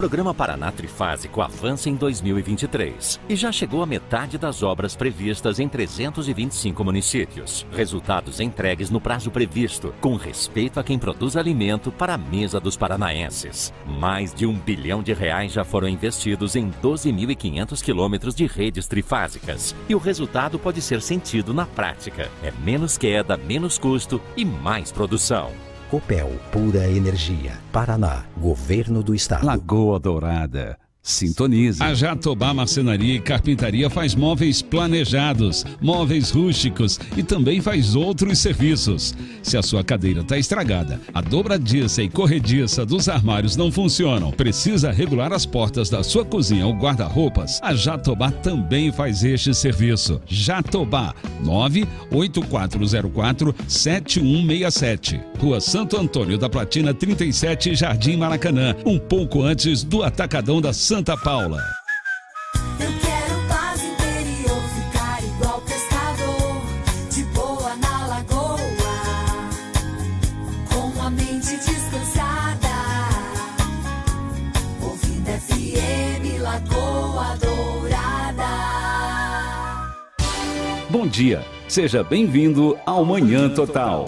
O programa Paraná Trifásico avança em 2023 e já chegou à metade das obras previstas em 325 municípios. Resultados entregues no prazo previsto, com respeito a quem produz alimento para a mesa dos paranaenses. Mais de um bilhão de reais já foram investidos em 12.500 quilômetros de redes trifásicas e o resultado pode ser sentido na prática. É menos queda, menos custo e mais produção. Copel, pura energia. Paraná, Governo do Estado. Lagoa Dourada. Sintonize. A Jatobá Marcenaria e Carpintaria faz móveis planejados, móveis rústicos e também faz outros serviços. Se a sua cadeira está estragada, a dobradiça e corrediça dos armários não funcionam, precisa regular as portas da sua cozinha ou guarda-roupas, a Jatobá também faz este serviço. Jatobá 98404 7167. Rua Santo Antônio da Platina 37, Jardim Maracanã, um pouco antes do Atacadão da Santa Paula. Eu quero paz interior, ficar igual pescador, de boa na lagoa, com a mente descansada, ouvindo FM Lagoa Dourada. Bom dia, seja bem-vindo ao Manhã Total.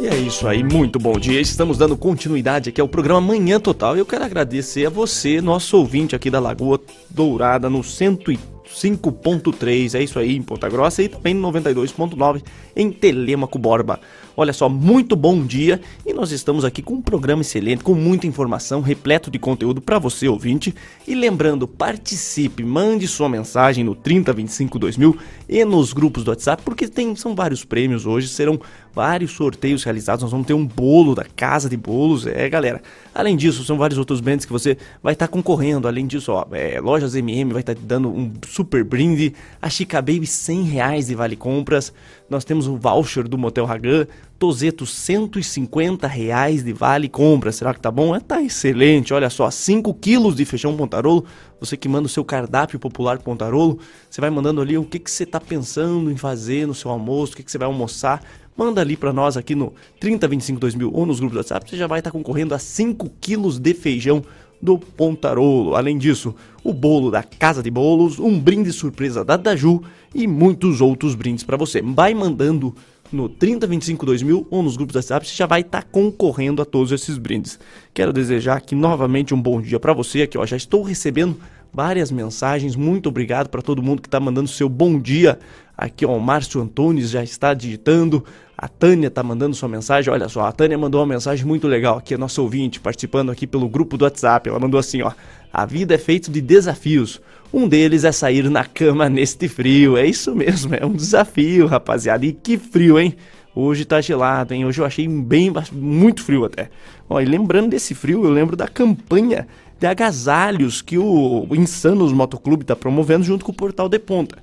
E é isso aí, muito bom dia. Estamos dando continuidade aqui ao programa Manhã Total. Eu quero agradecer a você, nosso ouvinte aqui da Lagoa Dourada, no 105.3. É isso aí, em Ponta Grossa e também no 92.9 em Telêmaco Borba. Olha só, muito bom dia e nós estamos aqui com um programa excelente, com muita informação, repleto de conteúdo para você ouvinte. E lembrando, participe, mande sua mensagem no 3025 2000 e nos grupos do WhatsApp, porque tem, são vários prêmios hoje, serão vários sorteios realizados. Nós vamos ter um bolo da Casa de Bolos, é galera. Além disso, são vários outros brindes que você vai estar concorrendo. Além disso, ó, é, Lojas MM vai estar te dando um super brinde, a Chica Baby 100 reais de vale compras. Nós temos o voucher do Motel Hagan, Tozeto 150 reais de vale compra. Será que tá bom? É, tá excelente. Olha só, 5 quilos de feijão pontarolo. Você que manda o seu cardápio popular pontarolo, você vai mandando ali o que, que você tá pensando em fazer no seu almoço, o que, que você vai almoçar. Manda ali para nós aqui no 30252000 ou nos grupos do WhatsApp, você já vai estar concorrendo a 5 quilos de feijão do Pontarolo. Além disso, o bolo da Casa de Bolos, um brinde surpresa da Daju e muitos outros brindes para você. Vai mandando no 30252000 ou nos grupos do WhatsApp, você já vai estar concorrendo a todos esses brindes. Quero desejar aqui novamente um bom dia para você, aqui ó, já estou recebendo várias mensagens. Muito obrigado para todo mundo que está mandando seu bom dia. Aqui ó, o Márcio Antunes já está digitando. A Tânia está mandando sua mensagem. Olha só, a Tânia mandou uma mensagem muito legal aqui, a nossa ouvinte, participando aqui pelo grupo do WhatsApp. Ela mandou assim, ó: "A vida é feita de desafios. Um deles é sair na cama neste frio. É isso mesmo, é um desafio, rapaziada. E que frio, hein? Hoje tá gelado, hein? Hoje eu achei bem muito frio até. Ó, e lembrando desse frio, eu lembro da campanha de agasalhos que o Insanos Motoclube está promovendo junto com o Portal de Ponta.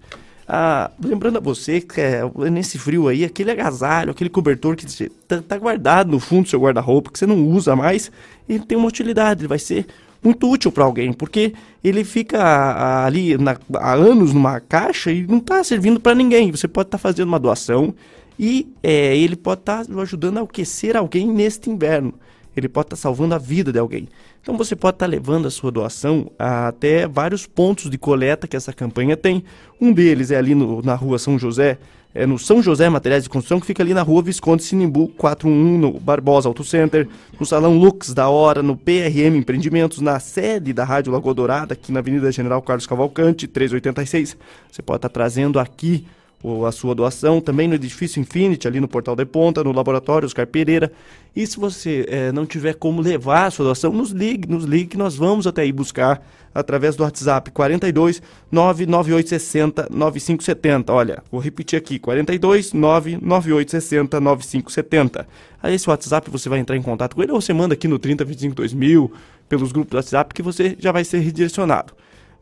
Ah, lembrando a você que é, nesse frio aí, aquele agasalho, aquele cobertor que tá, tá guardado no fundo do seu guarda-roupa, que você não usa mais, ele tem uma utilidade, ele vai ser muito útil para alguém, porque ele fica ah, ali na, há anos numa caixa e não está servindo para ninguém. Você pode estar tá fazendo uma doação e é, ele pode estar tá ajudando a aquecer alguém neste inverno. Ele pode estar tá salvando a vida de alguém. Então você pode estar tá levando a sua doação até vários pontos de coleta que essa campanha tem. Um deles é ali no, na rua São José, é no São José Materiais de Construção, que fica ali na rua Visconde Sinimbu 411, no Barbosa Auto Center, no Salão Lux da Hora, no PRM Empreendimentos, na sede da Rádio Lagoa Dourada, aqui na Avenida General Carlos Cavalcante, 386. Você pode estar trazendo aqui a sua doação, também no edifício Infinity, ali no Portal de Ponta, no Laboratório Oscar Pereira. E se você é, não tiver como levar a sua doação, nos ligue, nos ligue que nós vamos até aí buscar através do WhatsApp 42 99860 9570. Olha, vou repetir aqui, 42 99860 9570. Aí esse WhatsApp você vai entrar em contato com ele ou você manda aqui no 3025 2000 pelos grupos do WhatsApp que você já vai ser redirecionado.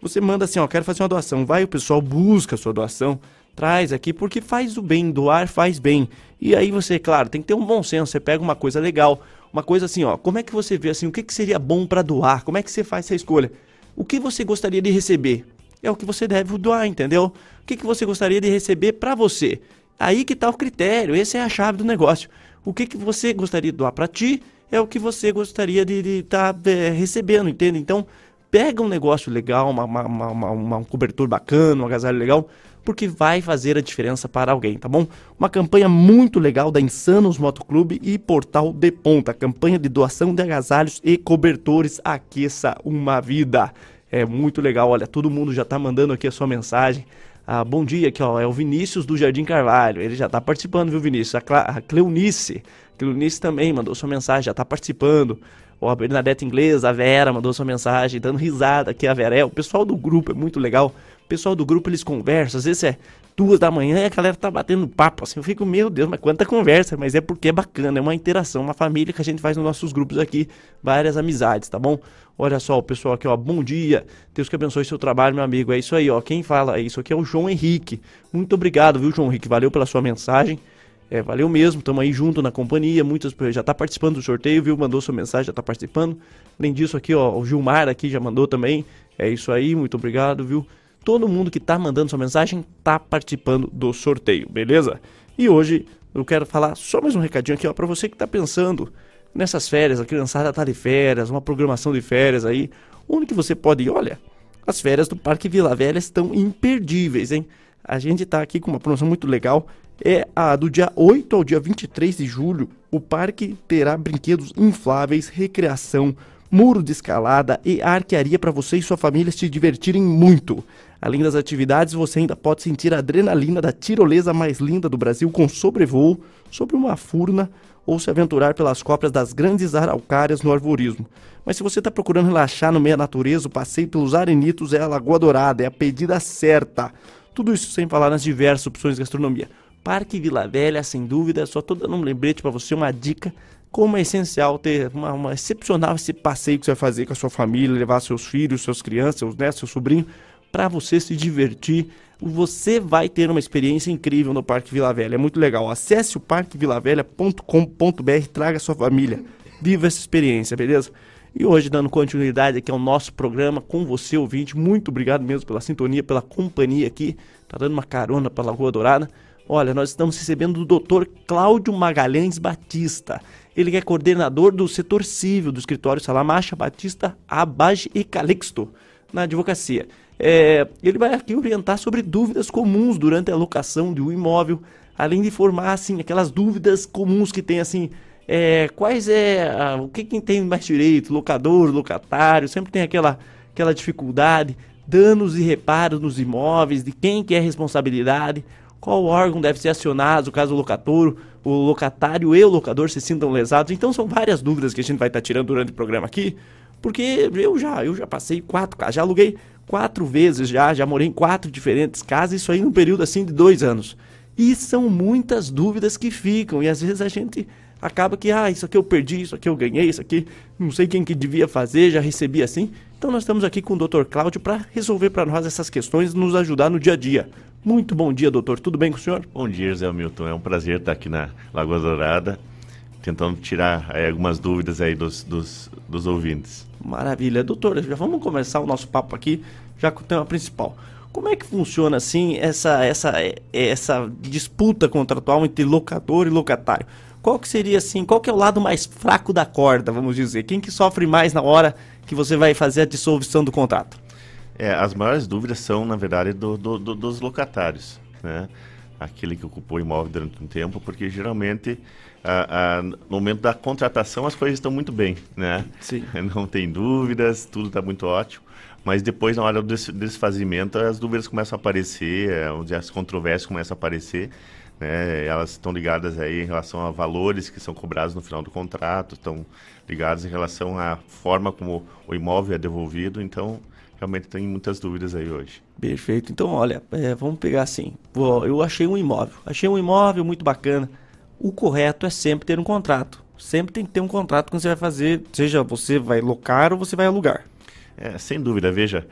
Você manda assim, ó, quero fazer uma doação. Vai, o pessoal busca a sua doação traz aqui, porque faz o bem, doar faz bem. E aí você, claro, tem que ter um bom senso, você pega uma coisa legal, uma coisa assim, ó, como é que você vê assim, o que, que seria bom para doar? Como é que você faz essa escolha? O que você gostaria de receber? É o que você deve doar, entendeu? O que, que você gostaria de receber para você? Aí que tá o critério, essa é a chave do negócio. O que, que você gostaria de doar para ti é o que você gostaria de estar recebendo, entende? Então, pega um negócio legal, uma, uma, uma, uma- um cobertor bacana, um agasalho legal, porque vai fazer a diferença para alguém, tá bom? Uma campanha muito legal da Insanos Motoclube e Portal de Ponta. Campanha de doação de agasalhos e cobertores. Aqueça uma vida. É muito legal, olha, todo mundo já tá mandando aqui a sua mensagem. Ah, bom dia, aqui ó, é o Vinícius do Jardim Carvalho. Ele já tá participando, viu, Vinícius? A, Cla a Cleonice. Cleonice também mandou sua mensagem, já tá participando. Ó, a Bernadette Inglesa, a Vera mandou sua mensagem, dando risada aqui, a Vera. É, o pessoal do grupo é muito legal. Pessoal do grupo eles conversam, às vezes é duas da manhã e a galera tá batendo papo assim. Eu fico, meu Deus, mas quanta conversa, mas é porque é bacana, é uma interação, uma família que a gente faz nos nossos grupos aqui, várias amizades, tá bom? Olha só, o pessoal aqui, ó, bom dia, Deus que abençoe seu trabalho, meu amigo. É isso aí, ó, quem fala isso aqui é o João Henrique. Muito obrigado, viu, João Henrique? Valeu pela sua mensagem. É, valeu mesmo, estamos aí junto na companhia, muitas já está participando do sorteio, viu? Mandou sua mensagem, já está participando. Além disso aqui, ó, o Gilmar aqui já mandou também. É isso aí, muito obrigado, viu? Todo mundo que tá mandando sua mensagem tá participando do sorteio, beleza? E hoje eu quero falar só mais um recadinho aqui, ó, para você que tá pensando nessas férias, a criançada tá de férias, uma programação de férias aí, onde que você pode ir? Olha, as férias do Parque Vila Velha estão imperdíveis, hein? A gente tá aqui com uma promoção muito legal. É a do dia 8 ao dia 23 de julho. O parque terá brinquedos infláveis, recreação, muro de escalada e arquearia para você e sua família se divertirem muito. Além das atividades, você ainda pode sentir a adrenalina da tirolesa mais linda do Brasil com sobrevoo sobre uma furna ou se aventurar pelas cópias das grandes araucárias no arvorismo. Mas se você está procurando relaxar no meio da natureza, o passeio pelos arenitos é a Lagoa Dourada, é a pedida certa. Tudo isso sem falar nas diversas opções de gastronomia. Parque Vila Velha, sem dúvida, só tô dando um lembrete para você, uma dica como é essencial ter uma, uma excepcional esse passeio que você vai fazer com a sua família, levar seus filhos, suas crianças, seus netos, seu sobrinho, para você se divertir. Você vai ter uma experiência incrível no Parque Vila Velha. É muito legal. Acesse o parquevilavelha.com.br, traga sua família. Viva essa experiência, beleza? E hoje, dando continuidade aqui ao nosso programa com você, ouvinte, muito obrigado mesmo pela sintonia, pela companhia aqui. Tá dando uma carona pela Lagoa Dourada. Olha, nós estamos recebendo do Dr. Cláudio Magalhães Batista. Ele é coordenador do setor civil do escritório Salamacha Batista Abage e Calixto, na advocacia. É, ele vai aqui orientar sobre dúvidas comuns durante a locação de um imóvel, além de formar assim aquelas dúvidas comuns que tem assim, é, quais é a- o que quem tem mais direito, locador, locatário, sempre tem aquela aquela dificuldade, danos e reparos nos imóveis, de quem que é a responsabilidade, qual órgão deve ser acionado, caso o locator, o locatário e o locador se sintam lesados. Então são várias dúvidas que a gente vai estar tirando durante o programa aqui, porque eu já, eu já passei quatro já aluguei quatro vezes já, já morei em quatro diferentes casas, isso aí num período assim de dois anos. E são muitas dúvidas que ficam, e às vezes a gente acaba que, ah, isso aqui eu perdi, isso aqui eu ganhei, isso aqui não sei quem que devia fazer, já recebi assim. Então nós estamos aqui com o Dr. Cláudio para resolver para nós essas questões e nos ajudar no dia a dia. Muito bom dia, doutor. Tudo bem com o senhor? Bom dia, Zé Milton. É um prazer estar aqui na Lagoa Dourada, tentando tirar aí, algumas dúvidas aí dos, dos, dos ouvintes. Maravilha. Doutor, já vamos começar o nosso papo aqui, já com o tema principal. Como é que funciona assim essa, essa, essa disputa contratual entre locador e locatário? Qual que seria assim, qual que é o lado mais fraco da corda, vamos dizer? Quem que sofre mais na hora que você vai fazer a dissolução do contrato? É, as maiores dúvidas são, na verdade, do, do- do- dos locatários, né? Aquele que ocupou o imóvel durante um tempo, porque geralmente a- a- no momento da contratação as coisas estão muito bem, né? Sim. Não tem dúvidas, tudo está muito ótimo. Mas depois, na hora do des- desfazimento, as dúvidas começam a aparecer, é, onde as controvérsias começam a aparecer. né? Elas estão ligadas aí em relação a valores que são cobrados no final do contrato, estão ligadas em relação à forma como o imóvel é devolvido. Então, realmente tem muitas dúvidas aí hoje. Perfeito. Então, olha, é, vamos pegar assim. Eu achei um imóvel. Achei um imóvel muito bacana. O correto é sempre ter um contrato. Sempre tem que ter um contrato quando você vai fazer, seja você vai locar ou você vai alugar. É, sem dúvida, veja,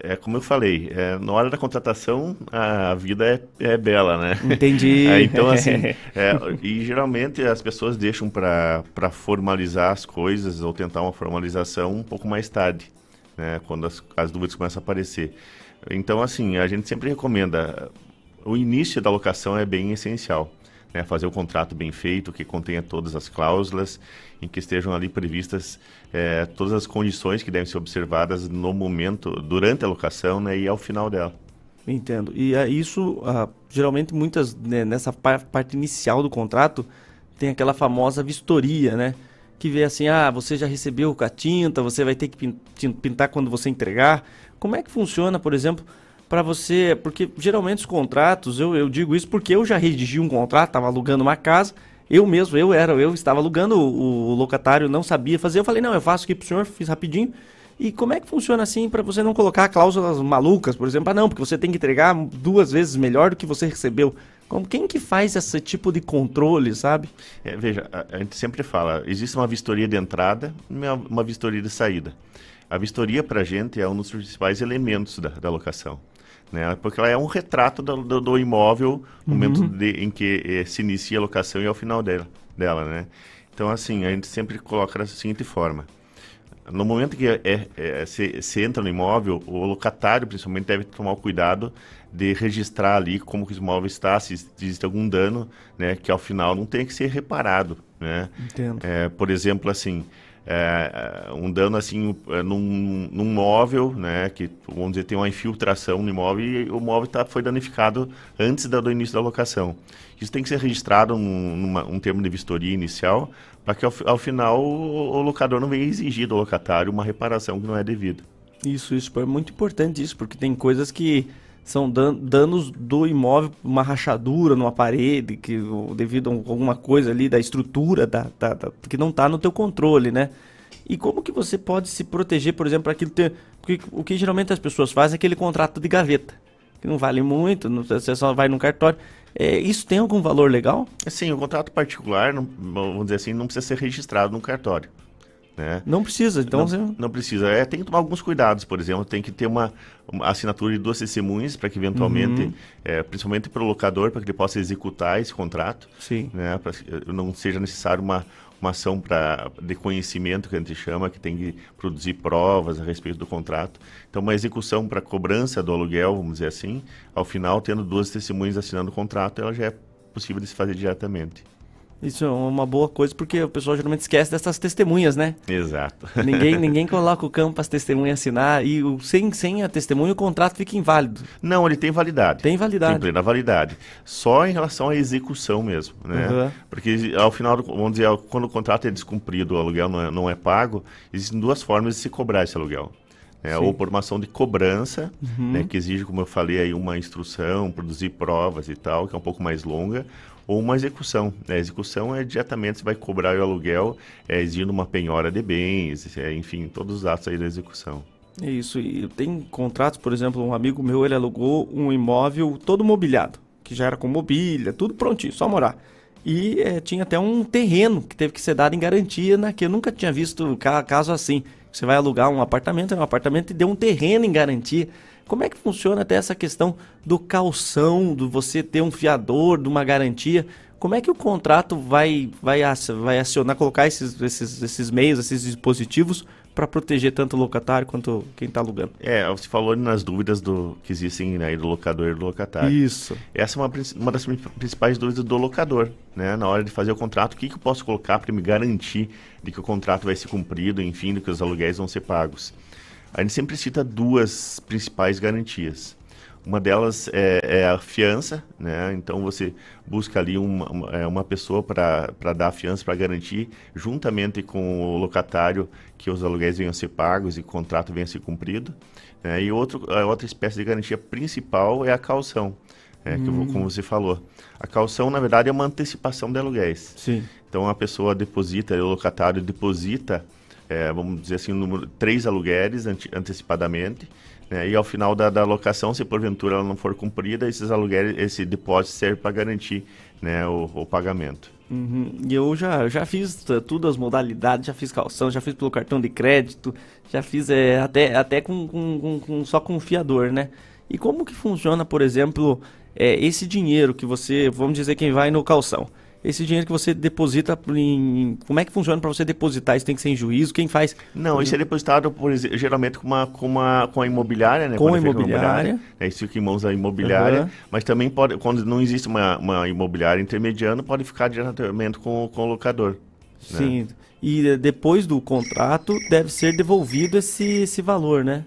é, como eu falei, é, na hora da contratação a vida é, é bela, né? Entendi. É, então, assim, é, e geralmente as pessoas deixam para formalizar as coisas ou tentar uma formalização um pouco mais tarde, né? Quando as, as dúvidas começam a aparecer. Então, assim, a gente sempre recomenda, o início da locação é bem essencial. Né, fazer o contrato bem feito, que contenha todas as cláusulas, em que estejam ali previstas é, todas as condições que devem ser observadas no momento, durante a locação né, e ao final dela. Entendo. E ah, isso, ah, geralmente, muitas, né, nessa par- parte inicial do contrato, tem aquela famosa vistoria, né? Que vê assim, ah, você já recebeu com a tinta, você vai ter que pintar quando você entregar. Como é que funciona, por exemplo, para você... Porque, geralmente, os contratos, eu, eu digo isso porque eu já redigi um contrato, estava alugando uma casa, eu mesmo, eu era, eu estava alugando, o, o locatário não sabia fazer, eu falei, não, eu faço aqui pro senhor, fiz rapidinho. E como é que funciona assim para você não colocar cláusulas malucas, por exemplo, ah não, porque você tem que entregar duas vezes melhor do que você recebeu. Como quem que faz esse tipo de controle, sabe? É, veja, a, a gente sempre fala, existe uma vistoria de entrada e uma, uma vistoria de saída. A vistoria para a gente é um dos principais elementos da, da locação, né? Porque ela é um retrato do, do, do imóvel no momento de- em que eh, se inicia a locação e ao final dela, dela, né? Então, assim, a gente sempre coloca da seguinte forma. No momento que é, é, se, se entra no imóvel, o locatário, principalmente, deve tomar o cuidado de registrar ali como que o imóvel está, se existe algum dano, né, que ao final não tem que ser reparado, né? Entendo. É, por exemplo, assim, é, é, um dano assim é, num, num móvel, né, que vamos dizer tem uma infiltração no imóvel e o móvel tá, foi danificado antes da- do início da locação. Isso tem que ser registrado num numa- um termo de vistoria inicial para que ao, ao final o, o locador não venha exigir do locatário uma reparação que não é devida. Isso, isso é muito importante isso, porque tem coisas que são dan- danos do imóvel, uma rachadura numa parede, que devido a um- alguma coisa ali da estrutura da, da- da- que não está no teu controle, né? E como que você pode se proteger, por exemplo, para aquilo ter, porque o que geralmente as pessoas fazem é aquele contrato de gaveta, que não vale muito, não- você só vai num cartório. É, isso tem algum valor legal? Assim, o contrato particular, não- vamos dizer assim, não precisa ser registrado no cartório, né? Não precisa, então não, você... não precisa. É, tem que tomar alguns cuidados, por exemplo, tem que ter uma, uma assinatura de duas testemunhas para que eventualmente, Uhum. é, principalmente para o locador, para que ele possa executar esse contrato, Sim. né, para que não seja necessário uma, uma ação pra, de conhecimento que a gente chama, que tem que produzir provas a respeito do contrato. Então, uma execução para cobrança do aluguel, vamos dizer assim, ao final, tendo duas testemunhas assinando o contrato, ela já é possível de se fazer diretamente. Isso é uma boa coisa, porque o pessoal geralmente esquece dessas testemunhas, né? Exato. Ninguém, ninguém coloca o campo para as testemunhas assinar e o, sem, sem a testemunha o contrato fica inválido. Não, ele tem validade. Tem validade. Tem plena validade. Só em relação à execução mesmo, né? Uhum. Porque ao final, vamos dizer, quando o contrato é descumprido, o aluguel não é, não é pago, existem duas formas de se cobrar esse aluguel. né? Uhum. ou por uma ação de cobrança, né, que exige, como eu falei, aí uma instrução, produzir provas e tal, que é um pouco mais longa, ou uma execução. né? A execução é diretamente, você vai cobrar o aluguel é, exigindo uma penhora de bens, é, enfim, todos os atos aí da execução. É isso. E tem contratos, por exemplo, um amigo meu, ele alugou um imóvel todo mobiliado, que já era com mobília, tudo prontinho, só morar. E eh, tinha até um terreno que teve que ser dado em garantia, né, que eu nunca tinha visto ca- caso assim. Você vai alugar um apartamento, é um apartamento e deu um terreno em garantia. Como é que funciona até essa questão do calção, do você ter um fiador, de uma garantia? Como é que o contrato vai, vai, vai acionar, colocar esses, esses, esses meios, esses dispositivos para proteger tanto o locatário quanto quem está alugando? É, você falou nas dúvidas do que existem né, aí do locador e do locatário. Isso. Essa é uma, uma das prin- principais dúvidas do locador, né? Na hora de fazer o contrato, o que, que eu posso colocar para me garantir de que o contrato vai ser cumprido, enfim, de que os aluguéis vão ser pagos. A gente sempre cita duas principais garantias. Uma delas é, é a fiança, né? Então você busca ali uma, uma, é, pessoa para dar a fiança para garantir, juntamente com o locatário, que os aluguéis venham a ser pagos e que o contrato venha a ser cumprido. né? E outro, a outra espécie de garantia principal é a calção, é, que eu vou- como você falou. A calção, na verdade, é uma antecipação de aluguéis. Sim. Então a pessoa deposita, o locatário deposita, é, vamos dizer assim, um número, três aluguéis ante- antecipadamente, né, e ao final da, da locação, se porventura ela não for cumprida, esses aluguéis, esse depósito serve para garantir né, o, o pagamento. Uhum. E eu já, já fiz tudo as modalidades, já fiz calção, já fiz pelo cartão de crédito, já fiz é, até, até com, com- com- com- só com fiador, né? E como que funciona, por exemplo, é, esse dinheiro que você, vamos dizer, quem vai no calção, esse dinheiro que você deposita em. Como é que funciona para você depositar? Isso tem que ser em juízo? Quem faz? Não, isso é depositado por, geralmente com, uma, com, uma, com a imobiliária, né? Com a imobiliária. É, isso fica em mãos da imobiliária. Aham. Mas também pode, quando não existe uma, uma imobiliária intermediando, pode ficar diretamente com, com o locador. Sim. E eh, depois do contrato deve ser devolvido esse, esse valor, né?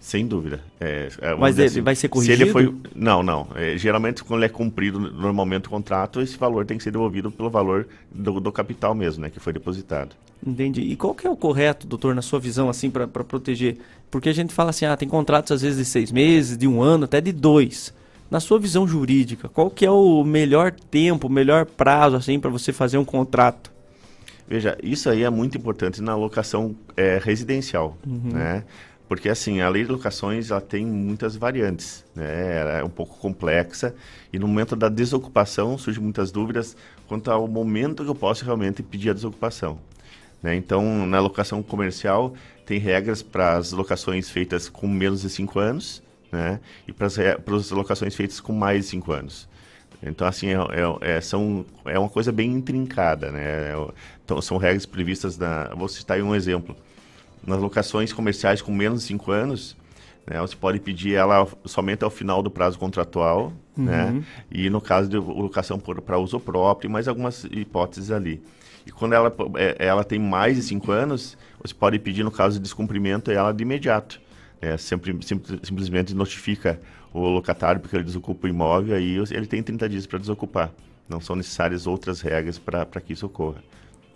Sem dúvida. É, é, Mas ele vai ser Se ele corrigido? foi, não, não. É, geralmente, quando ele é cumprido normalmente o contrato, esse valor tem que ser devolvido pelo valor do, do capital mesmo, né? Que foi depositado. Entendi. E qual que é o correto, doutor, na sua visão, assim, para proteger? Porque a gente fala assim, ah, tem contratos às vezes de seis meses, de um ano, até de dois. Na sua visão jurídica, qual que é o melhor tempo, o melhor prazo, assim, para você fazer um contrato? Veja, isso aí é muito importante na locação é, residencial, né? Porque assim, a lei de locações ela tem muitas variantes, né? Ela é um pouco complexa e no momento da desocupação surgem muitas dúvidas quanto ao momento que eu posso realmente pedir a desocupação. Né? Então, na locação comercial tem regras para as locações feitas com menos de cinco anos, né? E para as locações feitas com mais de cinco anos. Então, assim, é, é, é, são, é uma coisa bem intrincada, né? É, então, são regras previstas na... Vou citar um exemplo. Nas locações comerciais com menos de 5 anos, né, você pode pedir ela somente ao final do prazo contratual, né? E no caso de locação para uso próprio, mais algumas hipóteses ali. E quando ela, é, ela tem mais de 5 anos, você pode pedir, no caso de descumprimento, ela de imediato. né? sempre, sim- simplesmente notifica o locatário porque ele desocupa o imóvel, aí ele tem 30 dias para desocupar. Não são necessárias outras regras para que isso ocorra.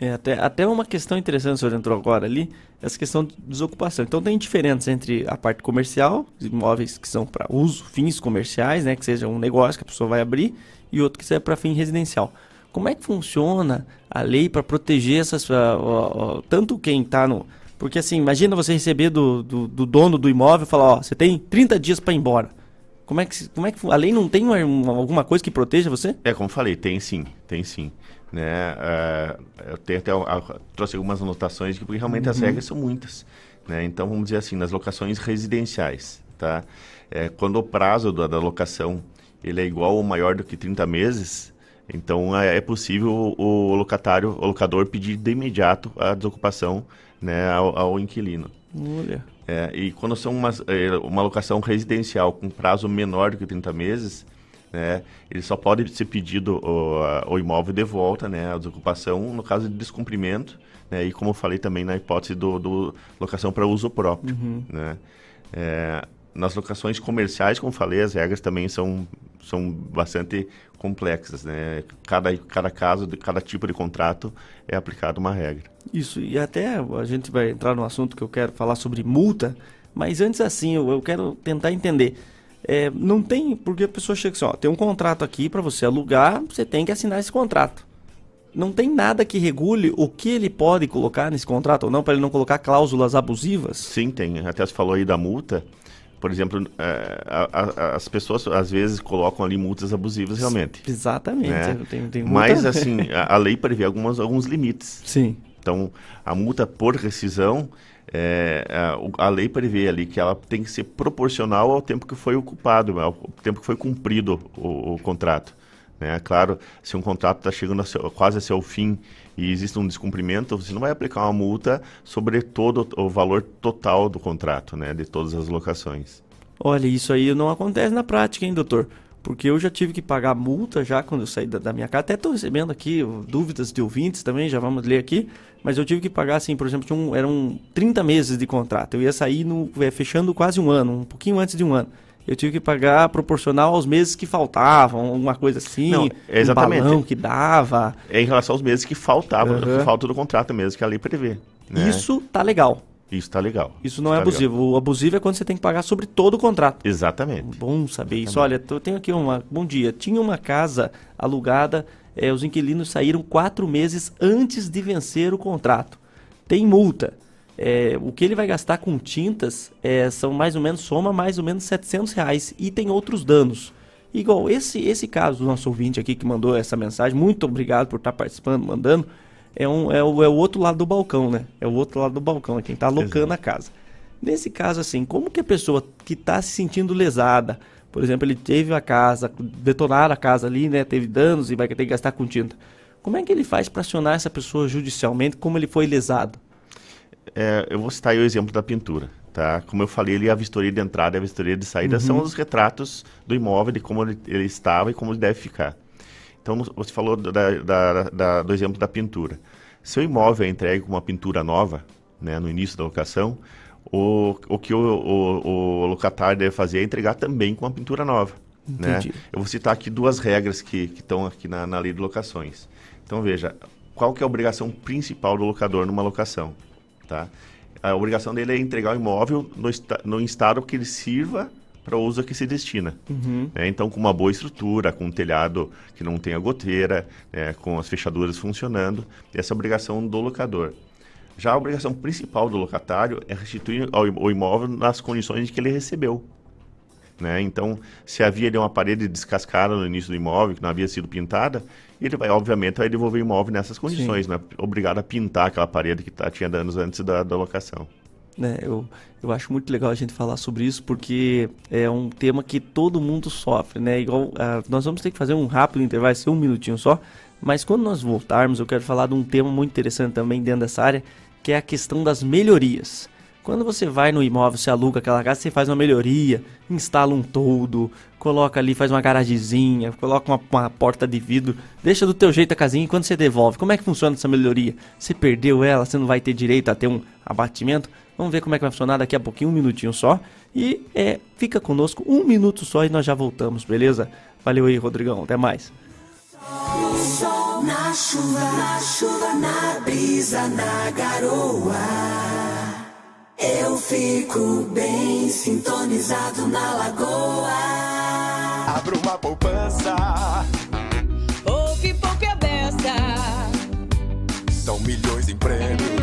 É, até, até uma questão interessante, o senhor entrou agora ali, essa questão de desocupação. Então tem diferença entre a parte comercial, imóveis que são para uso, fins comerciais, né, que seja um negócio que a pessoa vai abrir, e outro que seja para fim residencial. Como é que funciona a lei para proteger essas, ah, tanto quem está no... Porque assim, imagina você receber do, do, do dono do imóvel e falar, ó, você tem 30 dias para ir embora. Como é que, como é que a lei não tem uma- uma- alguma coisa que proteja você? É, como falei, tem sim, tem sim. Né? Ah, eu tenho até, ah, trouxe algumas anotações, aqui, porque realmente as regras são muitas. Né? Então, vamos dizer assim, nas locações residenciais, tá? É, quando o prazo da, da locação ele é igual ou maior do que 30 meses, então é, é possível o, locatário, o locador pedir de imediato a desocupação né, ao, ao inquilino. Olha. É, e quando são umas, é, uma locação residencial com prazo menor do que 30 meses, né, ele só pode ser pedido o, a- o imóvel de volta, né, a desocupação, no caso de descumprimento, né, e como eu falei também na hipótese do, do locação para uso próprio. Né. É, nas locações comerciais, como falei, as regras também são, são bastante complexas. Né. Cada, cada caso, cada tipo de contrato é aplicada uma regra. Isso, e até a gente vai entrar no assunto que eu quero falar sobre multa, mas antes assim, eu, eu quero tentar entender. É, não tem, porque a pessoa chega assim, ó, tem um contrato aqui para você alugar, você tem que assinar esse contrato. Não tem nada que regule o que ele pode colocar nesse contrato ou não, para ele não colocar cláusulas abusivas? Sim, tem. Até você falou aí da multa. Por exemplo, é, a- a- as pessoas às vezes colocam ali multas abusivas realmente. Exatamente. né? Tem, tem Mas assim, a, a lei prevê algumas, alguns limites. Sim. Então, a multa por rescisão, é, a, o- a lei prevê ali que ela tem que ser proporcional ao tempo que foi ocupado, ao tempo que foi cumprido o, o contrato. Né? Claro, se um contrato está chegando a seu- quase a seu fim e existe um descumprimento, você não vai aplicar uma multa sobre todo o valor total do contrato, né? de todas as locações. Olha, isso aí não acontece na prática, hein, doutor? Porque eu já tive que pagar multa já quando eu saí da, da minha casa. Até estou recebendo aqui dúvidas de ouvintes também, já vamos ler aqui. Mas eu tive que pagar, assim, por exemplo, tinha um, eram 30 meses de contrato. Eu ia sair no, é, fechando quase um ano, um pouquinho antes de um ano. Eu tive que pagar proporcional aos meses que faltavam, alguma coisa assim. Não, exatamente. Um balão que dava. É em relação aos meses que faltavam, que falta do contrato mesmo, que a lei prevê. né? Isso tá legal. Isso tá legal. Isso não é tá abusivo. O abusivo é quando você tem que pagar sobre todo o contrato. legal. Exatamente. Bom saber isso. Olha, eu tenho aqui uma. Bom dia. Tinha uma casa alugada, eh, os inquilinos saíram quatro meses antes de vencer o contrato. Tem multa. Eh, o que ele vai gastar com tintas eh, são mais ou menos, soma mais ou menos 700 reais. E tem outros danos. Igual esse, esse caso do nosso ouvinte aqui que mandou essa mensagem, muito obrigado por estar participando, mandando. É, um, é, o, é o outro lado do balcão, né? É o outro lado do balcão, é quem está alocando a casa. Nesse caso, assim, como que a pessoa que está se sentindo lesada Por exemplo, ele teve a casa, detonaram a casa ali, né? Teve danos e vai ter que gastar com tinta. Como é que ele faz para acionar essa pessoa judicialmente? Como ele foi lesado? É, eu vou citar aí o exemplo da pintura. Tá? Como eu falei ali, a vistoria de entrada e a vistoria de saída são os retratos do imóvel, de como ele, ele estava e como ele deve ficar. Então, você falou da, da, da, do exemplo da pintura. Se o imóvel é entregue com uma pintura nova, né, no início da locação, o, o que o, o, o locatário deve fazer é entregar também com uma pintura nova. Né? Eu vou citar aqui duas regras que estão aqui na, na lei de locações. Então, veja, qual que é a obrigação principal do locador numa locação? Tá? A obrigação dele é entregar o imóvel no, no estado que ele sirva para o uso a que se destina. né? Então, com uma boa estrutura, com um telhado que não tenha goteira, né? com as fechaduras funcionando, essa é a obrigação do locador. Já a obrigação principal do locatário é restituir o imóvel nas condições que ele recebeu. Né? Então, se havia ali uma parede descascada no início do imóvel, que não havia sido pintada, ele vai, obviamente, vai devolver o imóvel nessas condições, não é obrigado a pintar aquela parede que tá, tinha danos antes da, da locação. Né? Eu, eu acho muito legal a gente falar sobre isso porque é um tema que todo mundo sofre, né? Igual ah, nós vamos ter que fazer um rápido intervalo, ser um minutinho só. Mas quando nós voltarmos, eu quero falar de um tema muito interessante também dentro dessa área, que é a questão das melhorias. Quando você vai no imóvel, você aluga aquela casa, você faz uma melhoria, instala um toldo, coloca ali, faz uma garagezinha, coloca uma, uma porta de vidro, deixa do teu jeito a casinha e quando você devolve, como é que funciona essa melhoria? Você perdeu ela, você não vai ter direito a ter um abatimento? Vamos ver como é que vai funcionar daqui a pouquinho, um minutinho só. E é, fica conosco um minuto só e nós já voltamos, beleza? Valeu aí, Rodrigão, até mais. Sol na chuva, na chuva, na brisa, na garoa. Eu fico bem sintonizado na lagoa. Abra uma poupança. Poupe, poupe a beça. São milhões em prêmios.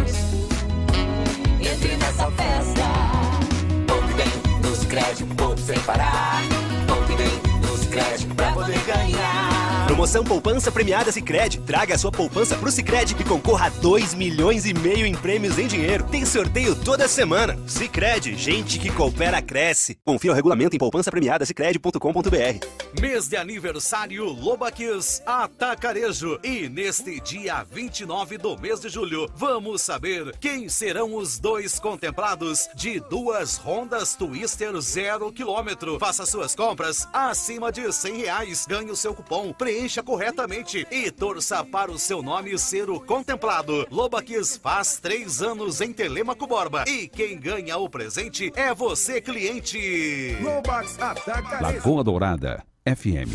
Sem parar. Poupe bem nos créditos pra poder ganhar. Promoção Poupança Premiada Sicredi. Traga a sua poupança pro Sicredi e concorra a 2 milhões e meio em prêmios em dinheiro. Tem sorteio toda semana. Sicredi, gente que coopera cresce. Confira o regulamento em poupança premiada sicredi.com.br. Mês de aniversário Lobaquis Atacarejo. E neste dia 29 do mês de julho, vamos saber quem serão os dois contemplados de duas Hondas Twister zero quilômetro. Faça suas compras acima de 100 reais. Ganhe o seu cupom, preencha corretamente e torça para o seu nome ser o contemplado. Lobaquis faz três anos em Telemaco Borba. E quem ganha o presente é você, cliente. Lobax ataca Lagoa Dourada, FM.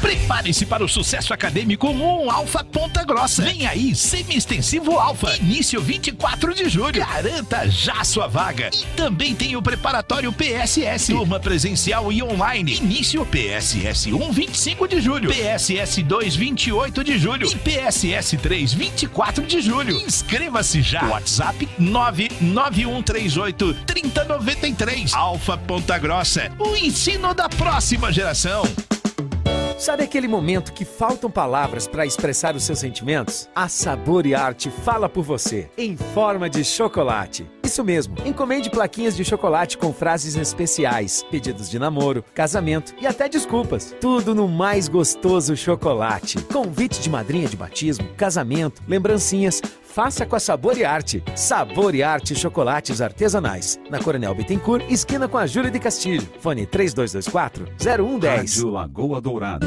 Prepare-se para o sucesso acadêmico com um Alfa Ponta Grossa. Vem aí, semi-extensivo Alfa. Início 24 de julho. Garanta já sua vaga. E também tem o preparatório PSS. Turma presencial e online. Início PSS 1, 25 de julho. PSS 2, 28 de julho. E PSS 3, 24 de julho. Inscreva-se já. WhatsApp 99138 3093. Alfa Ponta Grossa. O ensino da próxima geração. Sabe aquele momento que faltam palavras para expressar os seus sentimentos? A Sabor e Arte fala por você, em forma de chocolate. Isso mesmo, encomende plaquinhas de chocolate com frases especiais, pedidos de namoro, casamento e até desculpas. Tudo no mais gostoso chocolate. Convite de madrinha de batismo, casamento, lembrancinhas. Faça com a Sabor e Arte. Sabor e Arte Chocolates Artesanais. Na Coronel Bittencourt, esquina com a Júlia de Castilho. Fone 3224 0110. Rádio Lagoa Dourada.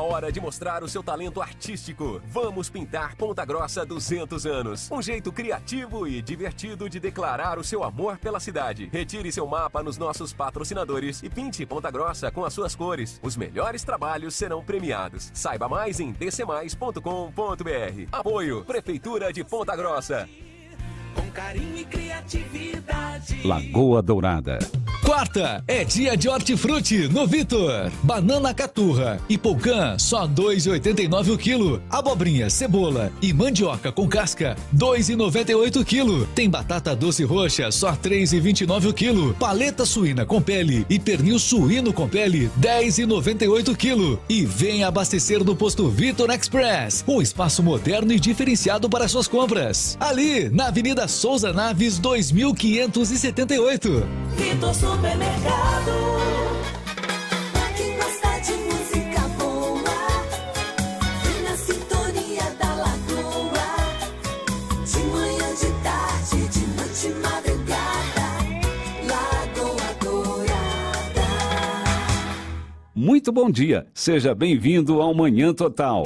Hora de mostrar o seu talento artístico. Vamos pintar Ponta Grossa 200 anos. Um jeito criativo e divertido de declarar o seu amor pela cidade. Retire seu mapa nos nossos patrocinadores e pinte Ponta Grossa com as suas cores. Os melhores trabalhos serão premiados. Saiba mais em dcmais.com.br. Apoio Prefeitura de Ponta Grossa. Com carinho e criatividade. Lagoa Dourada. Quarta é dia de hortifruti no Vitor. Banana caturra e polcã só 2,89 o quilo. Abobrinha, cebola e mandioca com casca 2,98 o quilo. Tem batata doce roxa só 3,29 o quilo. Paleta suína com pele e pernil suíno com pele 10,98 o quilo. E vem abastecer no posto Vitor Express, um espaço moderno e diferenciado para suas compras. Ali na Avenida Souza Naves 2578. Vitor Supermercado. Pra quem gosta de música boa, vem na sintonia da lagoa. De manhã, de tarde, de noite, madrugada. Lagoa Dourada. Muito bom dia. Seja bem-vindo ao Manhã Total.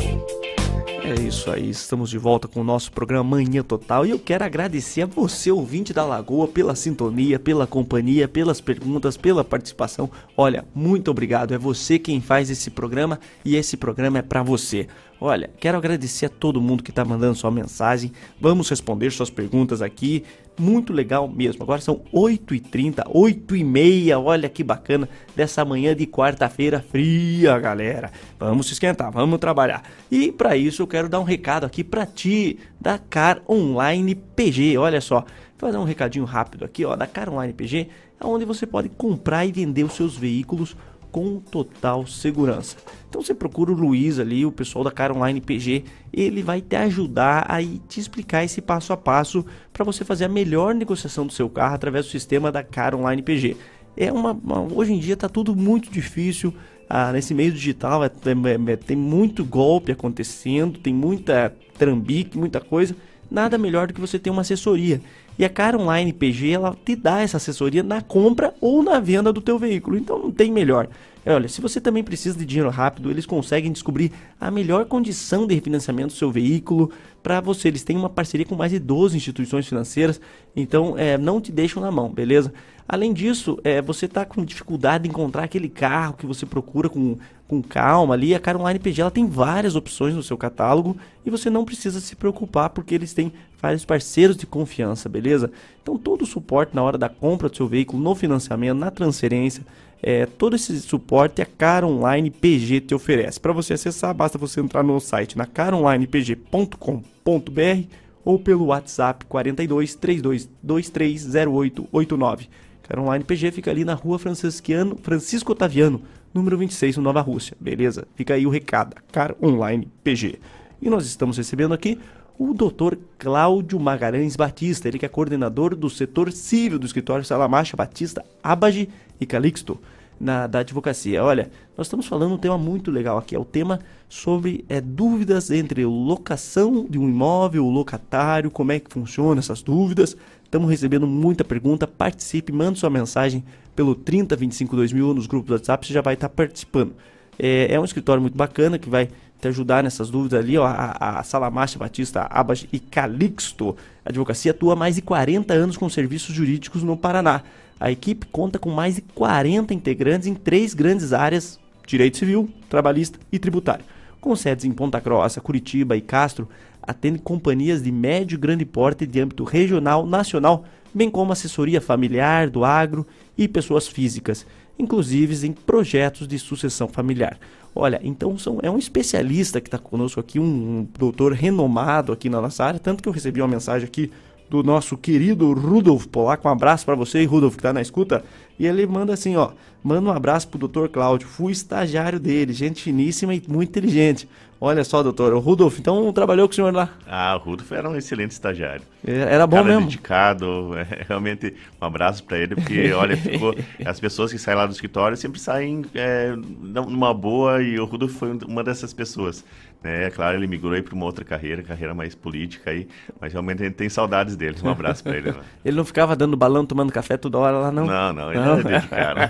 É isso aí, estamos de volta com o nosso programa Manhã Total e eu quero agradecer a você, ouvinte da Lagoa, pela sintonia, pela companhia, pelas perguntas, pela participação. Olha, muito obrigado, é você quem faz esse programa e esse programa é para você. Olha, quero agradecer a todo mundo que está mandando sua mensagem. Vamos responder suas perguntas aqui. Muito legal mesmo. Agora são 8h30, 8h30. Olha que bacana dessa manhã de quarta-feira fria, galera. Vamos se esquentar, vamos trabalhar. E para isso eu quero dar um recado aqui para ti da Car Online PG. Olha só, vou fazer um recadinho rápido aqui, ó, da Car Online PG, é onde você pode comprar e vender os seus veículos com total segurança. Então você procura o Luiz ali, o pessoal da Car Online PG, ele vai te ajudar a te explicar esse passo a passo para você fazer a melhor negociação do seu carro através do sistema da Car Online PG. É uma, uma hoje em dia está tudo muito difícil. Ah, nesse meio digital é, é, é, tem muito golpe acontecendo, tem muita trambique, muita coisa. Nada melhor do que você ter uma assessoria. E a Car Online PG ela te dá essa assessoria na compra ou na venda do teu veículo. Então não tem melhor. Olha, se você também precisa de dinheiro rápido, eles conseguem descobrir a melhor condição de refinanciamento do seu veículo para você. Eles têm uma parceria com mais de 12 instituições financeiras, então é, não te deixam na mão, beleza? Além disso, é, você está com dificuldade de encontrar aquele carro que você procura com, com calma ali. A Car Online PG ela tem várias opções no seu catálogo e você não precisa se preocupar porque eles têm vários parceiros de confiança, beleza? Então todo o suporte na hora da compra do seu veículo, no financiamento, na transferência, é, todo esse suporte a Car Online PG te oferece. Para você acessar, basta você entrar no site na caronlinepg.com.br ou pelo WhatsApp 42 3223 0889. Car Online PG fica ali na rua Francisquiano, Francisco Otaviano, número 26, no Nova Rússia. Beleza? Fica aí o recado, Car Online PG. E nós estamos recebendo aqui o Dr. Cláudio Magalhães Batista, ele que é coordenador do setor civil do escritório Salamacha Batista, Abage e Calixto, na, da advocacia. Olha, nós estamos falando um tema muito legal aqui, é o tema sobre é, dúvidas entre locação de um imóvel, o locatário, como é que funciona essas dúvidas. Estamos recebendo muita pergunta, participe, mande sua mensagem pelo 3025 2000 nos grupos do WhatsApp, você já vai estar participando. É, é um escritório muito bacana que vai te ajudar nessas dúvidas ali, ó, a, a Salamacha Batista Abas e Calixto. A advocacia atua há mais de 40 anos com serviços jurídicos no Paraná. A equipe conta com mais de 40 integrantes em três grandes áreas: direito civil, trabalhista e tributário. Com sedes em Ponta Grossa, Curitiba e Castro, atende companhias de médio e grande porte de âmbito regional, nacional, bem como assessoria familiar, do agro e pessoas físicas, inclusive em projetos de sucessão familiar. Olha, então são, é um especialista que está conosco aqui, um, um doutor renomado aqui na nossa área, tanto que eu recebi uma mensagem aqui do nosso querido Rudolf Polaco. Um abraço para você, Rudolf, que está na escuta. E ele manda assim, ó, manda um abraço pro Dr. Cláudio, fui estagiário dele, gente finíssima e muito inteligente. Olha só, doutor, o Rudolf, então trabalhou com o senhor lá? Ah, o Rudolf era um excelente estagiário. Era bom Cara mesmo. dedicado, é, realmente um abraço para ele, porque olha, ficou, as pessoas que saem lá do escritório sempre saem é, numa boa e o Rudolf foi uma dessas pessoas. Né? É claro, ele migrou aí para uma outra carreira, carreira mais política aí, mas realmente a gente tem saudades dele. Um abraço para ele. Né? Ele não ficava dando balão, tomando café toda hora lá, não? Não, não, ele era dedicado.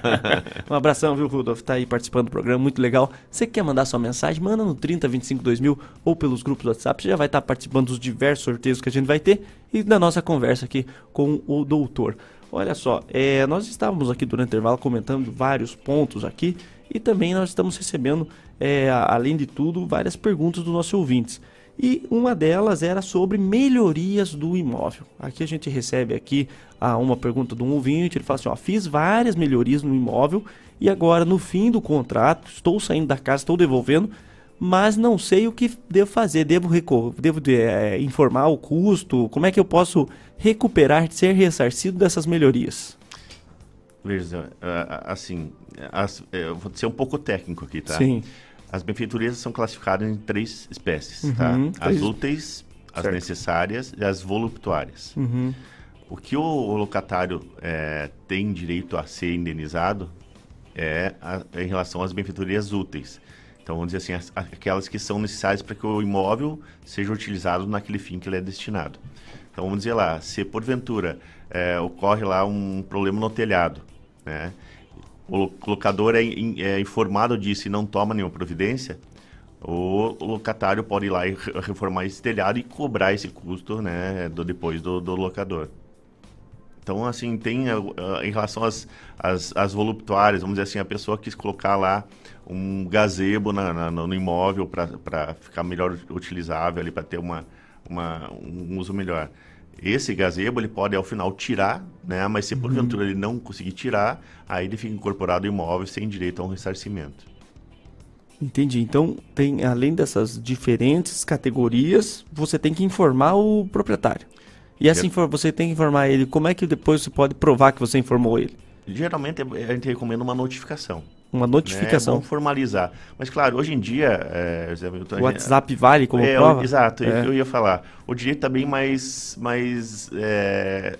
um abração, viu, Rudolf? Tá aí participando do programa, muito legal. Você que quer mandar sua mensagem, manda no 3025 2000 ou pelos grupos do WhatsApp, você já vai estar participando dos diversos sorteios que a gente vai ter e da nossa conversa aqui com o doutor. Olha só, é, nós estávamos aqui durante o intervalo comentando vários pontos aqui e também nós estamos recebendo, é, além de tudo, várias perguntas dos nossos ouvintes. E uma delas era sobre melhorias do imóvel. Aqui a gente recebe aqui ah, uma pergunta de um ouvinte, ele fala assim, ó, fiz várias melhorias no imóvel e agora no fim do contrato, estou saindo da casa, estou devolvendo, mas não sei o que devo fazer. Devo, devo é, informar o custo? Como é que eu posso recuperar, ser ressarcido dessas melhorias? Veja, assim, as, eu vou ser um pouco técnico aqui, tá? Sim. As benfeitorias são classificadas em três espécies, Uhum, tá? As úteis, as Certo. necessárias e as voluptuárias. Uhum. O que o, o locatário é, tem direito a ser indenizado é a- em relação às benfeitorias úteis. Então, vamos dizer assim, as- aquelas que são necessárias para que o imóvel seja utilizado naquele fim que ele é destinado. Então, vamos dizer lá, se porventura é, ocorre lá um problema no telhado, né? o lo- locador é, é informado disso e não toma nenhuma providência, o locatário pode ir lá e re- reformar esse telhado e cobrar esse custo né, do, depois do, do locador. Então, assim, tem ah, em relação às, às, às voluptuárias, vamos dizer assim, a pessoa quis colocar lá um gazebo na, na- no imóvel para ficar melhor utilizável ali, para ter uma, uma, um uso melhor. Esse gazebo ele pode ao final tirar, né? Mas se porventura ele não conseguir tirar, aí ele fica incorporado ao imóvel sem direito a um ressarcimento. Entendi. Então, tem além dessas diferentes categorias, você tem que informar o proprietário. E essa infor- você tem que informar ele. Como é que depois você pode provar que você informou ele? Geralmente a gente recomenda uma notificação. Uma notificação. Né? É formalizar. Mas claro, hoje em dia. É, O WhatsApp vale como é, prova? o- Exato, É. eu ia falar. O direito está bem mais, mais é,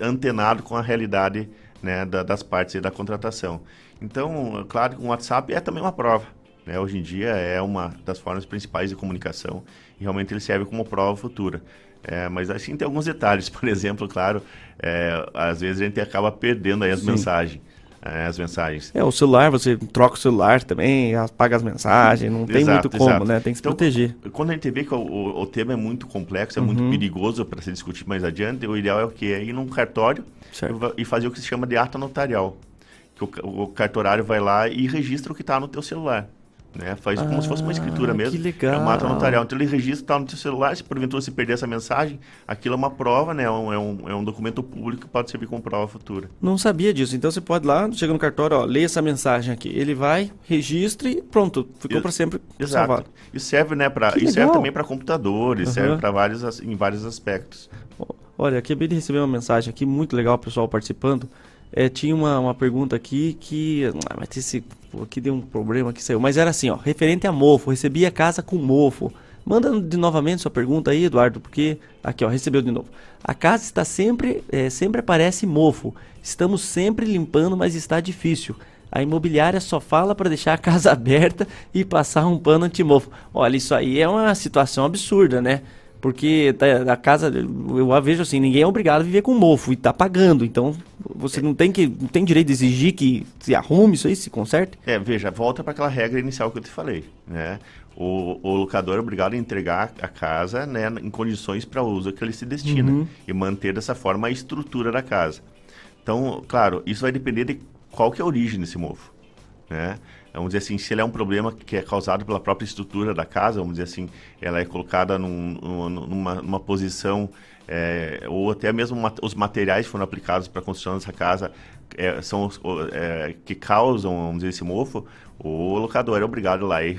antenado com a realidade né, da- das partes da contratação. Então, claro que o WhatsApp é também uma prova. né? Hoje em dia é uma das formas principais de comunicação e realmente ele serve como prova futura. É, mas assim tem alguns detalhes, por exemplo, claro, é, às vezes a gente acaba perdendo aí as Sim. mensagens. é, as mensagens. É, o celular, você troca o celular também, apaga as mensagens, não tem Exato, muito como, exato. né? Tem que se Então, proteger. Quando a gente vê que o, o- o tema é muito complexo, é muito Uhum. perigoso para se discutir mais adiante, o ideal é o quê? É ir num cartório e va- e fazer o que se chama de ata notarial. Que o, o cartorário vai lá e registra o que está no teu celular. Né? Faz como se fosse uma escritura Ah, mesmo. que legal. É uma ata notarial. Então ele registra, está no teu celular, se porventura se perder essa mensagem, aquilo é uma prova, né? É um, é um, é um documento público que pode servir como prova futura. Não sabia disso. Então você pode lá, chega no cartório, ó, lê essa mensagem aqui. Ele vai, registra e pronto, ficou para sempre Exato. salvado. Isso serve, né, para isso serve também para computadores, Aham. serve para vários em vários aspectos. Olha, acabei de receber uma mensagem aqui, muito legal, o pessoal participando. É, tinha uma, uma pergunta aqui que. Ah, mas esse. Aqui deu um problema que saiu. Mas era assim, ó. Referente a mofo. Recebi a casa com mofo. Manda de novamente sua pergunta aí, Eduardo, porque. Aqui, ó, recebeu de novo. A casa está sempre. é, sempre aparece mofo. Estamos sempre limpando, mas está difícil. A imobiliária só fala para deixar a casa aberta e passar um pano antimofo. Olha, isso aí é uma situação absurda, né? Porque da, casa, eu a vejo assim, ninguém é obrigado a viver com mofo e tá pagando. Então, você não tem que não tem direito de exigir que se arrume isso aí, se conserte. É, veja, volta para aquela regra inicial que eu te falei, né? O, o locador é obrigado a entregar a casa né, em condições para o uso que ele se destina Uhum. e manter dessa forma a estrutura da casa. Então, claro, isso vai depender de qual que é a origem desse mofo, né? Vamos dizer assim, se ele é um problema que é causado pela própria estrutura da casa, vamos dizer assim, ela é colocada num- num- numa, numa posição, é, ou até mesmo os materiais que foram aplicados para a construção dessa casa é, são os é, que causam, vamos dizer, esse mofo, o locador é obrigado lá e,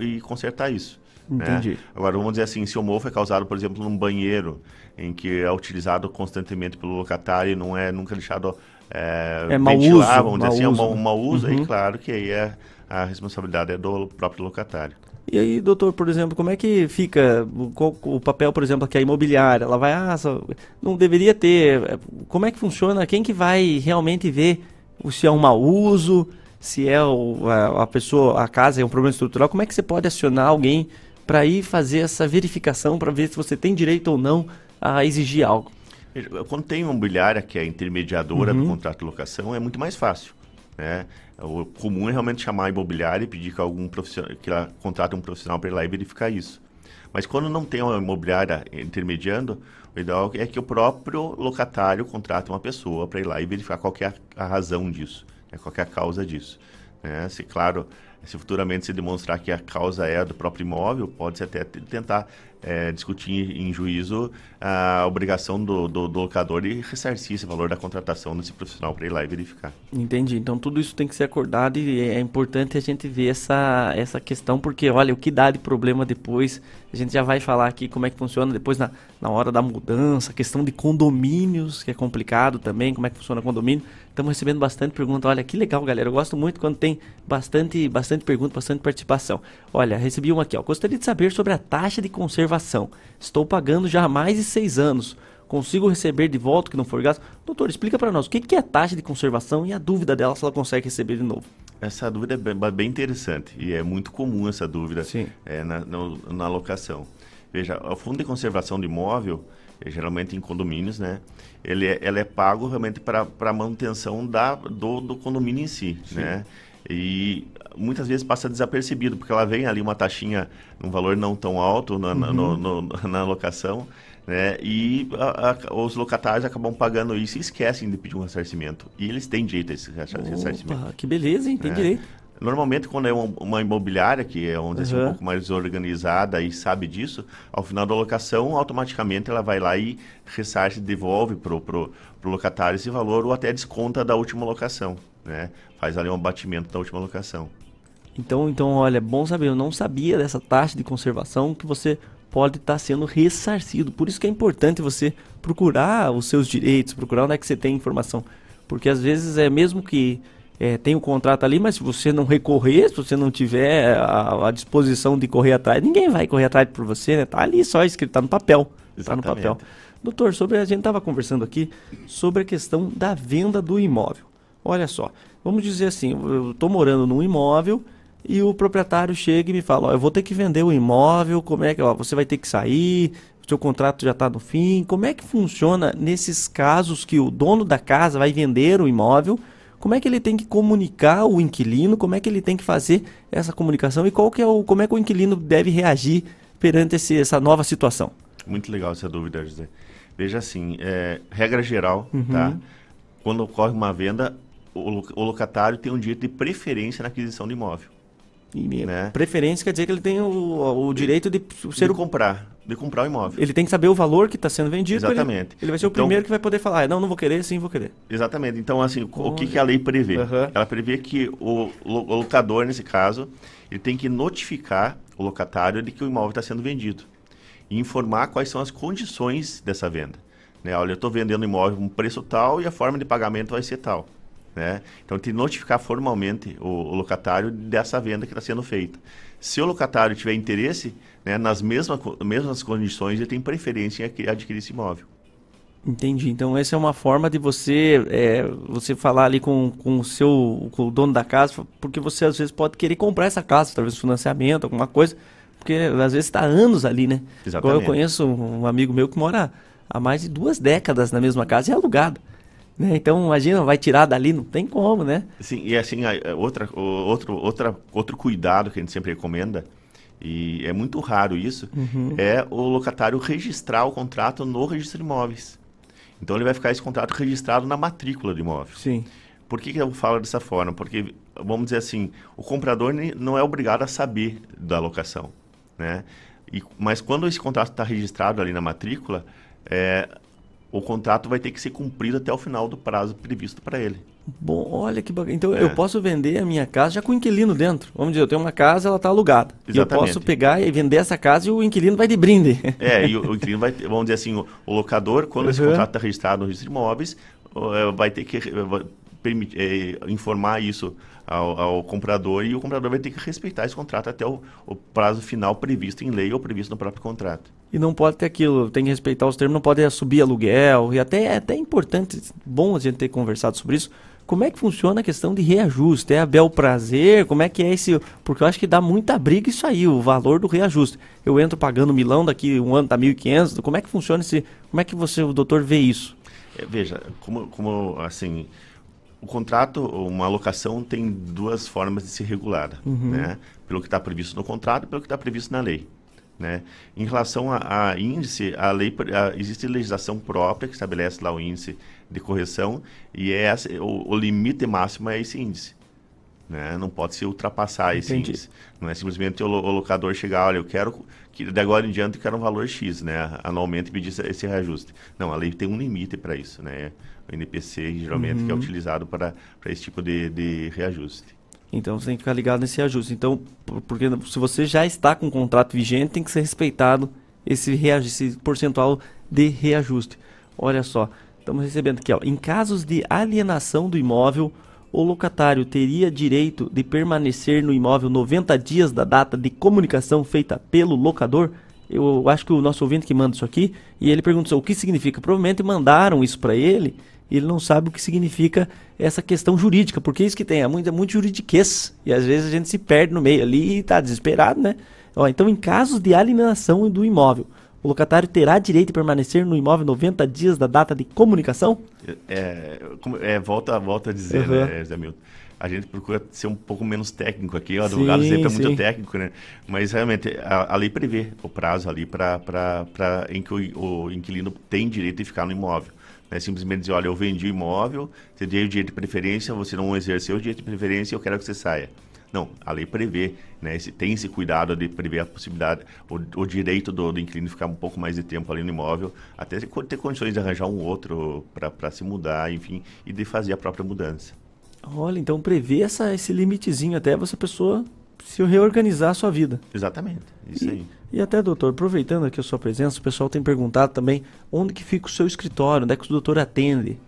e e consertar isso. né? Entendi. Agora, vamos dizer assim, se o mofo é causado, por exemplo, num banheiro, em que é utilizado constantemente pelo locatário e não é nunca deixado é, É mau ventilar, uso, vamos dizer assim, é um uso, mau, uso, aí Uhum. claro que aí é, a responsabilidade é do próprio locatário. E aí, doutor, por exemplo, como é que fica o, o papel, por exemplo, que a imobiliária, ela vai, ah, só- não deveria ter, como é que funciona, quem que vai realmente ver se é um mau uso, se é o, a, a pessoa, a casa é um problema estrutural, como é que você pode acionar alguém para ir fazer essa verificação, para ver se você tem direito ou não a exigir algo? Quando tem uma imobiliária que é intermediadora Uhum. do contrato de locação, é muito mais fácil. Né? O comum é realmente chamar a imobiliária e pedir que, algum profissional, que ela contrate um profissional para ir lá e verificar isso. Mas quando não tem uma imobiliária intermediando, o ideal é que o próprio locatário contrate uma pessoa para ir lá e verificar qual é a, a razão disso, né? qual que é a causa disso. né? Se, claro, se futuramente se demonstrar que a causa é do próprio imóvel, pode-se até tentar é, discutir em juízo a obrigação do, do, do locador de ressarcir esse valor da contratação desse profissional para ir lá e verificar. Entendi. Então tudo isso tem que ser acordado e é importante a gente ver essa, essa questão, porque olha, o que dá de problema depois, a gente já vai falar aqui como é que funciona depois na, na hora da mudança, questão de condomínios, que é complicado também, como é que funciona condomínio. Estamos recebendo bastante pergunta. Olha, que legal, galera. Eu gosto muito quando tem bastante, bastante pergunta, bastante participação. Olha, recebi uma aqui, ó. Gostaria de saber sobre a taxa de conservação. Estou pagando já há mais de seis anos. Consigo receber de volta o que não for gasto? Doutor, explica para nós o que é a taxa de conservação e a dúvida dela se ela consegue receber de novo. Essa dúvida é bem, bem interessante e é muito comum essa dúvida é, na, no- na alocação. Veja, o fundo de conservação de imóvel, eh, geralmente em condomínios, né? Ele é, ela é pago realmente para a manutenção da, do, do condomínio em si, né? E muitas vezes passa desapercebido, porque ela vem ali uma taxinha, um valor não tão alto na, na, no- no- na alocação, né? E a- a- os locatários acabam pagando isso e esquecem de pedir um ressarcimento. E eles têm direito a esse ressa- ressarcimento. Opa, que beleza, hein? Tem É. direito. Normalmente, quando é um- uma imobiliária, que é onde assim, um pouco mais organizada e sabe disso, ao final da locação, automaticamente ela vai lá e ressarce, devolve para o pro, pro locatário esse valor ou até desconta da última locação. Né? Faz ali um abatimento da última locação. Então, então, olha, é bom saber. Eu não sabia dessa taxa de conservação que você pode estar sendo ressarcido. Por isso que é importante você procurar os seus direitos, procurar onde é que você tem informação. Porque às vezes é mesmo que é, tem o contrato ali, mas se você não recorrer, se você não tiver a, a disposição de correr atrás, ninguém vai correr atrás por você, né? Tá ali só escrito, tá no papel. Tá no Exatamente. papel. Doutor, sobre a gente estava conversando aqui sobre a questão da venda do imóvel. Olha só, vamos dizer assim, eu estou morando num imóvel e o proprietário chega e me fala, ó, eu vou ter que vender o imóvel, como é que, ó, você vai ter que sair, o seu contrato já está no fim. Como é que funciona nesses casos que o dono da casa vai vender o imóvel? Como é que ele tem que comunicar o inquilino? Como é que ele tem que fazer essa comunicação e qual que é o, como é que o inquilino deve reagir perante esse, essa nova situação? Muito legal essa dúvida, José. Veja assim, é, regra geral, Uhum. tá? Quando ocorre uma venda, o, o locatário tem um direito de preferência na aquisição do imóvel. Né? Preferência quer dizer que ele tem o, o direito de ser de o comprar, de comprar o imóvel. Ele tem que saber o valor que está sendo vendido. pra ele- Exatamente. Ele, vai ser o Então- primeiro que vai poder falar, "Ah, não, não vou querer, sim, vou querer. Exatamente. Então, assim, o- o que, que a lei prevê? Ela prevê que o, o locador, nesse caso, ele tem que notificar o locatário de que o imóvel está sendo vendido e informar quais são as condições dessa venda. Né? Olha, eu estou vendendo o imóvel com um preço tal e a forma de pagamento vai ser tal. Né? Então, tem que notificar formalmente o, o locatário dessa venda que está sendo feita. Se o locatário tiver interesse, né, nas mesmas, co- mesmas condições, ele tem preferência em adqui- adquirir esse imóvel. Entendi. Então essa é uma forma de você é, você falar ali com, com o seu com o dono da casa, porque você às vezes pode querer comprar essa casa, talvez financiamento, alguma coisa, porque às vezes está anos ali, né? Igual eu Exatamente. conheço um amigo meu que mora há mais de duas décadas na mesma casa e é alugado. Né? Então imagina, vai tirar dali, não tem como, né? Sim, e assim, outra, outro, outra, outro cuidado que a gente sempre recomenda, e é muito raro isso, Uhum. é o locatário registrar o contrato no registro de imóveis. Então ele vai ficar esse contrato registrado na matrícula do imóvel. Sim. Por que, que eu falo dessa forma? Porque, vamos dizer assim, o comprador não é obrigado a saber da locação, né? E, mas quando esse contrato está registrado ali na matrícula, é, o contrato vai ter que ser cumprido até o final do prazo previsto para ele. Bom, olha que bacana. Então É. eu posso vender a minha casa já com o inquilino dentro. Vamos dizer, eu tenho uma casa, ela está alugada. E eu Exatamente. posso pegar e vender essa casa e o inquilino vai de brinde. É, e o, o inquilino vai, ter- vamos dizer assim, o, o locador, quando esse Uhum. contrato está registrado no registro de imóveis, é, vai ter que vai permit- eh, informar isso ao, ao comprador e o comprador vai ter que respeitar esse contrato até o, o prazo final previsto em lei ou previsto no próprio contrato. E não pode ter aquilo, tem que respeitar os termos, não pode subir aluguel. E até é até importante, bom a gente ter conversado sobre isso. Como é que funciona a questão de reajuste? É a bel prazer? Como é que é esse. Porque eu acho que dá muita briga isso aí, o valor do reajuste. Eu entro pagando milão, daqui um ano tá 1.500. Como é que funciona esse. Como é que você, o doutor, vê isso? É, veja, como, como assim, o contrato, uma alocação tem duas formas de ser regulada, Uhum. né? Pelo que está previsto no contrato e pelo que está previsto na lei. Né? Em relação a, a índice, a lei a- existe legislação própria que estabelece lá o índice de correção e é essa- o, o limite máximo é esse índice. Né? Não pode se ultrapassar esse Entendi. índice. Não é simplesmente o, o locador chegar, olha, eu quero que de agora em diante eu quero um valor X, né? Anualmente pedir esse- esse reajuste. Não, a lei tem um limite para isso, né? O NPC geralmente que é Uhum. utilizado para, para esse tipo de, de reajuste. Então você tem que ficar ligado nesse ajuste. Então, por- porque se você já está com um contrato vigente, tem que ser respeitado esse, reajuste, esse percentual de reajuste. Olha só, estamos recebendo aqui, ó. Em casos de alienação do imóvel, o locatário teria direito de permanecer no imóvel 90 dias da data de comunicação feita pelo locador? Eu acho que o nosso ouvinte que manda isso aqui, e ele perguntou o que significa. Provavelmente mandaram isso para ele, e ele não sabe o que significa essa questão jurídica, porque é isso que tem, é muito, é muito juridiquês, e às vezes a gente se perde no meio ali e está desesperado, né? Ó, então, em casos de alienação do imóvel, o locatário terá direito de permanecer no imóvel 90 dias da data de comunicação? É, como- é, volta, volta a dizer, Uhum. né, Zé Milton? A gente procura ser um pouco menos técnico aqui, o advogado Sim, sempre é muito sim. técnico, né? Mas realmente a, a lei prevê o prazo ali para em que o, o inquilino tem direito de ficar no imóvel. Não é simplesmente dizer, olha, eu vendi o imóvel, você deu o direito de preferência, você não exerceu o direito de preferência, eu quero que você saia. Não, a lei prevê, né, esse, tem esse cuidado de prever a possibilidade, o, o direito do, do inquilino ficar um pouco mais de tempo ali no imóvel, até ter, condições de arranjar um outro para se mudar, enfim, e de fazer a própria mudança. Olha, então prevê essa, esse limitezinho até você pessoa se reorganizar a sua vida. Exatamente, isso aí. E até, doutor, aproveitando aqui a sua presença, o pessoal tem perguntado também onde que fica o seu escritório, onde é que o doutor atende?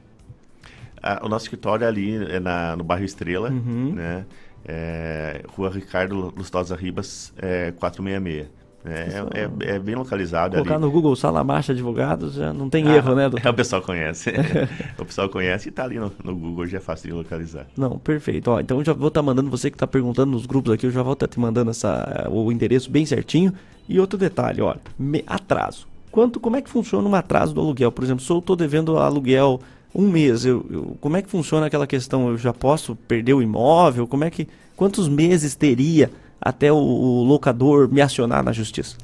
Ah, o nosso escritório é ali é na, no bairro Estrela, Uhum. né? É, Rua Ricardo Lustosa Ribas, é, 466. É, é, é bem localizado Colocar ali. no Google Sala Marcha Advogados, já não tem erro, né, doutor? É, o pessoal conhece. o pessoal conhece e está ali no, no Google, já é fácil de localizar. Não, perfeito. Ó, então eu já vou estar mandando, você que está perguntando nos grupos aqui, eu já vou estar te mandando essa, o endereço bem certinho. E outro detalhe, me- atraso. Quanto, como é que funciona um atraso do aluguel? Por exemplo, se eu estou devendo aluguel um mês, eu, eu- como é que funciona aquela questão? Eu já posso perder o imóvel? Como é que, quantos meses teria até o, o locador me acionar na justiça?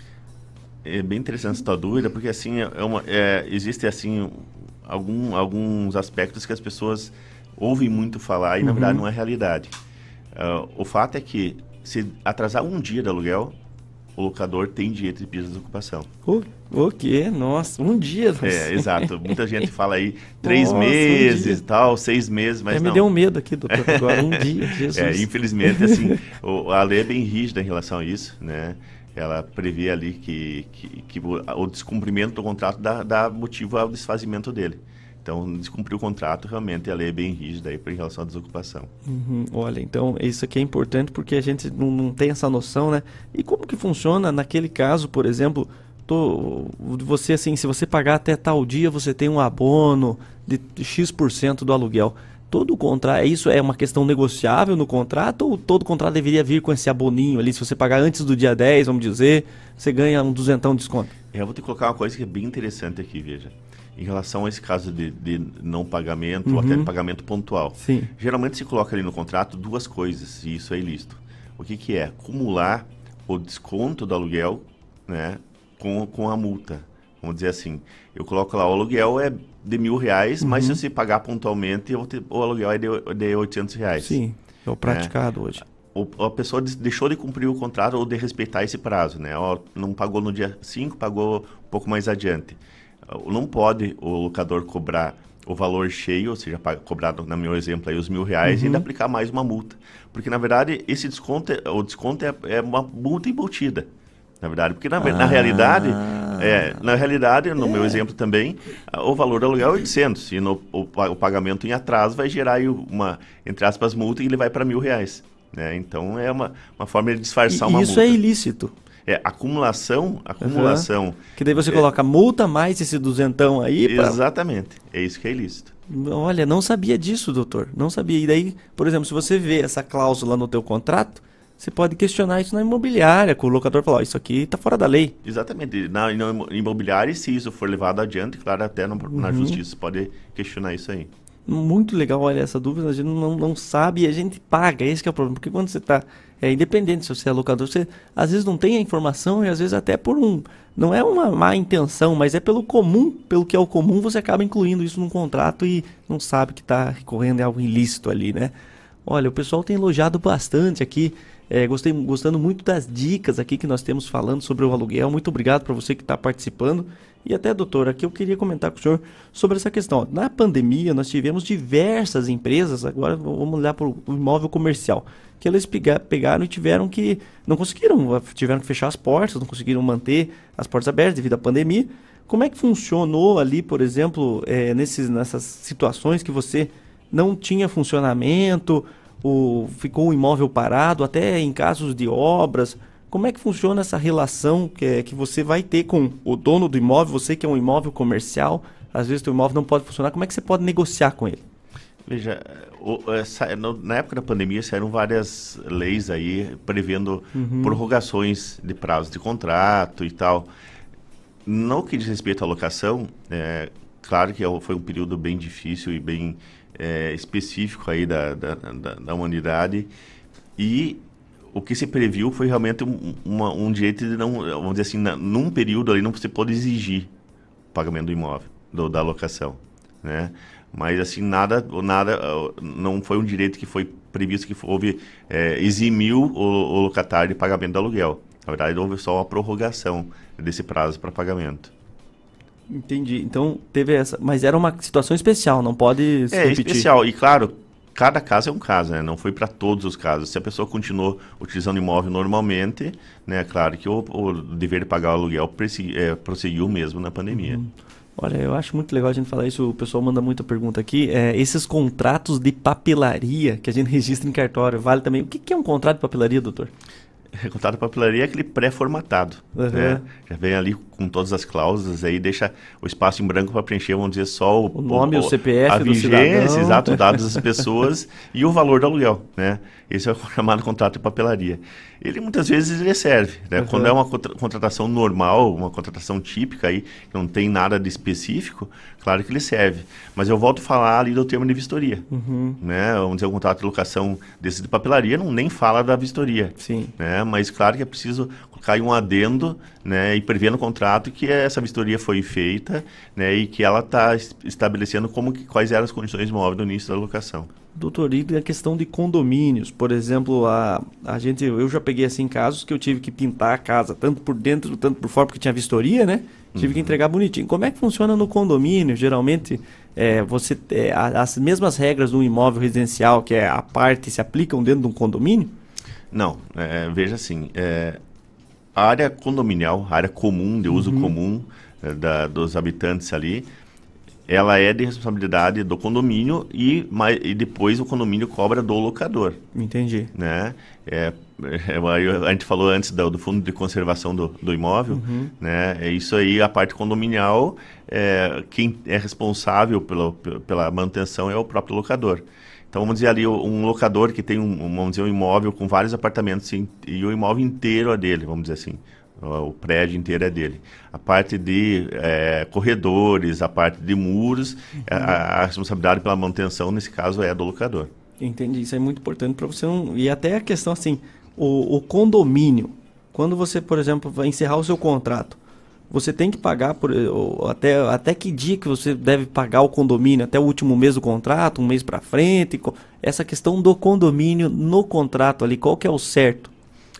É bem interessante essa tua dúvida, porque assim, é uma, é, existe assim algum, alguns aspectos que as pessoas ouvem muito falar e na Uhum. verdade não é realidade. Ah, o fato é que se atrasar um dia de aluguel, o locador tem direito de pedir desocupação. O, o quê? Nossa, um dia. É, exato. Muita gente fala aí três Nossa, um meses dia. e tal, seis meses, mas É, me não. deu um medo aqui, doutor, agora, um dia, Jesus. É, infelizmente, assim, a lei é bem rígida em relação a isso, né? Ela prevê ali que, que, que o, o descumprimento do contrato dá, dá motivo ao desfazimento dele. Então, descumprir o contrato, realmente, a lei é bem rígida aí em relação à desocupação. Uhum, Olha, então isso aqui é importante porque a gente não, não tem essa noção, né? E como que funciona naquele caso, por exemplo, tô, você assim, se você pagar até tal dia, você tem um abono de X% do aluguel. Todo o contrato, é isso é uma questão negociável no contrato ou todo contrato deveria vir com esse aboninho ali? Se você pagar antes do dia 10, vamos dizer, você ganha um duzentão de desconto. Eu vou te colocar uma coisa que é bem interessante aqui, veja. Em relação a esse caso de, de não pagamento ou até Uhum. de pagamento pontual. Sim. Geralmente se coloca ali no contrato duas coisas, e isso é ilícito. O que, que é? Acumular o desconto do aluguel né, com, com a multa. Vamos dizer assim, eu coloco lá, o aluguel é de mil reais, mas se Uhum. você pagar pontualmente, ter- o aluguel é de, de 800 reais. Sim, é o praticado hoje. O, a pessoa deixou de cumprir o contrato ou de respeitar esse prazo, né? Ó, não pagou no dia 5, pagou um pouco mais adiante. Ah, Não pode o locador cobrar o valor cheio, ou seja, cobrar, no meu exemplo aí, os mil reais, e Uhum. ainda aplicar mais uma multa. Porque, na verdade, esse desconto, é- o desconto é, é uma multa embutida. Na verdade, porque na, ve- na Ah. realidade, é, na realidade, no meu exemplo também, ah, o valor do aluguel é 800 e no, o, o pagamento em atraso vai gerar uma, entre aspas, multa e ele vai para mil reais. Né? Então é uma, uma forma de disfarçar E uma isso multa. é ilícito. É, acumulação, acumulação. Que daí você É, coloca multa mais esse duzentão aí pra- Exatamente, é isso que é ilícito. Olha, não sabia disso, doutor. Não sabia. E daí, por exemplo, se você vê essa cláusula no teu contrato, você pode questionar isso na imobiliária, com o locador falar, ó, isso aqui tá fora da lei. Exatamente. Na, na imo- imobiliária, se isso for levado adiante, claro, até no- na Uhum. justiça pode questionar isso aí. Muito legal, olha, essa dúvida a gente não, não sabe e a gente paga, esse é o problema. Porque quando você está é, independente, se você é locador, você às vezes não tem a informação e às vezes até por um... Não é uma má intenção, mas é pelo comum, pelo que é o comum, você acaba incluindo isso num contrato e não sabe que está recorrendo a algo ilícito ali, né? Olha, o pessoal tem elogiado bastante aqui. É, gostei, gostando muito das dicas aqui que nós temos falando sobre o aluguel. Muito obrigado para você que está participando. E até, doutor, aqui eu queria comentar com o senhor sobre essa questão. Na pandemia, nós tivemos diversas empresas, agora vamos olhar para o imóvel comercial, que pega- pegaram e tiveram que. não conseguiram, tiveram que fechar as portas, não conseguiram manter as portas abertas devido à pandemia. Como é que funcionou ali, por exemplo, é, nesses, nessas situações que você não tinha funcionamento, o, ficou o imóvel parado, até em casos de obras? Como é que funciona essa relação que, é, que você vai ter com o dono do imóvel, você que é um imóvel comercial, às vezes o imóvel não pode funcionar, como é que você pode negociar com ele? Veja, na época da pandemia saíram várias leis aí prevendo Uhum. prorrogações de prazo de contrato e tal. No que diz respeito à locação, é, claro que é foi um período bem difícil e bem é, específico aí da, da, da, da humanidade e o que se previu foi realmente um, uma- um direito de não, vamos dizer assim, na, num período ali não você pode exigir o pagamento do imóvel, do, da locação, né? Mas assim, nada, nada, não foi um direito que foi previsto que houve, é, eximiu o, o locatário de pagamento do aluguel. Na verdade, houve só uma prorrogação desse prazo para pagamento. Entendi. Então teve essa. Mas era uma situação especial, não pode se É repetir. especial. E claro, cada caso é um caso, né? Não foi para todos os casos. Se a pessoa continuou utilizando o imóvel normalmente, né? Claro que o, o dever de pagar o aluguel é, prosseguiu mesmo na pandemia. Olha, eu acho muito legal a gente falar isso. O pessoal manda muita pergunta aqui. É, esses contratos de papelaria que a gente registra em cartório, vale também. O que, que é um contrato de papelaria, doutor? Contrato de papelaria é aquele pré-formatado. Uhum. né? Já vem ali com todas as cláusulas, aí deixa o espaço em branco para preencher, vamos dizer, só o, O nome, o CPF a vigência, exato, dados das pessoas e o valor do aluguel. Né? Esse é o chamado contrato de papelaria. Ele muitas vezes ele serve. Né? Uhum. Quando é uma contra- contratação normal, uma contratação típica, aí, que não tem nada de específico, claro que ele serve. Mas eu volto a falar ali do termo de vistoria. Uhum. Né? Vamos dizer, o contrato de locação desse de papelaria não nem fala da vistoria. Sim. Né? Mas claro que é preciso colocar um adendo né? e prever no contrato que essa vistoria foi feita né? e que ela está estabelecendo como que, quais eram as condições móveis do início da locação. Doutor, e a questão de condomínios, por exemplo, a, a gente, eu já peguei assim casos que eu tive que pintar a casa, tanto por dentro, tanto por fora, porque tinha vistoria, né? Tive que entregar bonitinho. Como é que funciona no condomínio? Geralmente, é, você é, as mesmas regras do imóvel residencial, que é a parte, se aplicam dentro de um condomínio? Não, é, veja assim, é, a área condominial, a área comum, de uso Uhum. comum é, da- dos habitantes ali, ela é de responsabilidade do condomínio e, mai- e depois o condomínio cobra do locador. Entendi. Né? É, é, aí a gente falou antes do, do fundo de conservação do, do imóvel, Uhum. né? É isso aí, a parte condominial, é, quem é responsável pela, pela manutenção é o próprio locador. Então vamos dizer ali um locador que tem um, um, vamos dizer, um imóvel com vários apartamentos e, e o imóvel inteiro é dele, vamos dizer assim. O prédio inteiro é dele. A parte de é, corredores, a parte de muros, a, a responsabilidade pela manutenção, nesse caso, é do locador. Entendi, isso é muito importante para você não. E até a questão assim, o, o condomínio, quando você, por exemplo, vai encerrar o seu contrato, você tem que pagar por até, até que dia que você deve pagar o condomínio? Até o último mês do contrato, um mês para frente? Essa questão do condomínio no contrato ali, qual que é o certo?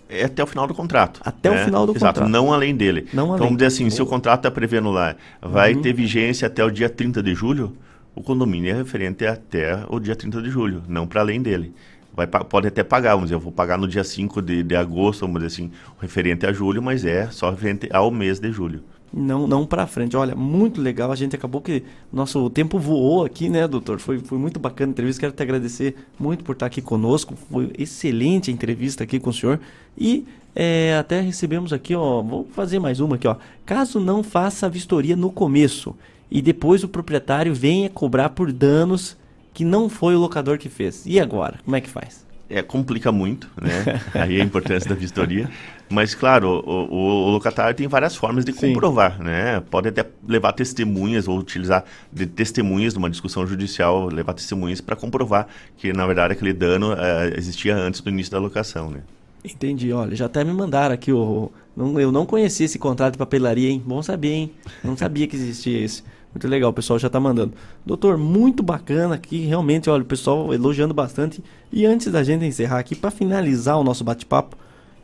É até o final do contrato. Até o né? final do Exato, contrato. não além dele. Não então além. vamos dizer assim, se o contrato está prevendo lá, vai Uhum. ter vigência até o dia 30 de julho, o condomínio é referente até o dia 30 de julho, não para além dele. Vai, pode até pagar, vamos dizer, eu vou pagar no dia 5 de, de agosto, vamos dizer assim, o referente a julho, mas é só referente ao mês de julho. Não, não para frente. Olha, muito legal. A gente acabou que nosso tempo voou aqui, né, doutor? Foi, foi muito bacana a entrevista. Quero te agradecer muito por estar aqui conosco. Foi excelente a entrevista aqui com o senhor. E é, até recebemos aqui, ó. Vou fazer mais uma aqui, ó. Caso não faça a vistoria no começo e depois o proprietário venha cobrar por danos que não foi o locador que fez. E agora? Como é que faz? É, complica muito, né? Aí a importância da vistoria. Mas, claro, o, o- o locatário tem várias formas de Sim. comprovar, né? Pode até levar testemunhas ou utilizar de testemunhas numa discussão judicial, levar testemunhas para comprovar que, na verdade, aquele dano eh, existia antes do início da locação, né? Entendi, olha, já até me mandaram aqui o Não, eu não conhecia esse contrato de papelaria, hein? Bom saber, hein? Não sabia que existia esse. Muito legal, o pessoal já tá mandando. Doutor, muito bacana aqui, realmente, olha, o pessoal elogiando bastante. E antes da gente encerrar aqui, para finalizar o nosso bate-papo,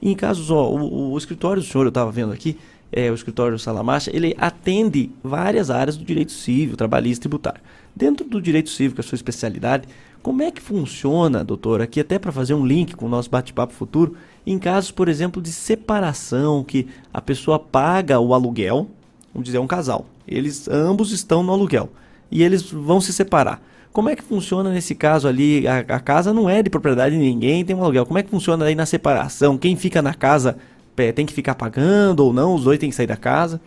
em casos, ó, o, o escritório do senhor, eu tava vendo aqui, é, o escritório Salamacha, ele atende várias áreas do direito civil, trabalhista e tributário. Dentro do direito civil, que é a sua especialidade, como é que funciona, doutor, aqui até para fazer um link com o nosso bate-papo futuro, em casos, por exemplo, de separação, que a pessoa paga o aluguel, vamos dizer, um casal, eles ambos estão no aluguel e eles vão se separar. Como é que funciona nesse caso ali? A, a casa não é de propriedade de ninguém, tem um aluguel. Como é que funciona aí na separação? Quem fica na casa é, tem que ficar pagando ou não? Os dois têm que sair da casa?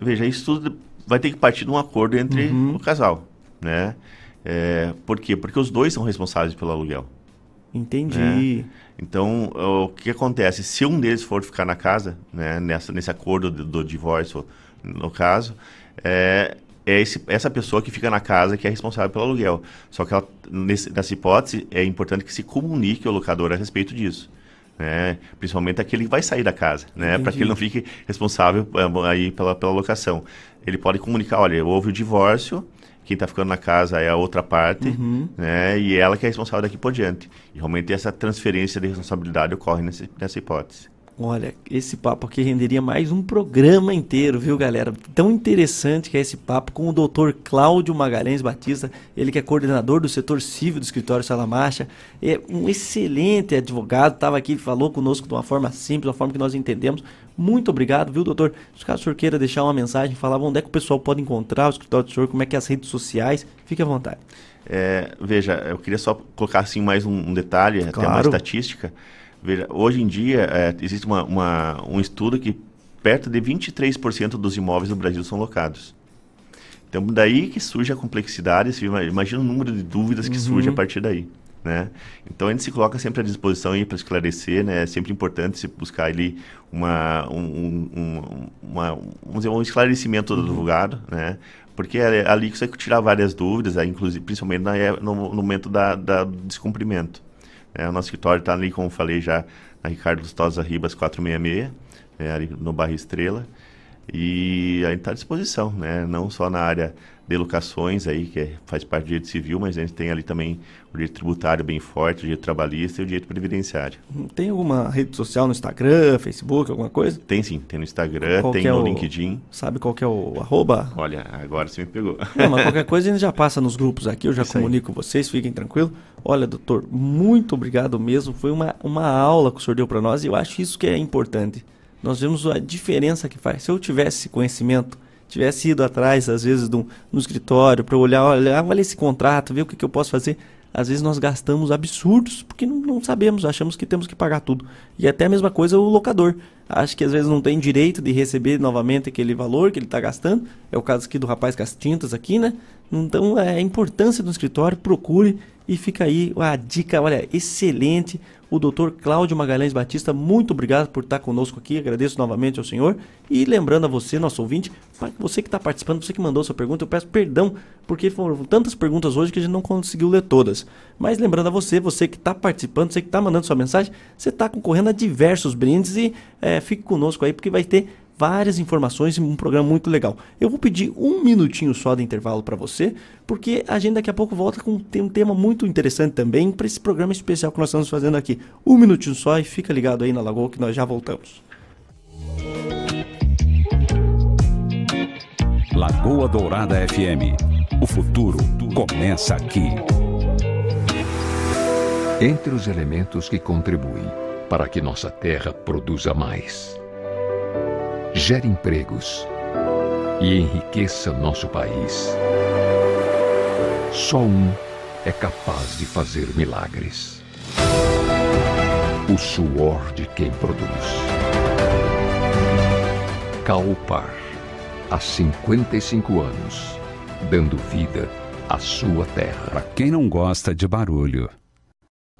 Veja, isso tudo vai ter que partir de um acordo entre Uhum. o casal, né? É, por quê? Porque os dois são responsáveis pelo aluguel. Entendi. né? Então, o que acontece? Se um deles for ficar na casa, né, nessa, nesse acordo do, do divórcio, no caso, é, é esse- essa pessoa que fica na casa que é responsável pelo aluguel. Só que ela, nesse- nessa hipótese, é importante que se comunique ao locador a respeito disso. Né? Principalmente aquele que vai sair da casa, né? para que ele não fique responsável eh, aí pela, pela locação. Ele pode comunicar, olha, houve o divórcio, quem está ficando na casa é a outra parte, Uhum. né? E ela que é responsável daqui por diante. E realmente essa transferência de responsabilidade ocorre nessa hipótese. Olha, esse papo aqui renderia mais um programa inteiro, viu, galera? Tão interessante que é esse papo com o Dr. Cláudio Magalhães Batista, ele que é coordenador do setor civil do escritório Salamacha, é um excelente advogado, estava aqui, falou conosco de uma forma simples, uma forma que nós entendemos. Muito obrigado, viu, doutor? Se caso o senhor queira deixar uma mensagem, falar onde é que o pessoal pode encontrar o escritório do senhor, como é que é as redes sociais, fique à vontade. É, veja, eu queria só colocar assim mais um, um detalhe, até uma Claro. estatística. Veja, hoje em dia é, existe uma, uma- um estudo que perto de 23% dos imóveis no Brasil são locados. Então daí que surge a complexidade, imagina o número de dúvidas que Uhum. surge a partir daí. Né? Então a gente se coloca sempre à disposição para esclarecer, né? é sempre importante se buscar ali uma, um, um- um- uma, vamos dizer, um esclarecimento do advogado, né? porque é ali que você tirar várias dúvidas, aí, inclusive, principalmente na, no, no momento da, da- do descumprimento. Né? o nosso escritório está ali, como falei já, na Ricardo Lustosa Ribas 466, né? ali no bairro Estrela, e a gente está à disposição, né? não só na área de locações, aí, que é- faz parte do direito civil, mas a gente tem ali também o direito tributário bem forte, o direito trabalhista e o direito previdenciário. Tem alguma rede social no Instagram, Facebook, alguma coisa? Tem sim, tem no Instagram, Qual tem é no o- LinkedIn. Sabe qual que é o arroba? Olha, agora você me pegou. Não, mas qualquer coisa a gente já passa nos grupos aqui, eu já Isso aí. comunico com vocês, fiquem tranquilos. Olha, doutor, muito obrigado mesmo. Foi uma, uma aula que o senhor deu para nós e eu acho isso que é importante. Nós vemos a diferença que faz. Se eu tivesse esse conhecimento, tivesse ido atrás, às vezes, do, no escritório, para olhar, olha, olha esse contrato, ver o que, que eu posso fazer. Às vezes nós gastamos absurdos porque não, não sabemos, achamos que temos que pagar tudo. E até a mesma coisa o locador. Acho que às vezes não tem direito de receber novamente aquele valor que ele está gastando. É o caso aqui do rapaz com as tintas aqui, né? Então é a importância do escritório, procure e fica aí a dica, olha, excelente. O doutor Cláudio Magalhães Batista, muito obrigado por estar conosco aqui, agradeço novamente ao senhor. E lembrando a você, nosso ouvinte, você que está participando, você que mandou sua pergunta, eu peço perdão, porque foram tantas perguntas hoje que a gente não conseguiu ler todas. Mas lembrando a você, você que está participando, você que está mandando sua mensagem, você está concorrendo a diversos brindes e é, fique conosco aí, porque vai ter várias informações e um programa muito legal. Eu vou pedir um minutinho só de intervalo para você, porque a gente daqui a pouco volta com um tema muito interessante também para esse programa especial que nós estamos fazendo aqui. Um minutinho só e fica ligado aí na Lagoa que nós já voltamos. Lagoa Dourada FM. O futuro começa aqui. Entre os elementos que contribuem para que nossa terra produza mais, gere empregos e enriqueça nosso país, só um é capaz de fazer milagres: o suor de quem produz. Caopar, há 55 anos, dando vida à sua terra. Para quem não gosta de barulho,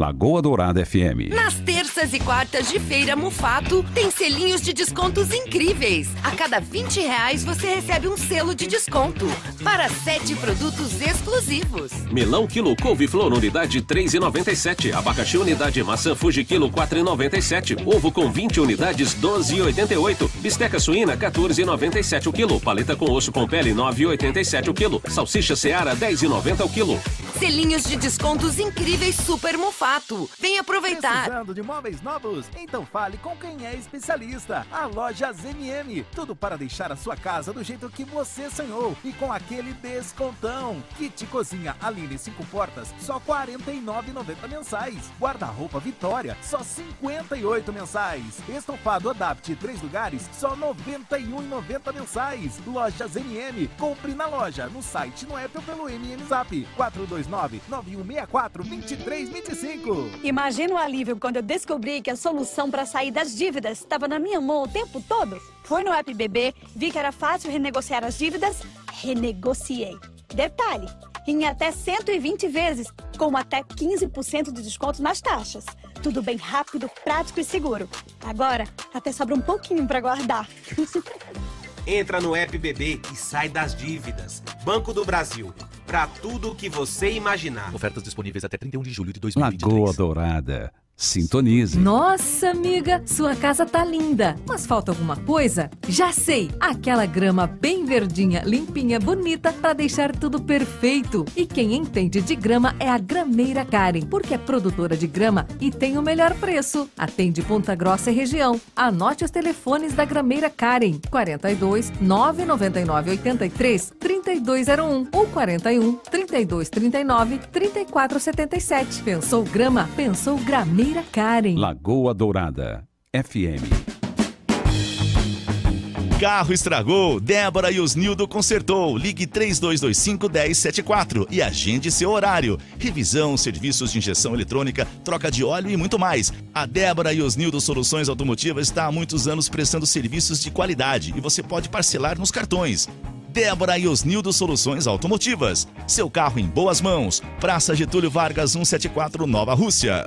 Lagoa Dourada FM. Nas terças e quartas de feira Mufato, tem selinhos de descontos incríveis. A cada 20 reais você recebe um selo de desconto para sete produtos exclusivos. Melão quilo couve-flor unidade 3,97. Abacaxi unidade maçã Fuji quilo 4,97. Ovo com 20 unidades 12,88. Bisteca suína 14,97 o quilo. Paleta com osso com pele 9,87 o quilo. Salsicha Seara 10,90 o quilo. Selinhos de descontos incríveis Super Mufato. Vem aproveitar. Precisando de móveis novos? Então fale com quem é especialista. A Lojas MM. Tudo para deixar a sua casa do jeito que você sonhou e com aquele descontão. Kit cozinha Aline 5 portas, só R$ 49,90 mensais. Guarda-roupa Vitória, só R$ 58 mensais. Estofado Adapt 3 lugares, só R$ 91,90 mensais. Lojas MM. Compre na loja, no site, no app ou pelo MM Zap. 429 9164 2325. Imagina o alívio quando eu descobri que a solução para sair das dívidas estava na minha mão o tempo todo. Fui no app BB, vi que era fácil renegociar as dívidas, renegociei. Detalhe, em até 120 vezes, com até 15% de desconto nas taxas. Tudo bem rápido, prático e seguro. Agora, até sobra um pouquinho para guardar. Entra no app BB e sai das dívidas. Banco do Brasil. Para tudo o que você imaginar. Ofertas disponíveis até 31 de julho de 2023. Lagoa Dourada. Sintonize. Nossa, amiga, sua casa tá linda. Mas falta alguma coisa? Já sei! Aquela grama bem verdinha, limpinha, bonita para deixar tudo perfeito. E quem entende de grama é a Grameira Karen, porque é produtora de grama e tem o melhor preço. Atende Ponta Grossa e região. Anote os telefones da Grameira Karen: 42 999 83 3201 ou 41 32 39 34 77. Pensou grama? Pensou Grameira Karen. Lagoa Dourada FM. Carro estragou, Débora e Osnildo consertou. Ligue 3225-1074 e agende seu horário. Revisão, serviços de injeção eletrônica, troca de óleo e muito mais. A Débora e Osnildo Soluções Automotivas está há muitos anos prestando serviços de qualidade e você pode parcelar nos cartões. Débora e Osnildo Soluções Automotivas. Seu carro em boas mãos. Praça Getúlio Vargas 174, Nova Rússia.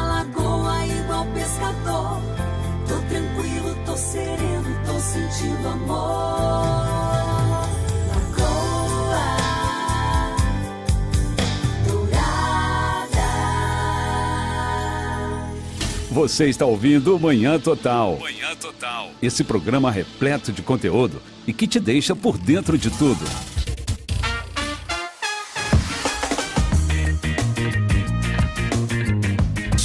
pescador. Tô tranquilo, tô sereno, tô sentindo amor. Lagoa Dourada. Você está ouvindo Manhã Total. Manhã Total. Esse programa repleto de conteúdo e que te deixa por dentro de tudo.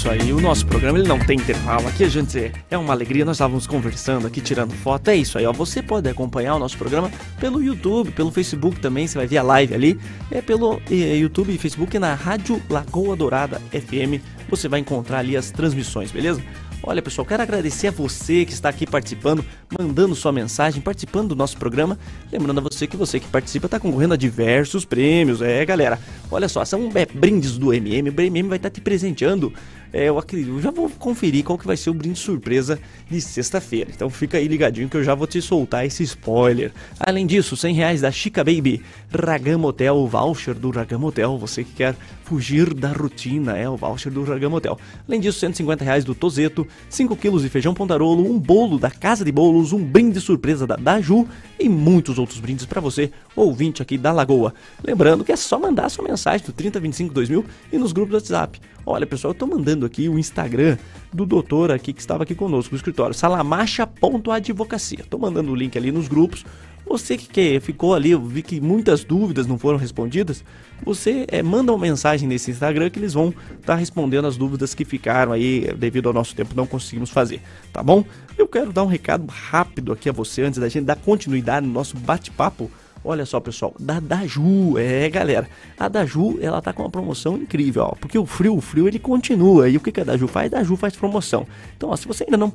Isso aí, o nosso programa ele não tem intervalo. Aqui a gente é uma alegria, nós estávamos conversando aqui, tirando foto. É isso aí, ó. Você pode acompanhar o nosso programa pelo YouTube, pelo Facebook também, você vai ver a live ali. É pelo eh, YouTube e Facebook na Rádio Lagoa Dourada FM. Você vai encontrar ali as transmissões, beleza? Olha, pessoal, quero agradecer a você que está aqui participando, mandando sua mensagem, participando do nosso programa. Lembrando a você que você que participa está concorrendo a diversos prêmios. É, galera, olha só, são é, brindes do MM. O MM vai estar te presenteando. É, eu, acredito, eu já vou conferir qual que vai ser o brinde surpresa de sexta-feira. Então fica aí ligadinho que eu já vou te soltar esse spoiler. Além disso, 100 reais da Chica Baby, Ragam Hotel, voucher do Ragam Hotel. Você que quer fugir da rotina, é o voucher do Ragam Hotel. Além disso, 150 reais do Tozeto, 5 quilos de feijão pontarolo, um bolo da Casa de Bolos, um brinde surpresa da Daju e muitos outros brindes para você, ouvinte aqui da Lagoa. Lembrando que é só mandar sua mensagem do 3025 2000 e nos grupos do WhatsApp. Olha, pessoal, eu tô mandando aqui o Instagram do doutor aqui que estava aqui conosco no escritório, salamacha.advocacia. Tô mandando o link ali nos grupos. Você que, que ficou ali, eu vi que muitas dúvidas não foram respondidas. Você é, manda uma mensagem nesse Instagram que eles vão estar tá respondendo as dúvidas que ficaram aí devido ao nosso tempo não conseguimos fazer, tá bom? Eu quero dar um recado rápido aqui a você antes da gente dar continuidade no nosso bate-papo. Olha só, pessoal, da Daju, é, galera. A Daju, ela tá com uma promoção incrível, ó. Porque o frio, o frio, ele continua. E o que, que a Daju faz? A Daju faz promoção. Então, ó, se você ainda não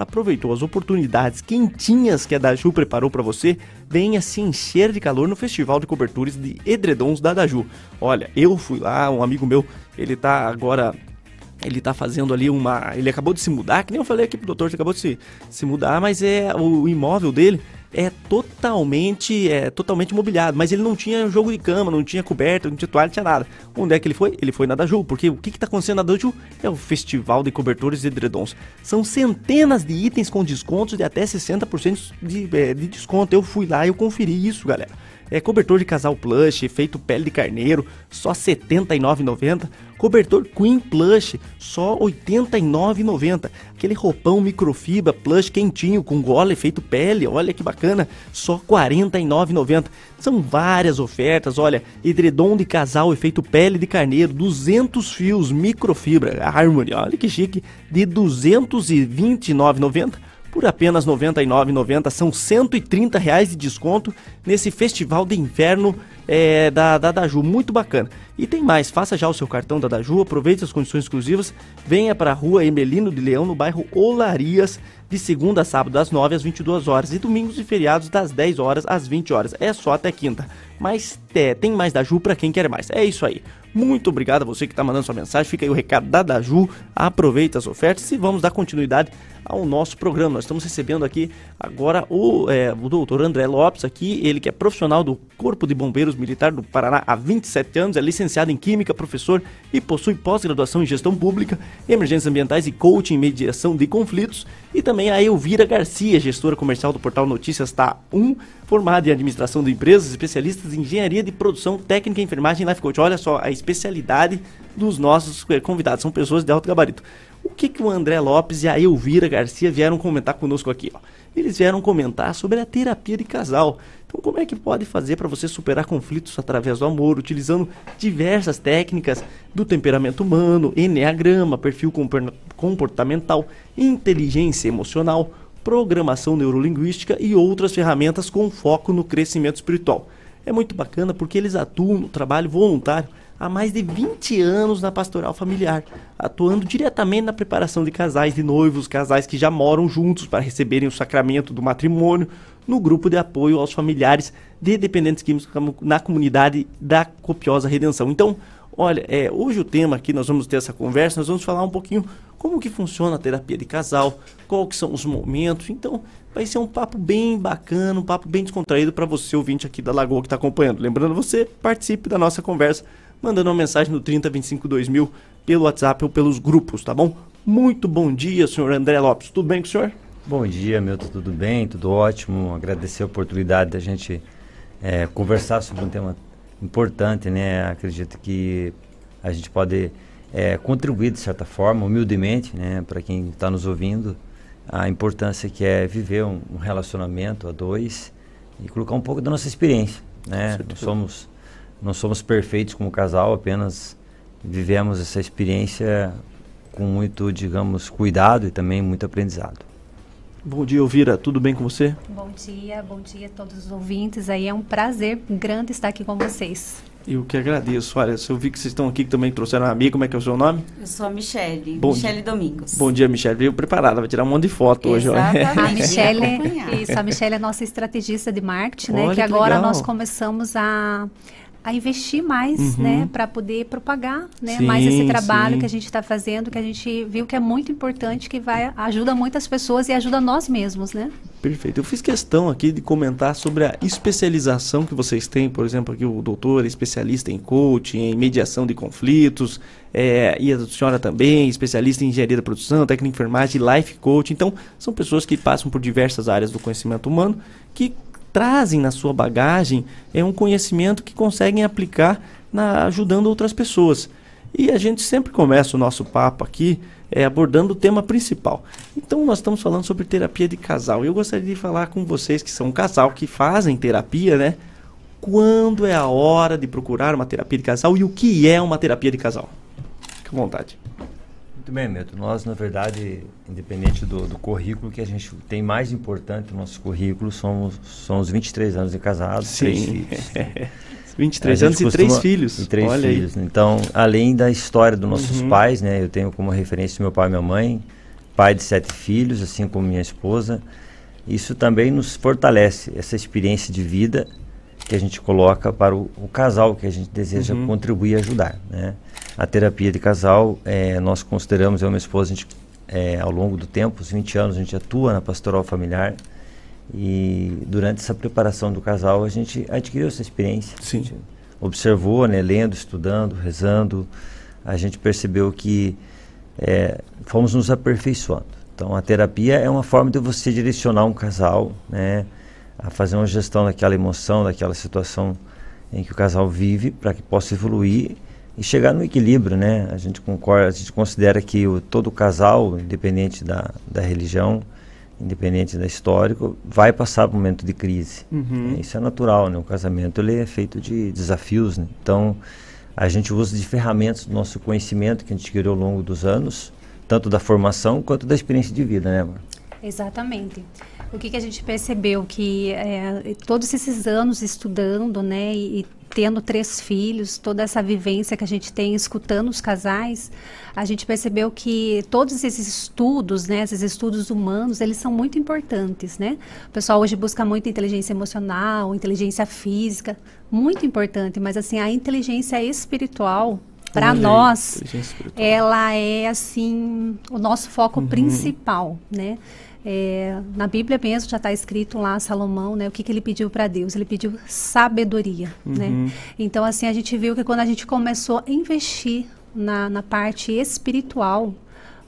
aproveitou as oportunidades quentinhas que a Daju preparou para você, venha se encher de calor no Festival de Cobertores de Edredons da Daju. Olha, eu fui lá, um amigo meu, ele tá agora ele tá fazendo ali uma. Ele acabou de se mudar, que nem eu falei aqui pro doutor, ele acabou de se, se mudar, mas é o imóvel dele é totalmente é totalmente mobiliado, mas ele não tinha jogo de cama, não tinha coberta, não tinha toalha, não tinha nada. Onde é que ele foi? Ele foi na Daju, porque o que está acontecendo na Daju é o festival de cobertores e edredons. São centenas de itens com descontos de até 60% de, é, de desconto. Eu fui lá e eu conferi isso, galera. É cobertor de casal plush, feito pele de carneiro, só R$ 79,90. Cobertor Queen Plush, só R$ 89,90. Aquele roupão microfibra plush quentinho com gola feito pele, olha que bacana, só R$ 49,90. São várias ofertas, olha, edredom de casal efeito pele de carneiro, 200 fios microfibra Harmony, olha que chique, de R$ 229,90 por apenas R$ 99,90. São 130 reais de desconto nesse festival de inverno é, da, da Daju. Muito bacana. E tem mais, faça já o seu cartão da Daju, aproveite as condições exclusivas, venha para a rua Emelino de Leão, no bairro Olarias, de segunda a sábado, das 9 às 22 horas, e domingos e feriados, das 10 horas às 20 horas. É só até quinta. Mas é, tem mais Daju para quem quer mais. É isso aí. Muito obrigado a você que está mandando sua mensagem. Fica aí o recado da Daju. Aproveita as ofertas e vamos dar continuidade ao nosso programa. Nós estamos recebendo aqui agora o, é, o doutor André Lopes, aqui, ele que é profissional do Corpo de Bombeiros Militar do Paraná há 27 anos, é licenciado em Química, professor e possui pós-graduação em Gestão Pública, Emergências Ambientais e Coaching em Mediação de Conflitos. E também a Elvira Garcia, gestora comercial do portal Notícias Tá 1, formada em Administração de Empresas, especialistas em Engenharia de Produção, Técnica, Enfermagem e Life Coach. Olha só a especialidade dos nossos eh, convidados, são pessoas de alto gabarito. O que, que o André Lopes e a Elvira Garcia vieram comentar conosco aqui? Ó? Eles vieram comentar sobre a terapia de casal. Então, como é que pode fazer para você superar conflitos através do amor, utilizando diversas técnicas do temperamento humano, enneagrama, perfil comportamental, inteligência emocional, programação neurolinguística e outras ferramentas com foco no crescimento espiritual. É muito bacana porque eles atuam no trabalho voluntário há mais de 20 anos na pastoral familiar, atuando diretamente na preparação de casais de noivos, casais que já moram juntos para receberem o sacramento do matrimônio, no grupo de apoio aos familiares de dependentes químicos na comunidade da Copiosa Redenção. Então, olha, é, hoje o tema aqui, nós vamos ter essa conversa, nós vamos falar um pouquinho como que funciona a terapia de casal, quais que são os momentos. Então, vai ser um papo bem bacana, um papo bem descontraído para você, ouvinte aqui da Lagoa que está acompanhando. Lembrando, você participe da nossa conversa mandando uma mensagem no 3025 2000 pelo WhatsApp ou pelos grupos, tá bom? Muito bom dia, senhor André Lopes. Tudo bem com o senhor? Bom dia, Milton. Tudo bem? Tudo ótimo. Agradecer a oportunidade da gente é, conversar sobre um tema importante, né? Acredito que a gente pode é, contribuir de certa forma, humildemente, né, para quem está nos ouvindo, a importância que é viver um, um, relacionamento a dois e colocar um pouco da nossa experiência, né? Nós somos não somos perfeitos como casal, apenas vivemos essa experiência com muito, digamos, cuidado e também muito aprendizado. Bom dia, Elvira. Tudo bem com você? Bom dia, bom dia a todos os ouvintes. Aí é um prazer grande estar aqui com vocês. Eu que agradeço. Olha, eu vi que vocês estão aqui que também trouxeram uma amiga. Como é que é o seu nome? Eu sou a Michele. Bom Michele Domingos. Bom dia, Michele. Veio preparada, vai tirar um monte de foto hoje. Exatamente. A Michele, isso, a Michele é nossa estrategista de marketing, né? Olha, que, que agora legal. nós começamos a a investir mais, uhum. né, para poder propagar, né, sim, mais esse trabalho sim. que a gente está fazendo, que a gente viu que é muito importante, que vai ajuda muitas pessoas e ajuda nós mesmos, né? Perfeito. Eu fiz questão aqui de comentar sobre a especialização que vocês têm, por exemplo, aqui o doutor é especialista em coaching, em mediação de conflitos, é, e a senhora também, especialista em engenharia da produção, técnica de enfermagem, life coach. Então, são pessoas que passam por diversas áreas do conhecimento humano que trazem na sua bagagem é um conhecimento que conseguem aplicar na, ajudando outras pessoas. E a gente sempre começa o nosso papo aqui é, abordando o tema principal. Então nós estamos falando sobre terapia de casal. Eu gostaria de falar com vocês que são um casal que fazem terapia, né? Quando é a hora de procurar uma terapia de casal e o que é uma terapia de casal? Fique à vontade. Muito bem, Milton. Nós, na verdade, independente do, do currículo, que a gente tem mais importante no nosso currículo somos, são os 23 anos de casados, Sim. três filhos. 23 anos e três filhos. E três Olha filhos. aí. Então, além da história dos nossos Uhum. pais, né? Eu tenho como referência meu pai e minha mãe, pai de sete filhos, assim como minha esposa. Isso também nos fortalece, essa experiência de vida que a gente coloca para o, o casal que a gente deseja Uhum. contribuir e ajudar, né? A terapia de casal, eh, nós consideramos, eu e minha esposa, a gente, eh, ao longo do tempo, os 20 anos, a gente atua na pastoral familiar e durante essa preparação do casal, a gente adquiriu essa experiência. Sim. Observou, né, lendo, estudando, rezando, a gente percebeu que eh, fomos nos aperfeiçoando. Então, a terapia é uma forma de você direcionar um casal, né, a fazer uma gestão daquela emoção, daquela situação em que o casal vive, para que possa evoluir e chegar no equilíbrio, né? A gente concorda, a gente considera que o, todo casal, independente da, da religião, independente da histórico, vai passar por um momento de crise. Uhum. É, Isso é natural, né? O casamento ele é feito de desafios, né? Então, a gente usa de ferramentas do nosso conhecimento que a gente adquiriu ao longo dos anos, tanto da formação quanto da experiência de vida, né, amor? Exatamente. O que, que a gente percebeu que é, todos esses anos estudando, né, e, e tendo três filhos, toda essa vivência que a gente tem escutando os casais, a gente percebeu que todos esses estudos, né, esses estudos humanos, eles são muito importantes, né? O pessoal hoje busca muito inteligência emocional, inteligência física, muito importante, mas assim, a inteligência espiritual para nós, ela é assim o nosso foco Uhum. principal, né? É, na Bíblia mesmo já está escrito lá Salomão, né? O que, que ele pediu para Deus? Ele pediu sabedoria, Uhum. né? Então assim a gente viu que quando a gente começou a investir na, na parte espiritual,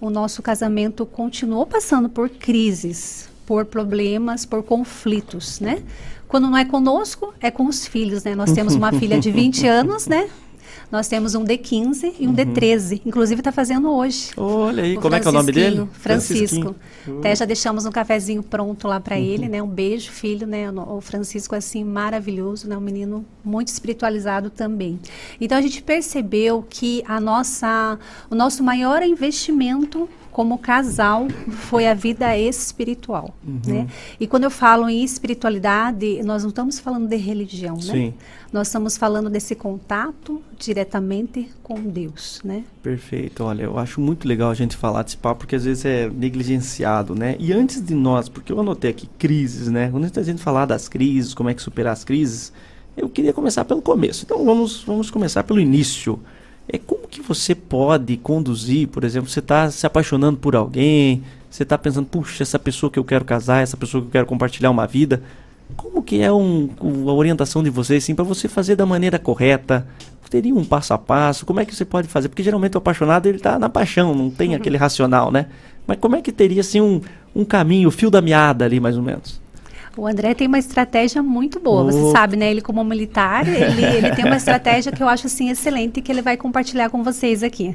o nosso casamento continuou passando por crises, por problemas, por conflitos, né? Quando não é conosco, é com os filhos, né? Nós temos uma filha de 20 anos, né? Nós temos um de 15 e um de 13. Inclusive está fazendo hoje. Olha aí, como é que é o nome dele? Francisco. Até já deixamos um cafezinho pronto lá para ele, né? Um beijo, filho, né? O Francisco assim maravilhoso, né? Um menino muito espiritualizado também. Então a gente percebeu que a nossa, o nosso maior investimento como casal foi a vida espiritual, Uhum. né? E quando eu falo em espiritualidade, nós não estamos falando de religião, né? Sim. Nós estamos falando desse contato diretamente com Deus, né? Perfeito, olha, eu acho muito legal a gente falar desse papo, porque às vezes é negligenciado, né? E antes de nós, porque eu anotei aqui crises, né? Antes da gente falar das crises, como é que superar as crises, eu queria começar pelo começo. Então vamos, vamos começar pelo início. É como que você pode conduzir, por exemplo, você está se apaixonando por alguém, você está pensando, puxa, essa pessoa que eu quero casar, essa pessoa que eu quero compartilhar uma vida. Como que é um, a orientação de vocês, assim, para você fazer da maneira correta? Teria um passo a passo? Como é que você pode fazer? Porque geralmente o apaixonado ele tá na paixão, não tem aquele racional, né? Mas como é que teria assim um, um caminho, o fio da meada ali, mais ou menos? O André tem uma estratégia muito boa, você sabe, né? Ele como militar, ele, ele tem uma estratégia que eu acho assim excelente que ele vai compartilhar com vocês aqui.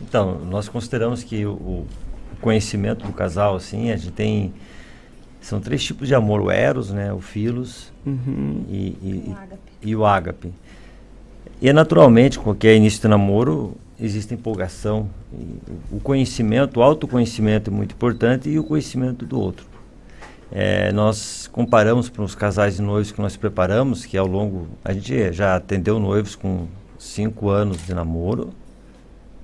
Então, nós consideramos que o, o conhecimento do casal, assim, a gente tem... São três tipos de amor, o eros, né, o filos Uhum. e, e, e, e o ágape. E naturalmente, qualquer início de namoro, existe empolgação. E o conhecimento, o autoconhecimento é muito importante e o conhecimento do outro. É, nós comparamos para os casais de noivos que nós preparamos, que ao longo... A gente já atendeu noivos com cinco anos de namoro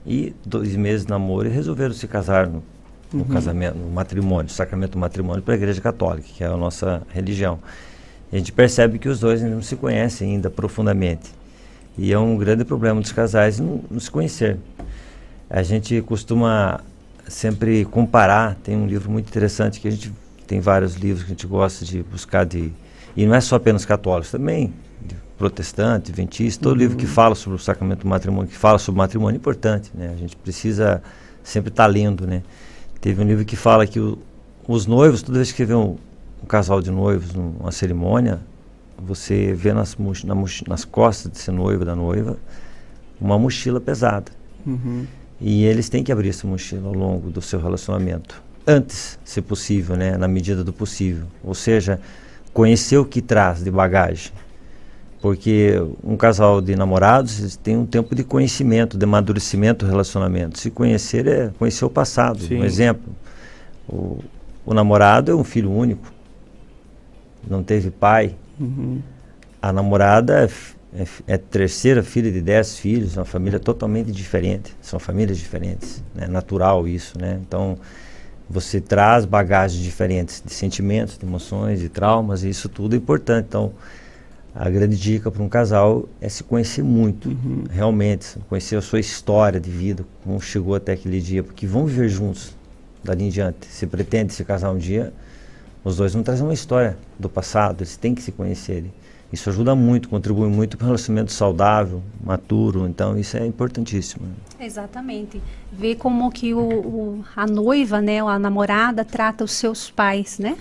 e dois meses de namoro e resolveram se casar no, no Uhum. casamento, no matrimônio, sacramento do matrimônio para a Igreja Católica, que é a nossa religião. E a gente percebe que os dois ainda não se conhecem ainda profundamente. E é um grande problema dos casais não, não se conhecer. A gente costuma sempre comparar, tem um livro muito interessante que a gente tem vários livros que a gente gosta de buscar de e não é só apenas católicos, também protestante, adventista, todo livro que fala sobre o sacramento do matrimônio, que fala sobre o matrimônio é importante, né? A gente precisa sempre estar lendo, né? Teve um livro que fala que o, os noivos, toda vez que vê um, um casal de noivos numa cerimônia, você vê nas, na nas costas desse noivo, da noiva, uma mochila pesada. Uhum. E eles têm que abrir essa mochila ao longo do seu relacionamento. Antes, se possível, né? na medida do possível. Ou seja, conhecer o que traz de bagagem. Porque um casal de namorados tem um tempo de conhecimento, de amadurecimento do relacionamento. Se conhecer é conhecer o passado. Sim. Um exemplo, o, o, namorado é um filho único, não teve pai. Uhum. A namorada é, é, é, terceira filha de dez filhos, uma família totalmente diferente. São famílias diferentes, é né? natural isso, né? Então você traz bagagens diferentes de sentimentos, de emoções, de traumas, e isso tudo é importante. Então a grande dica para um casal é se conhecer muito, uhum. realmente, conhecer a sua história de vida, como chegou até aquele dia, porque vão viver juntos dali em diante. Se pretende se casar um dia, os dois vão trazer uma história do passado, eles têm que se conhecer. Isso ajuda muito, contribui muito para um relacionamento saudável, maturo, então isso é importantíssimo. Exatamente. Ver como que o, o, a noiva, né, a namorada trata os seus pais, né?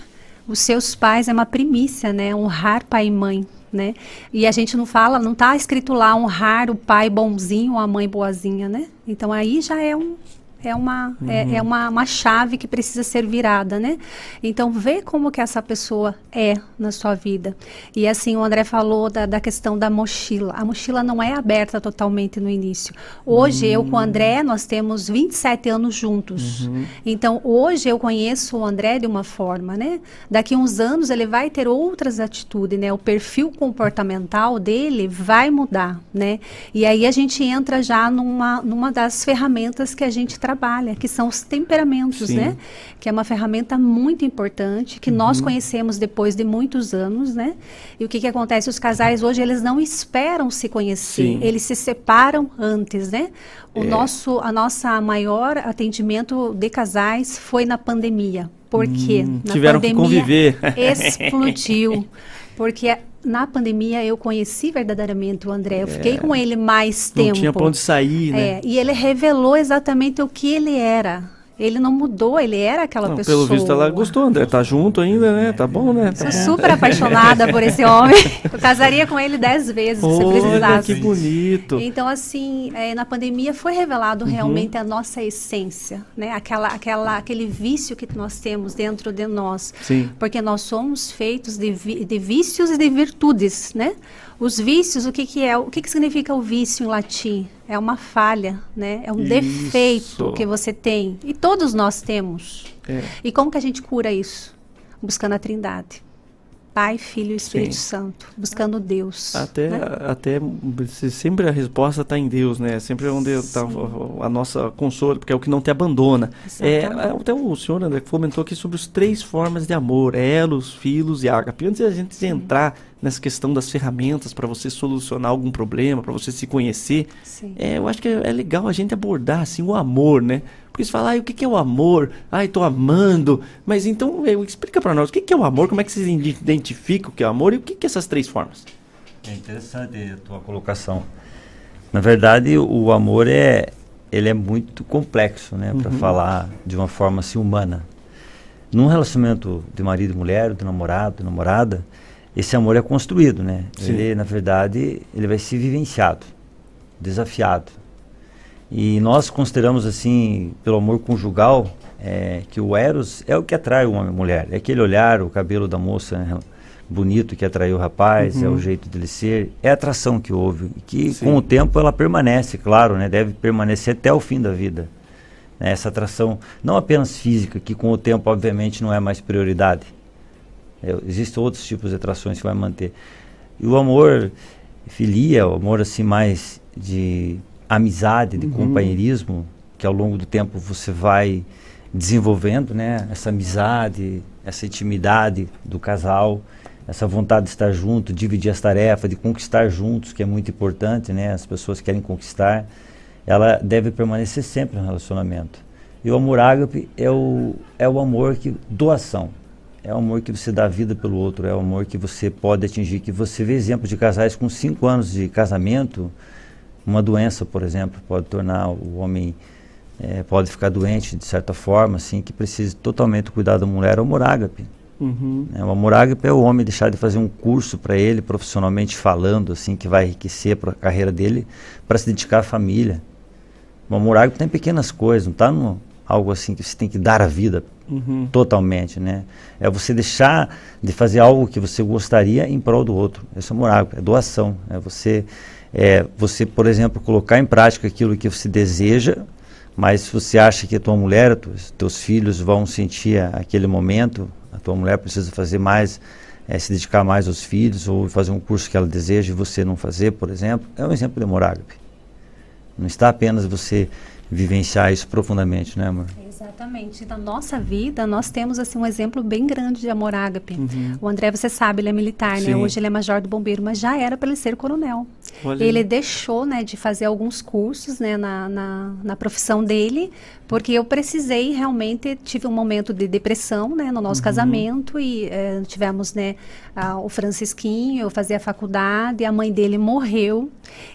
Os seus pais é uma primícia, né? Honrar pai e mãe né? E a gente não fala, não está escrito lá honrar o pai bonzinho, a mãe boazinha, né? Então aí já é um é uma, uhum. é, é, uma, uma chave que precisa ser virada, né? Então, vê como que essa pessoa é na sua vida. E assim, o André falou da, da questão da mochila. A mochila não é aberta totalmente no início. Hoje, uhum. eu com o André, nós temos 27 anos juntos. Uhum. Então, hoje eu conheço o André de uma forma, né? Daqui uns anos, ele vai ter outras atitudes, né? O perfil comportamental dele vai mudar, né? E aí a gente entra já numa, numa das ferramentas que a gente trabalha, que são os temperamentos, Sim. né? Que é uma ferramenta muito importante, que uhum. nós conhecemos depois de muitos anos, né? E o que, que acontece? Os casais hoje, eles não esperam se conhecer, Sim. eles se separam antes, né? O é. nosso, a nossa maior atendimento de casais foi na pandemia. Por quê? Hum, na tiveram pandemia, que conviver. explodiu. Porque na pandemia eu conheci verdadeiramente o André. Eu é. fiquei com ele mais tempo. Não tinha pra onde sair, né? É, e ele revelou exatamente o que ele era. Ele não mudou, ele era aquela não, pessoa. Pelo visto ela gostou, André. Tá junto ainda, né? Tá bom, né? Tá Sou super apaixonada por esse homem. Eu casaria com ele dez vezes, Olha, se precisasse. que bonito. Então, assim, é, na pandemia foi revelado uhum. realmente a nossa essência, né? Aquela, aquela, aquele vício que nós temos dentro de nós. Sim. Porque nós somos feitos de, vi, de vícios e de virtudes, né? Os vícios, o que, que é? O que, que significa o vício em latim? É uma falha, né? É um isso. defeito que você tem. E todos nós temos. É. E como que a gente cura isso? Buscando a trindade. Pai, Filho e Espírito Sim. Santo, buscando Deus. Até, né? até sempre a resposta está em Deus, né? Sempre é onde está a nossa consolo, porque é o que não te abandona. É, até o senhor André comentou aqui sobre as três formas de amor: elos, filos e ágape. Antes de a gente Sim. entrar nessa questão das ferramentas para você solucionar algum problema, para você se conhecer. É, eu acho que é, é, legal a gente abordar assim o amor, né? Porque você fala, ah, o que, que é o amor? Ai, estou amando. Mas então, eu, explica para nós, o que, que é o amor? Como é que vocês identificam o que é o amor? E o que, que é essas três formas? É interessante a tua colocação. Na verdade, o amor é, ele é muito complexo, né? Para uhum. falar de uma forma assim humana. Num relacionamento de marido e mulher, de namorado, de namorada, esse amor é construído, né? Sim. Ele, na verdade, ele vai ser vivenciado, desafiado. E nós consideramos assim, pelo amor conjugal, é, que o eros é o que atrai o homem e a mulher. É aquele olhar, o cabelo da moça né, bonito que atraiu o rapaz, uhum. é o uhum. jeito dele ser, é a atração que houve. Que Sim. com o tempo ela permanece, claro, né? Deve permanecer até o fim da vida. Né? Essa atração, não apenas física, que com o tempo, obviamente, não é mais prioridade é, existem outros tipos de atrações que vai manter. E o amor filia, o amor assim mais de amizade, de uhum. companheirismo, que ao longo do tempo você vai desenvolvendo, né? Essa amizade, essa intimidade do casal, essa vontade de estar junto, dividir as tarefas, de conquistar juntos, que é muito importante, né? As pessoas querem conquistar, ela deve permanecer sempre no relacionamento. E o amor ágape é o, é o amor que doação. É o amor que você dá vida pelo outro, é o amor que você pode atingir. Que você vê exemplos de casais com cinco anos de casamento, uma doença, por exemplo, pode tornar o homem, é, pode ficar doente de certa forma, assim, que precisa totalmente cuidar da mulher. É o amor ágape. Uhum. É, o amor ágape é o homem deixar de fazer um curso para ele, profissionalmente falando, assim, que vai enriquecer para a carreira dele, para se dedicar à família. O amor ágape tem pequenas coisas, não está no algo assim que você tem que dar a vida Uhum. totalmente, né? É você deixar de fazer algo que você gostaria em prol do outro. Isso é ágape, é doação. É você, é você, por exemplo, colocar em prática aquilo que você deseja, mas se você acha que a tua mulher, teus, teus filhos vão sentir aquele momento, a tua mulher precisa fazer mais, é, se dedicar mais aos filhos ou fazer um curso que ela deseja e você não fazer, por exemplo, é um exemplo de amor ágape. Não está apenas você vivenciar isso profundamente, né, amor? Exatamente. Na nossa vida, nós temos assim um exemplo bem grande de amor ágape. Uhum. O André, você sabe, ele é militar, né? Sim. Hoje ele é major do bombeiro, mas já era para ele ser coronel. Olha ele deixou, né, de fazer alguns cursos, né, na, na, na profissão dele, porque eu precisei realmente, tive um momento de depressão, né, no nosso Uhum. casamento e eh, tivemos, né, a- o Francisquinho, eu fazia faculdade, a mãe dele morreu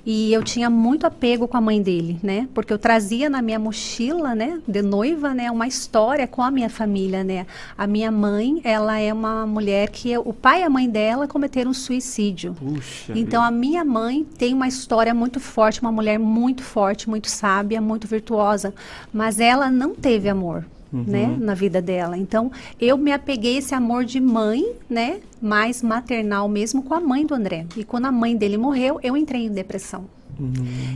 e eu tinha muito apego com a mãe dele, né, porque eu trazia na minha mochila, né, de noiva, né, uma história com a minha família, né. A minha mãe, ela é uma mulher que o pai e a mãe dela cometeram suicídio. Puxa Então vida. a minha mãe tem uma história muito forte, uma mulher muito forte, muito sábia, muito virtuosa, mas ela não teve amor. Uhum. Né, na vida dela. Então, eu me apeguei a esse amor de mãe, né, mais maternal mesmo com a mãe do André. E quando a mãe dele morreu, eu entrei em depressão.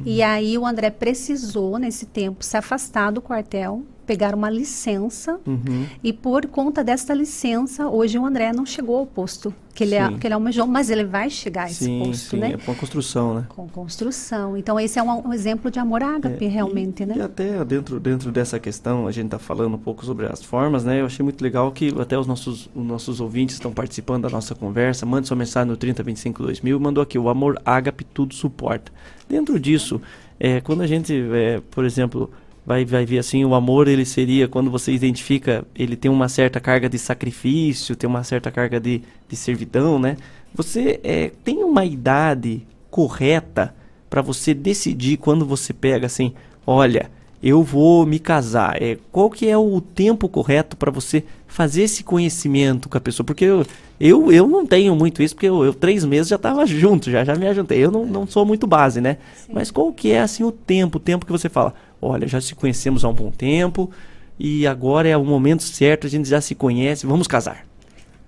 E aí o André precisou, nesse tempo, se afastar do quartel, pegar uma licença. Uhum. E por conta dessa licença, hoje o André não chegou ao posto que ele, é, que ele almejou, mas ele vai chegar a esse Sim, posto, sim, né? é uma construção, né? Com construção. Então, esse é um, um exemplo de amor ágape, realmente, né? É, E até dentro, dentro dessa questão, a gente está falando um pouco sobre as formas, né? Eu achei muito legal que até os nossos, os nossos ouvintes estão participando da nossa conversa. Mande sua mensagem no 3025 2000. Mandou aqui, o amor ágape tudo suporta. Dentro disso, é, quando a gente, é, por exemplo, vai, vai ver assim, o amor ele seria, quando você identifica, ele tem uma certa carga de sacrifício, tem uma certa carga de, de servidão, né? Você é, tem uma idade correta para você decidir quando você pega assim, olha, eu vou me casar. É, qual que é o tempo correto para você fazer esse conhecimento com a pessoa? Porque eu, eu, eu não tenho muito isso, porque eu, eu três meses já estava junto, já, já me ajuntei. Eu não, não sou muito base, né? Mas qual que é assim o tempo, o tempo que você fala, olha, já se conhecemos há um bom tempo e agora é o momento certo, a gente já se conhece, vamos casar.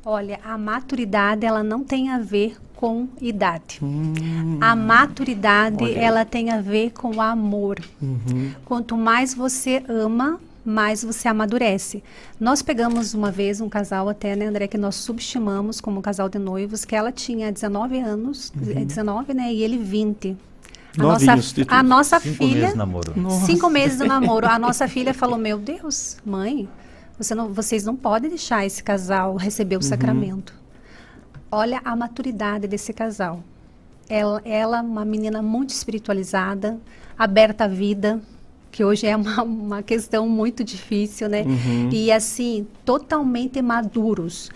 Olha, a maturidade, ela não tem a ver com idade. Hum. A maturidade, Olha ela tem a ver com o amor. Uhum. Quanto mais você ama, mais você amadurece. Nós pegamos uma vez um casal até, né, André, que nós subestimamos como um casal de noivos, que ela tinha 19 anos, Uhum. eh, 19, né, e ele 20. A Novinhos, nossa, a nossa Cinco filha. meses namoro. Nossa. Cinco meses de namoro. A nossa filha falou: Meu Deus, mãe, você não, vocês não podem deixar esse casal receber o Uhum. sacramento. Olha a maturidade desse casal. Ela, ela, uma menina muito espiritualizada, aberta à vida, que hoje é uma, uma questão muito difícil, né? Uhum. E assim, totalmente maduros.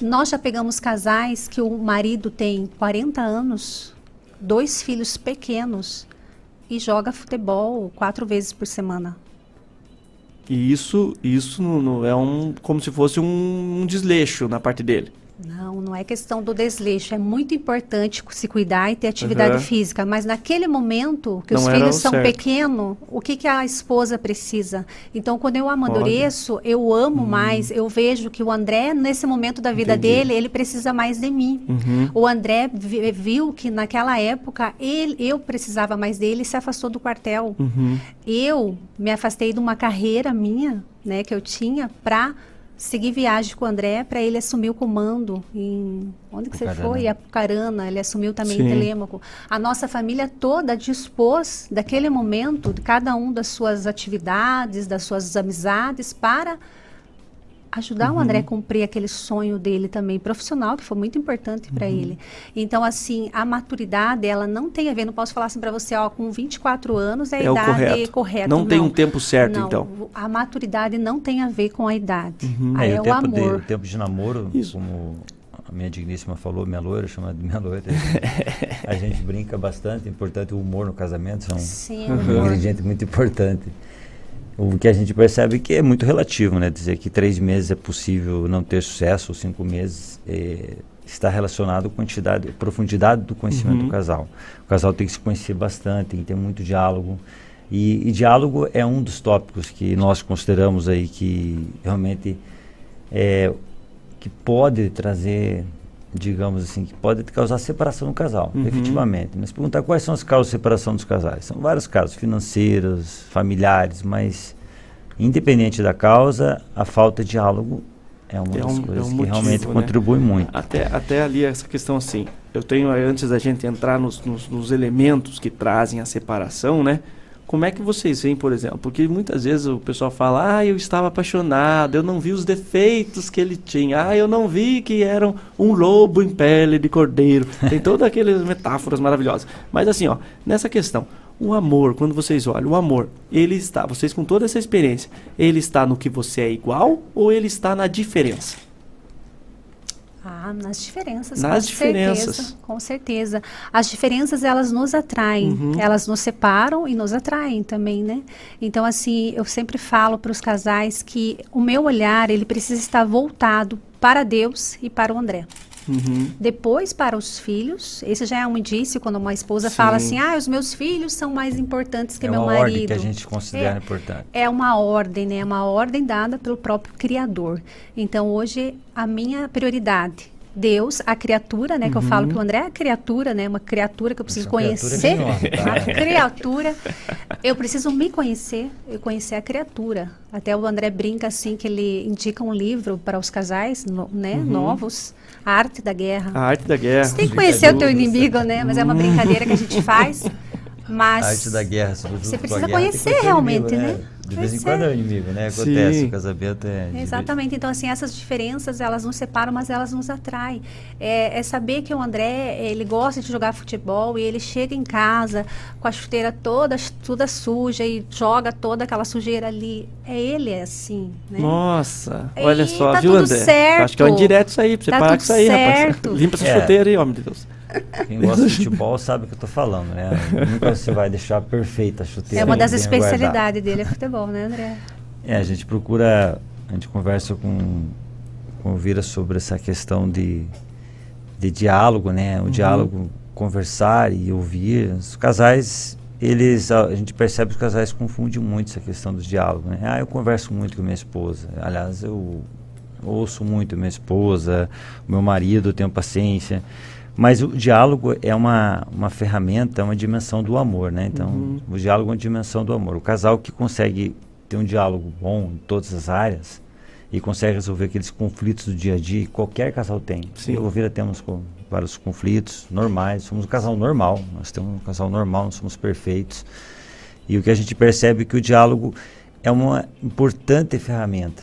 Nós já pegamos casais que o marido tem 40 anos, dois filhos pequenos e joga futebol quatro vezes por semana. E isso, isso é um, como se fosse um, um desleixo na parte dele. Não, não é questão do desleixo. É muito importante se cuidar e ter atividade Aham. física. Mas naquele momento que Não os filhos são pequenos, o que, que a esposa precisa? Então, quando eu amadureço, eu amo mais. Eu vejo que o André, nesse momento da vida Hum. Entendi. dele, ele precisa mais de mim. Uhum. O André vi- viu que naquela época ele, eu precisava mais dele e se afastou do quartel. Uhum. Eu me afastei de uma carreira minha, né, que eu tinha para seguir viagem com o André para ele assumir o comando em onde que você foi? Apucarana, ele assumiu também Sim. em Telêmaco. A nossa família toda dispôs daquele momento de cada um das suas atividades, das suas amizades para ajudar o Uhum. André a cumprir aquele sonho dele também profissional, que foi muito importante para Uhum. ele. Então, assim, a maturidade, ela não tem a ver, não posso falar assim para você, ó, com 24 anos é a É o idade correto. correta. Não tem um tempo certo, Não, então. A maturidade não tem a ver com a idade. Uhum. Aí É, é, o, o tempo de, amor. o tempo de namoro, como a minha digníssima falou, minha loira, chama de minha loira. a gente brinca bastante, é importante o humor no casamento, é um, Sim, um o ingrediente muito importante. O que a gente percebe que é muito relativo, né? Dizer que três meses é possível não ter sucesso, ou cinco meses é, está relacionado com a quantidade, profundidade do conhecimento Uhum. do casal. O casal tem que se conhecer bastante, tem que ter muito diálogo. E, e, diálogo é um dos tópicos que nós consideramos aí que realmente é, que pode trazer, digamos assim, que pode causar separação no casal, uhum. efetivamente. Mas perguntar quais são as causas de separação dos casais. São vários casos, financeiros, familiares, mas independente da causa, a falta de diálogo é uma é das um, coisas é um que motivo, realmente né? contribui muito. Até, até ali essa questão assim, eu tenho antes da gente entrar nos, nos, nos elementos que trazem a separação, né? Como é que vocês veem, por exemplo? Porque muitas vezes o pessoal fala, ah, eu estava apaixonado, eu não vi os defeitos que ele tinha, ah, eu não vi que era um lobo em pele de cordeiro. Tem todas aquelas metáforas maravilhosas. Mas assim, ó, nessa questão, o amor, quando vocês olham, o amor, ele está, vocês com toda essa experiência, ele está no que você é igual ou ele está na diferença? Ah, nas diferenças. Nas com diferenças. Certeza, com certeza. As diferenças, elas nos atraem. Uhum. Elas nos separam e nos atraem também, né? Então, assim, eu sempre falo para os casais que o meu olhar, ele precisa estar voltado para Deus e para o André. Uhum. Depois, para os filhos, esse já é um indício quando uma esposa Sim. fala assim: ah, os meus filhos são mais importantes que é meu uma marido. Ordem que a gente considera é, importante. É uma ordem, né? É uma ordem dada pelo próprio Criador. Então, hoje, a minha prioridade Deus, a criatura, né? Que uhum. eu falo que o André é a criatura, né? Uma criatura que eu preciso conhecer. Criatura é uma criatura. Eu preciso me conhecer e conhecer a criatura. Até o André brinca assim que ele indica um livro para os casais, no, né? Uhum. Novos. A arte da guerra. A arte da guerra. Você tem que conhecer o teu inimigo, né? Mas é uma brincadeira que a gente faz. Mas a arte da guerra, você precisa conhecer realmente, inimigo, né? né? De vez em quando é o inimigo, né? Acontece, Sim. o casamento é. Exatamente. Então, assim, essas diferenças, elas nos separam, mas elas nos atraem. É, é, saber que o André, ele gosta de jogar futebol e ele chega em casa com a chuteira toda, toda suja e joga toda aquela sujeira ali. É ele, é assim, né? Nossa, olha só, tá viu, André? Certo. Acho que é um indireto isso aí, pra você tá parar com isso aí, certo. rapaz. Limpa essa é. chuteira aí, homem de Deus. Quem gosta de futebol sabe o que eu tô falando, né? Nunca você vai deixar perfeita a chuteira. É uma das especialidades dele é futebol, né, André? É, a gente procura, a gente conversa com, com o Vira sobre essa questão de, de diálogo, né? O uhum. diálogo, conversar e ouvir. Os casais, eles, a, a gente percebe que os casais confundem muito essa questão do diálogo, né? Ah, eu converso muito com minha esposa. Aliás, eu ouço muito minha esposa, meu marido, tenho paciência. Mas o diálogo é uma, uma ferramenta, é uma dimensão do amor, né? Então, uhum. o diálogo é uma dimensão do amor. O casal que consegue ter um diálogo bom em todas as áreas e consegue resolver aqueles conflitos do dia a dia, qualquer casal tem. Sim. Eu Vira temos com vários conflitos normais, somos um casal normal, nós temos um casal normal, não somos perfeitos. E o que a gente percebe é que o diálogo é uma importante ferramenta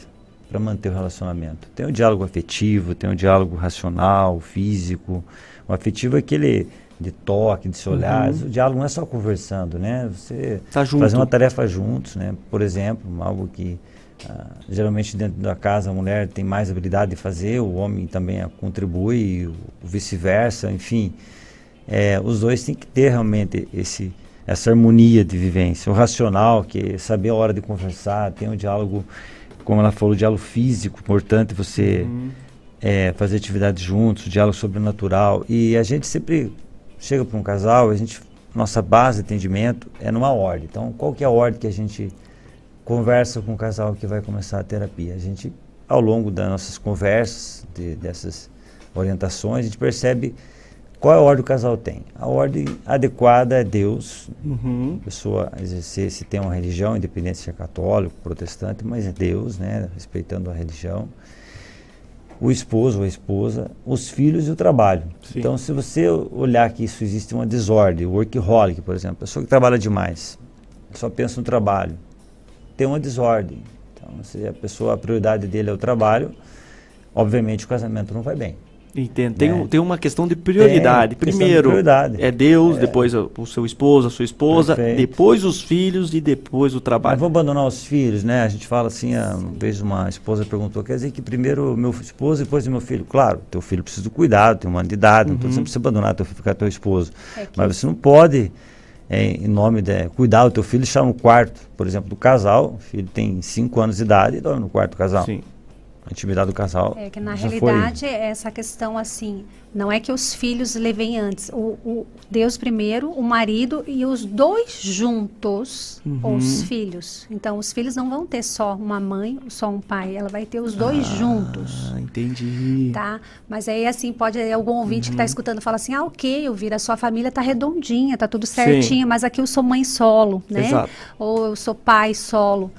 para manter o relacionamento. Tem o diálogo afetivo, tem o diálogo racional, físico, o afetivo é aquele de toque, de se olhar. Uhum. O diálogo não é só conversando, né? Você tá fazer uma tarefa juntos, né? Por exemplo, algo que ah, geralmente dentro da casa a mulher tem mais habilidade de fazer, o homem também contribui, o, vice-versa, enfim. É, os dois têm que ter realmente esse essa harmonia de vivência, o racional, que é saber a hora de conversar, tem um diálogo, como ela falou, o diálogo físico, importante você uhum é, fazer atividades juntos, diálogo sobrenatural. E a gente sempre chega para um casal, a gente, nossa base de atendimento é numa ordem. Então, qual que é a ordem que a gente conversa com o casal que vai começar a terapia? A gente, ao longo das nossas conversas, de, dessas orientações, a gente percebe qual é a ordem que o casal tem. A ordem adequada é Deus. Uhum. A pessoa exercer se tem uma religião, independente se é católico, protestante, mas é Deus, né? Respeitando a religião o esposo ou a esposa, os filhos e o trabalho. Sim. Então, se você olhar que isso existe uma desordem, o workaholic, por exemplo, a pessoa que trabalha demais, só pensa no trabalho, tem uma desordem. Então, se a pessoa, a prioridade dele é o trabalho, obviamente o casamento não vai bem. Entendo. Tem, né? tem uma questão de prioridade. Tem Primeiro de prioridade. é Deus, é. depois o, seu esposo, a sua esposa, Perfeito. depois os filhos e depois o trabalho. Mas vou abandonar os filhos, né? A gente fala assim, uma vez uma esposa perguntou, quer dizer que primeiro meu esposo e depois o meu filho. Claro, teu filho precisa de cuidado, tem uma idade, uhum. não estou para você abandonar teu filho ficar teu esposo. É que... Mas você não pode, é, em nome de cuidar do teu filho, deixar no quarto, por exemplo, do casal, o filho tem 5 anos de idade e dorme no quarto do casal. Sim. Intimidade do casal. É que na realidade foi... essa questão assim, não é que os filhos levem antes, o, o Deus primeiro, o marido e os dois juntos, uhum. os filhos. Então os filhos não vão ter só uma mãe, só um pai, ela vai ter os dois ah, juntos. Entendi. Tá? Mas aí assim pode algum ouvinte uhum. que está escutando fala assim, ah, ok, eu vi a sua família tá redondinha, tá tudo certinho, Sim. mas aqui eu sou mãe solo, né? Exato. Ou eu sou pai solo.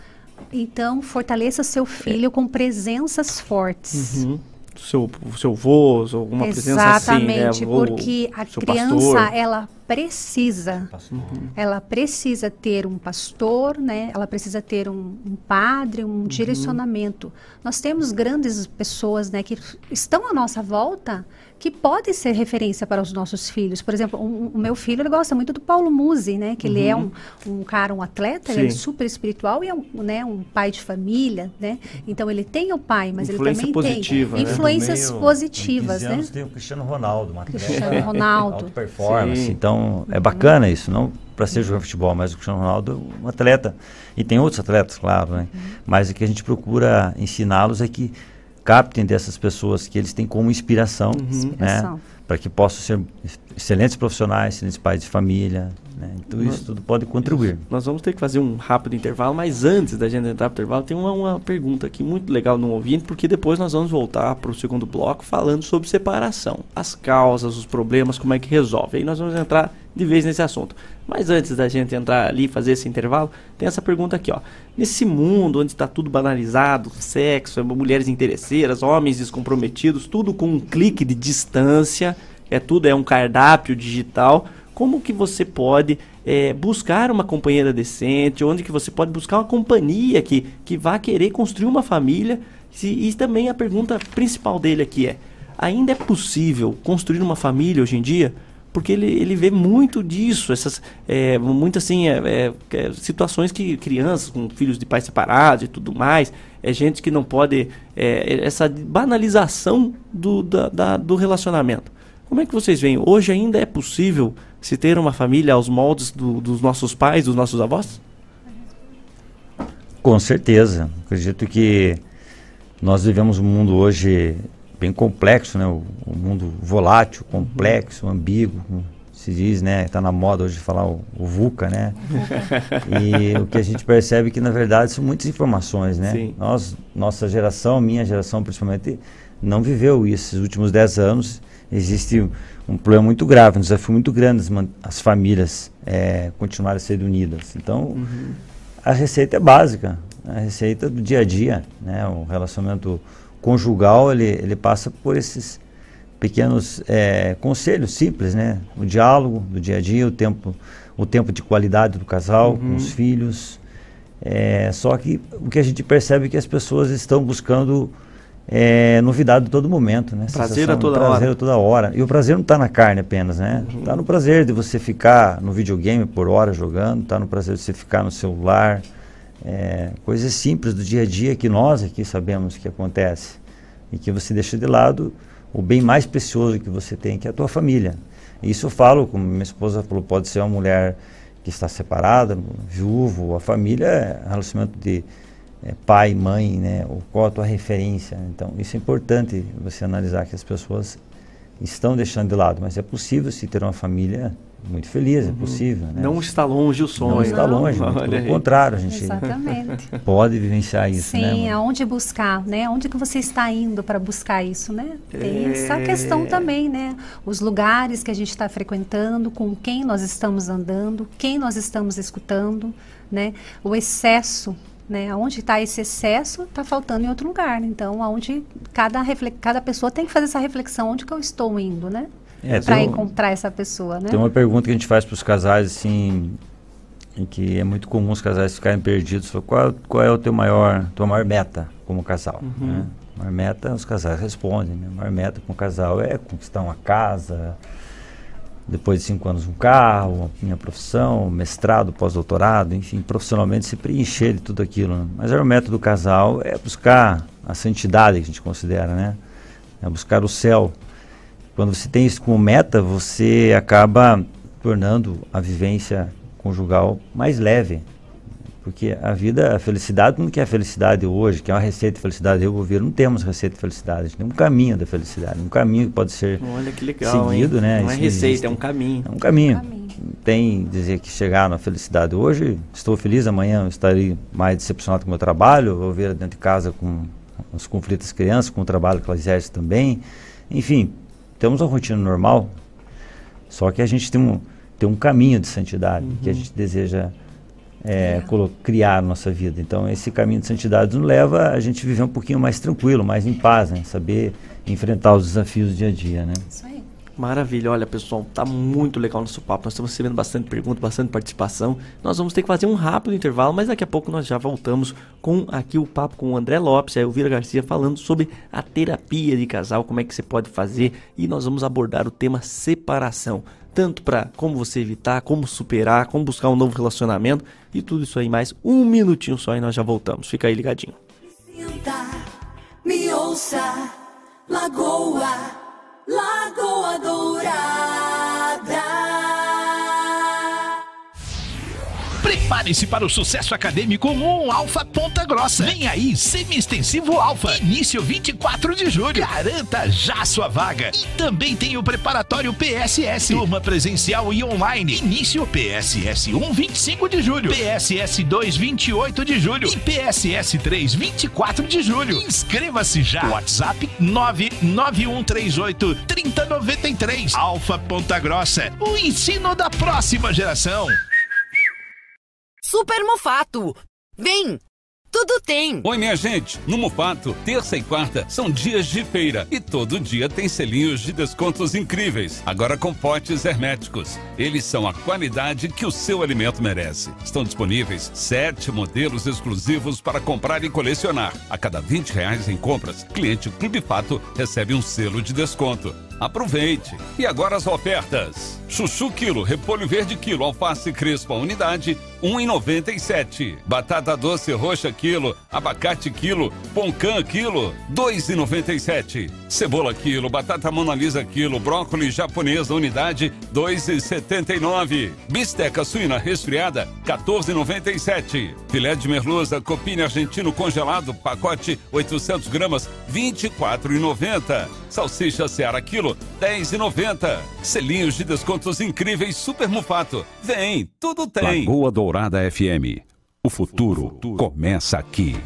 Então, fortaleça seu filho com presenças fortes. Uhum. Seu, seu vô, alguma presença assim, né? Exatamente, porque a criança, pastor. ela precisa, uhum. ela precisa ter um pastor, né? Ela precisa ter um, um padre, um uhum. direcionamento. Nós temos grandes pessoas, né, que estão à nossa volta, que podem ser referência para os nossos filhos. Por exemplo, um, o meu filho ele gosta muito do Paulo Musi, né? Que uhum. ele é um, um cara, um atleta, ele é super espiritual e é um, né, um pai de família, né? Então ele tem o pai, mas Influência ele também positiva, tem né? influências meio, positivas, né? Tem o Cristiano Ronaldo, um atleta, Cristiano Ronaldo, alta performance. Sim. Então é bacana isso, não para ser jogador de futebol, mas o Cristiano Ronaldo é um atleta e tem outros atletas, claro, né? Uhum. Mas o que a gente procura ensiná-los é que captem dessas pessoas que eles têm como inspiração, uhum. inspiração. né? Para que possam ser excelentes profissionais, excelentes pais de família. Né? Então nós, isso tudo pode contribuir. Nós vamos ter que fazer um rápido intervalo, mas antes da gente entrar para o intervalo, tem uma, uma pergunta aqui muito legal no ouvinte, porque depois nós vamos voltar para o segundo bloco falando sobre separação, as causas, os problemas, como é que resolve. Aí nós vamos entrar de vez nesse assunto. Mas antes da gente entrar ali e fazer esse intervalo, tem essa pergunta aqui, ó. Nesse mundo onde está tudo banalizado, sexo, mulheres interesseiras, homens descomprometidos, tudo com um clique de distância, é tudo é um cardápio digital. Como que você pode é, buscar uma companheira decente? Onde que você pode buscar uma companhia que, que vá querer construir uma família? E, e também a pergunta principal dele aqui é: ainda é possível construir uma família hoje em dia? porque ele, ele vê muito disso, essas é, muito assim é, é, situações que crianças com filhos de pais separados e tudo mais, é gente que não pode essa banalização do, da, da, do relacionamento. Como é que vocês veem? Hoje ainda é possível se ter uma família aos moldes do, dos nossos pais, dos nossos avós? Com certeza. Acredito que nós vivemos um mundo hoje bem complexo, né? O, o mundo volátil, complexo, ambíguo, se diz, né? Está na moda hoje falar o, o VUCA, né? e o que a gente percebe é que na verdade são muitas informações, né? Sim. Nós, nossa geração, minha geração principalmente, não viveu isso. Esses últimos 10 anos existe um problema muito grave, um desafio muito grande as, as famílias é, continuarem sendo unidas. Então, uhum. a receita é básica, a receita do dia a dia, né? O relacionamento conjugal ele, ele passa por esses pequenos é, conselhos simples, né? O diálogo do dia a dia, o tempo, o tempo de qualidade do casal uhum. com os filhos. É, só que o que a gente percebe é que as pessoas estão buscando é, novidade a todo momento, né? Prazer a toda prazer hora. a toda hora. E o prazer não está na carne apenas, né? Está uhum. no prazer de você ficar no videogame por hora jogando, está no prazer de você ficar no celular, é, coisas simples do dia a dia que nós aqui sabemos que acontece e que você deixa de lado o bem mais precioso que você tem, que é a tua família. E isso eu falo, como minha esposa falou, pode ser uma mulher que está separada, viúvo, a família é relacionamento de é, pai, mãe, né? Ou qual a tua referência. Então, isso é importante você analisar que as pessoas estão deixando de lado, mas é possível se ter uma família muito feliz, é uhum. é possível. Né? Não está longe o sonho. Não está longe, não, pelo aí. contrário, a gente Exatamente. pode vivenciar isso. Sim, né, aonde buscar, né? Onde que você está indo para buscar isso, né? Tem é... essa questão também, né? Os lugares que a gente está frequentando, com quem nós estamos andando, quem nós estamos escutando, né? O excesso né? Onde está esse excesso, está faltando em outro lugar. Então, aonde cada, cada pessoa tem que fazer essa reflexão, onde que eu estou indo, né? É, para encontrar essa pessoa, né? Tem uma pergunta que a gente faz para os casais, assim, em que é muito comum os casais ficarem perdidos. Qual, qual é o teu maior, tua maior meta como casal? Uhum. Né? A maior meta, os casais respondem, né? A maior meta como casal é conquistar uma casa, depois de cinco anos um carro, minha profissão, mestrado, pós-doutorado, enfim, profissionalmente se preencher de tudo aquilo. Né? Mas o método do casal é buscar a santidade que a gente considera, né? É buscar o céu quando você tem isso como meta, você acaba tornando a vivência conjugal mais leve. Porque a vida, a felicidade, não quer felicidade hoje, que é uma receita de felicidade revolvida. Não temos receita de felicidade, a gente tem um caminho da felicidade, um caminho que pode ser Olha que legal, seguido, hein? né? Não é Isso receita, existe. é um caminho. É um caminho. Tem dizer que chegar na felicidade hoje, estou feliz, amanhã eu estarei mais decepcionado com o meu trabalho, vou ver dentro de casa com os conflitos das crianças, com o trabalho que elas exercem também. Enfim, temos uma rotina normal, só que a gente tem um, tem um caminho de santidade que a Uhum. gente deseja é, colo- criar na nossa vida. Então, esse caminho de santidade nos leva a gente viver um pouquinho mais tranquilo, mais em paz, né? Saber enfrentar os desafios do dia a dia, né? Isso aí. Maravilha, olha pessoal, tá muito legal o nosso papo. Nós estamos recebendo bastante pergunta, bastante participação. Nós vamos ter que fazer um rápido intervalo, mas daqui a pouco nós já voltamos com aqui o papo com o André Lopes e a Elvira Garcia falando sobre a terapia de casal, como é que você pode fazer e nós vamos abordar o tema separação. Tanto para como você evitar, como superar, como buscar um novo relacionamento e tudo isso aí mais. Um minutinho só e nós já voltamos. Fica aí ligadinho. Me ouça, Lagoa, Lagoa Dourada. Prepare-se para o sucesso acadêmico com Alfa Ponta Grossa. Vem aí, semi-extensivo Alfa. Início 24 de julho. Garanta já sua vaga. E também tem o preparatório PSS. Turma presencial e online. Início PSS 1, 25 de julho. PSS 2, 28 de julho. E PSS 3, 24 de julho. Inscreva-se já. WhatsApp 99138 3093. Alfa Ponta Grossa. O ensino da próxima geração. Super Mufato. Vem! Tudo tem. Oi, minha gente. No Mufato, terça e quarta são dias de feira e todo dia tem selinhos de descontos incríveis. Agora com potes herméticos. Eles são a qualidade que o seu alimento merece. Estão disponíveis sete modelos exclusivos para comprar e colecionar. A cada 20 reais em compras, cliente Clube Fato recebe um selo de desconto. Aproveite! E agora as ofertas. Chuchu quilo, repolho verde quilo, alface crespa unidade, 1,97. Batata doce roxa quilo, abacate quilo, poncã quilo, 2,97. Cebola quilo, batata monalisa quilo, brócolis japonesa unidade, 2,79. Bisteca suína resfriada, 14,97. Filé de merluza copine argentino congelado, pacote 800 gramas, 24,90. Salsicha Seara quilo, 10,90. Selinhos de descontos incríveis Super Mufato. Vem, tudo tem. Lagoa Dourada FM. O futuro começa aqui.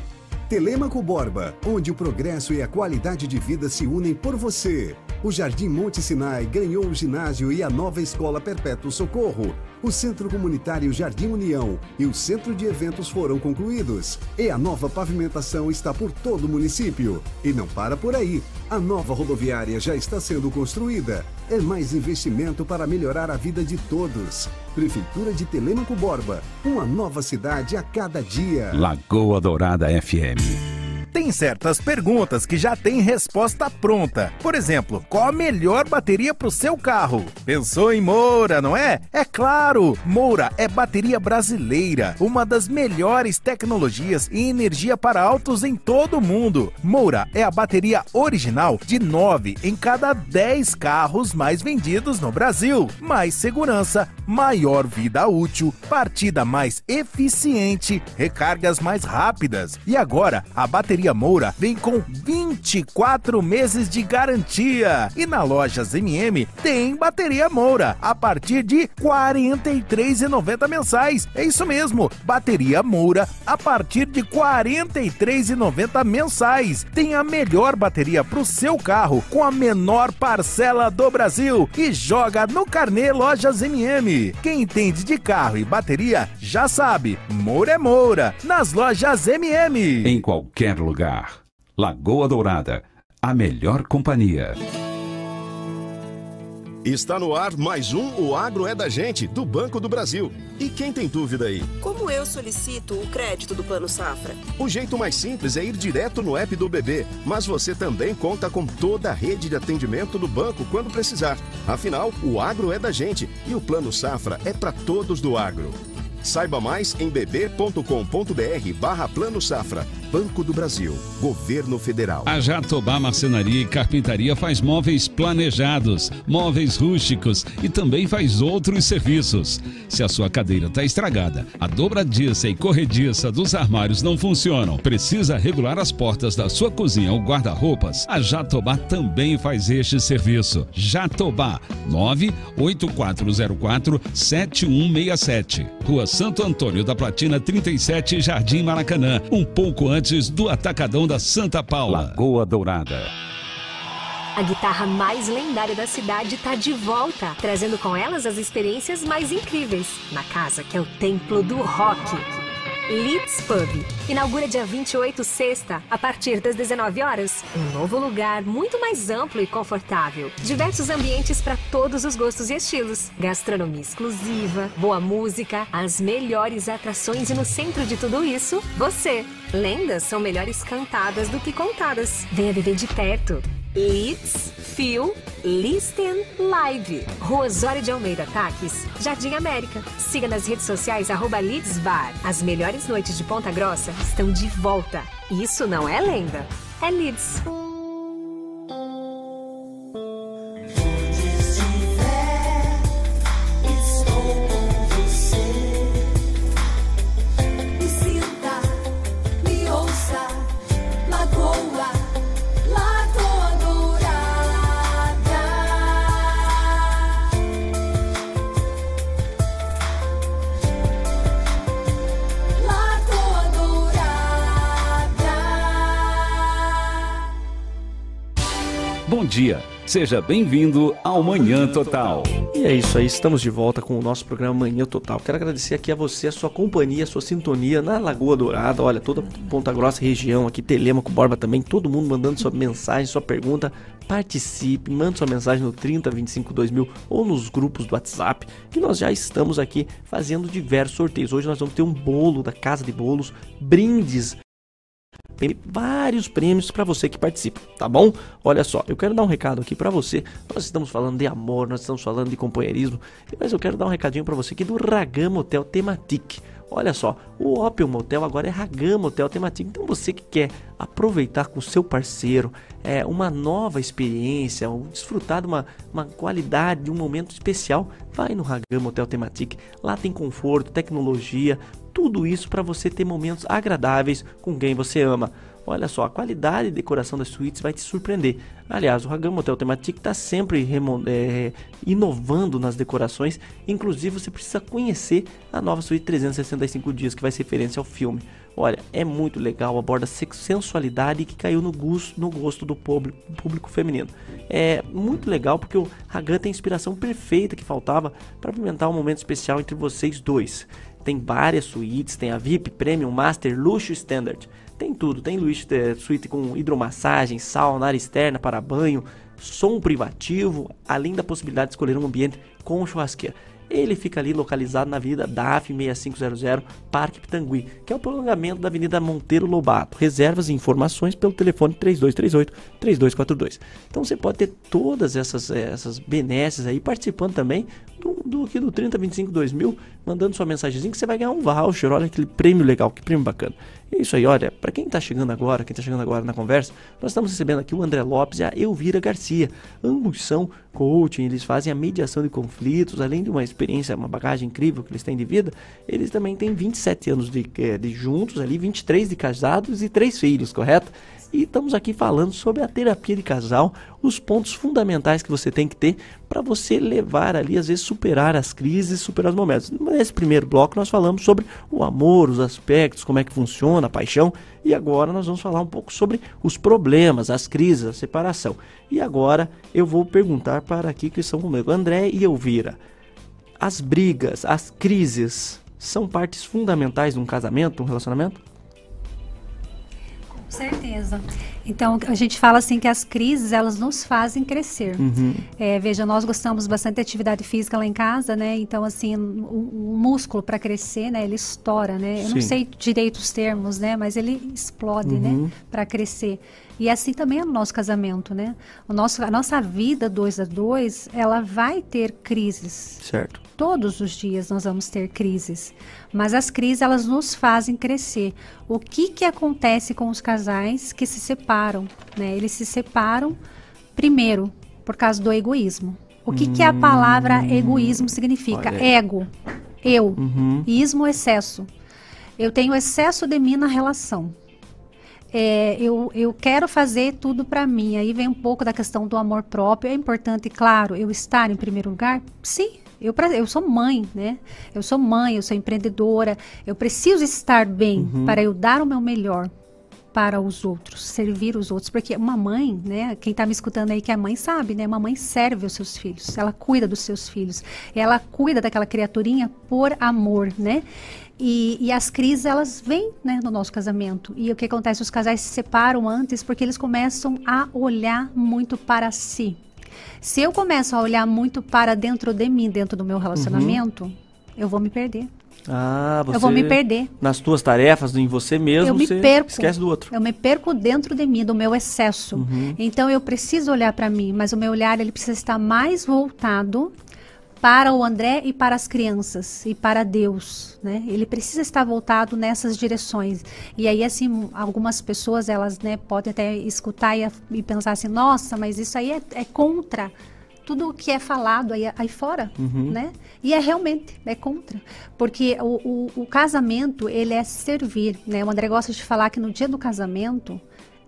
Telêmaco Borba, onde o progresso e a qualidade de vida se unem por você. O Jardim Monte Sinai ganhou o ginásio e a nova Escola Perpétuo Socorro. O Centro Comunitário Jardim União e o Centro de Eventos foram concluídos. E a nova pavimentação está por todo o município. E não para por aí. A nova rodoviária já está sendo construída. É mais investimento para melhorar a vida de todos. Prefeitura de Telêmaco Borba, uma nova cidade a cada dia. Lagoa Dourada FM. Tem certas perguntas que já têm resposta pronta. Por exemplo, qual a melhor bateria para o seu carro? Pensou em Moura, não é? É claro! Moura é bateria brasileira, uma das melhores tecnologias e energia para autos em todo o mundo. Moura é a bateria original de 9 em cada 10 carros mais vendidos no Brasil. Mais segurança, maior vida útil, partida mais eficiente, recargas mais rápidas. E agora, a bateria Moura vem com 24 meses de garantia. E na lojas MM tem bateria Moura a partir de R$ 43,90 mensais. É isso mesmo, bateria Moura a partir de R$ 43,90 mensais. Tem a melhor bateria para o seu carro com a menor parcela do Brasil e joga no Carnê Lojas MM. Quem entende de carro e bateria já sabe, Moura é Moura nas lojas MM. Em qualquer lugar. Lagoa Dourada, a melhor companhia. Está no ar mais um O Agro é da Gente, do Banco do Brasil. E quem tem dúvida aí? Como eu solicito o crédito do Plano Safra? O jeito mais simples é ir direto no app do BB, mas você também conta com toda a rede de atendimento do banco quando precisar. Afinal, o agro é da gente e o Plano Safra é para todos do agro. Saiba mais em bb.com.br barra Plano Safra. Banco do Brasil, Governo Federal. A Jatobá Marcenaria e Carpintaria faz móveis planejados, móveis rústicos e também faz outros serviços. Se a sua cadeira está estragada, a dobradiça e corrediça dos armários não funcionam, precisa regular as portas da sua cozinha ou guarda-roupas, a Jatobá também faz este serviço. Jatobá 98404 7167. Rua Santo Antônio da Platina 37, Jardim Maracanã, um pouco antes do Atacadão da Santa Paula. Lagoa Dourada. A guitarra mais lendária da cidade está de volta, trazendo com elas as experiências mais incríveis na casa que é o templo do rock. Leeds Pub. Inaugura dia 28, sexta, a partir das 19 horas. Um novo lugar muito mais amplo e confortável. Diversos ambientes para todos os gostos e estilos. Gastronomia exclusiva, boa música, as melhores atrações e no centro de tudo isso, você. Lendas são melhores cantadas do que contadas. Venha viver de perto. Leeds, Feel, Listen Live. Rua Osório de Almeida, Taques, Jardim América. Siga nas redes sociais arroba Leeds Bar. As melhores noites de Ponta Grossa estão de volta. Isso não é lenda, é Leeds. Seja bem-vindo ao Manhã Total. E é isso aí, estamos de volta com o nosso programa Manhã Total. Quero agradecer aqui a você, a sua companhia, a sua sintonia na Lagoa Dourada. Olha, toda Ponta Grossa região aqui, Telemaco, Borba também, todo mundo mandando sua mensagem, sua pergunta. Participe, mande sua mensagem no 30 25 2000 ou nos grupos do WhatsApp, que nós já estamos aqui fazendo diversos sorteios. Hoje nós vamos ter um bolo da Casa de Bolos, brindes tem vários prêmios para você que participa, tá bom? Olha só, eu quero dar um recado aqui para você. Nós estamos falando de amor, nós estamos falando de companheirismo, mas eu quero dar um recadinho para você aqui do Ragam Hotel Tematic. Olha só, o Opel Motel agora é Ragam Hotel Tematic. Então você que quer aproveitar com seu parceiro é, uma nova experiência, ou desfrutar de uma, uma qualidade, de um momento especial, vai no Ragam Hotel Tematic. Lá tem conforto, tecnologia, tudo isso para você ter momentos agradáveis com quem você ama. Olha só, a qualidade e decoração das suítes vai te surpreender. Aliás, o Hagam Hotel Tematic está sempre é, inovando nas decorações. Inclusive, você precisa conhecer a nova suíte 365 dias, que vai ser referência ao filme. Olha, é muito legal, aborda sensualidade que caiu no gosto, no gosto do público, público feminino. É muito legal porque o Hagam tem a inspiração perfeita que faltava para apimentar um momento especial entre vocês dois. Tem várias suítes, tem a VIP, Premium, Master, Luxo e Standard. Tem tudo, tem luxo, é, suíte com hidromassagem, sauna, área externa para banho, som privativo, além da possibilidade de escolher um ambiente com churrasqueira. Ele fica ali localizado na Avenida DAF 6500, Parque Pitangui, que é o prolongamento da Avenida Monteiro Lobato. Reservas e informações pelo telefone 3238-3242. Então você pode ter todas essas, eh, essas benesses aí participando também do, do, aqui do 3025 2000, mandando sua mensagenzinha que você vai ganhar um voucher. Olha aquele prêmio legal, que prêmio bacana. É isso aí, olha, para quem tá chegando agora, quem tá chegando agora na conversa, nós estamos recebendo aqui o André Lopes e a Elvira Garcia. Ambos são coaching, eles fazem a mediação de conflitos, além de uma experiência, uma bagagem incrível que eles têm de vida, eles também têm 27 anos de, eh, de juntos ali, 23 de casados e três filhos, correto? E estamos aqui falando sobre a terapia de casal, os pontos fundamentais que você tem que ter para você levar ali, às vezes, superar as crises, superar os momentos. Nesse primeiro bloco, nós falamos sobre o amor, os aspectos, como é que funciona a paixão, e agora nós vamos falar um pouco sobre os problemas, as crises, a separação. E agora eu vou perguntar para aqui que estão comigo, André e Elvira. As brigas, as crises, são partes fundamentais de um casamento, de um relacionamento? Certeza. Então, a gente fala assim que as crises, elas nos fazem crescer. Uhum. É, veja, nós gostamos bastante de atividade física lá em casa, né? Então, assim, o, o músculo para crescer, né? Ele estoura, né? Eu Sim. não sei direito os termos, né? Mas ele explode, né? uhum. né? Para crescer. E assim também é no nosso casamento, né? O nosso, a nossa vida dois a dois, ela vai ter crises. Certo. Todos os dias nós vamos ter crises, mas as crises elas nos fazem crescer. O que que acontece com os casais que se separam? Né? Eles se separam primeiro por causa do egoísmo. O que hum, que a palavra hum. egoísmo significa? Ego, eu, uhum. ismo, excesso. Eu tenho excesso de mim na relação. É, eu, eu quero fazer tudo para mim. Aí vem um pouco da questão do amor próprio. É importante, claro, eu estar em primeiro lugar? Sim, eu, eu sou mãe, né? Eu sou mãe, eu sou empreendedora. Eu preciso estar bem uhum. para eu dar o meu melhor para os outros, servir os outros, porque uma mãe, né, quem está me escutando aí que é mãe sabe, né, uma mãe serve os seus filhos, ela cuida dos seus filhos, ela cuida daquela criaturinha por amor, né? E, e, as crises elas vêm né, no nosso casamento. E o que acontece? Os casais se separam antes porque eles começam a olhar muito para si. Se eu começo a olhar muito para dentro de mim, dentro do meu relacionamento, uhum. eu vou me perder. Ah, você, eu vou me perder. Nas tuas tarefas, em você mesmo, eu me perco, esquece do outro. Eu me perco dentro de mim, do meu excesso. Uhum. Então eu preciso olhar para mim, mas o meu olhar ele precisa estar mais voltado para o André e para as crianças e para Deus, né? Ele precisa estar voltado nessas direções. E aí assim, algumas pessoas elas, né, podem até escutar e, e pensar assim, nossa, mas isso aí é, é contra tudo o que é falado aí, aí fora, uhum. né? E é realmente, é contra. Porque o, o, o, casamento, ele é servir, né? O André gosta de falar que no dia do casamento,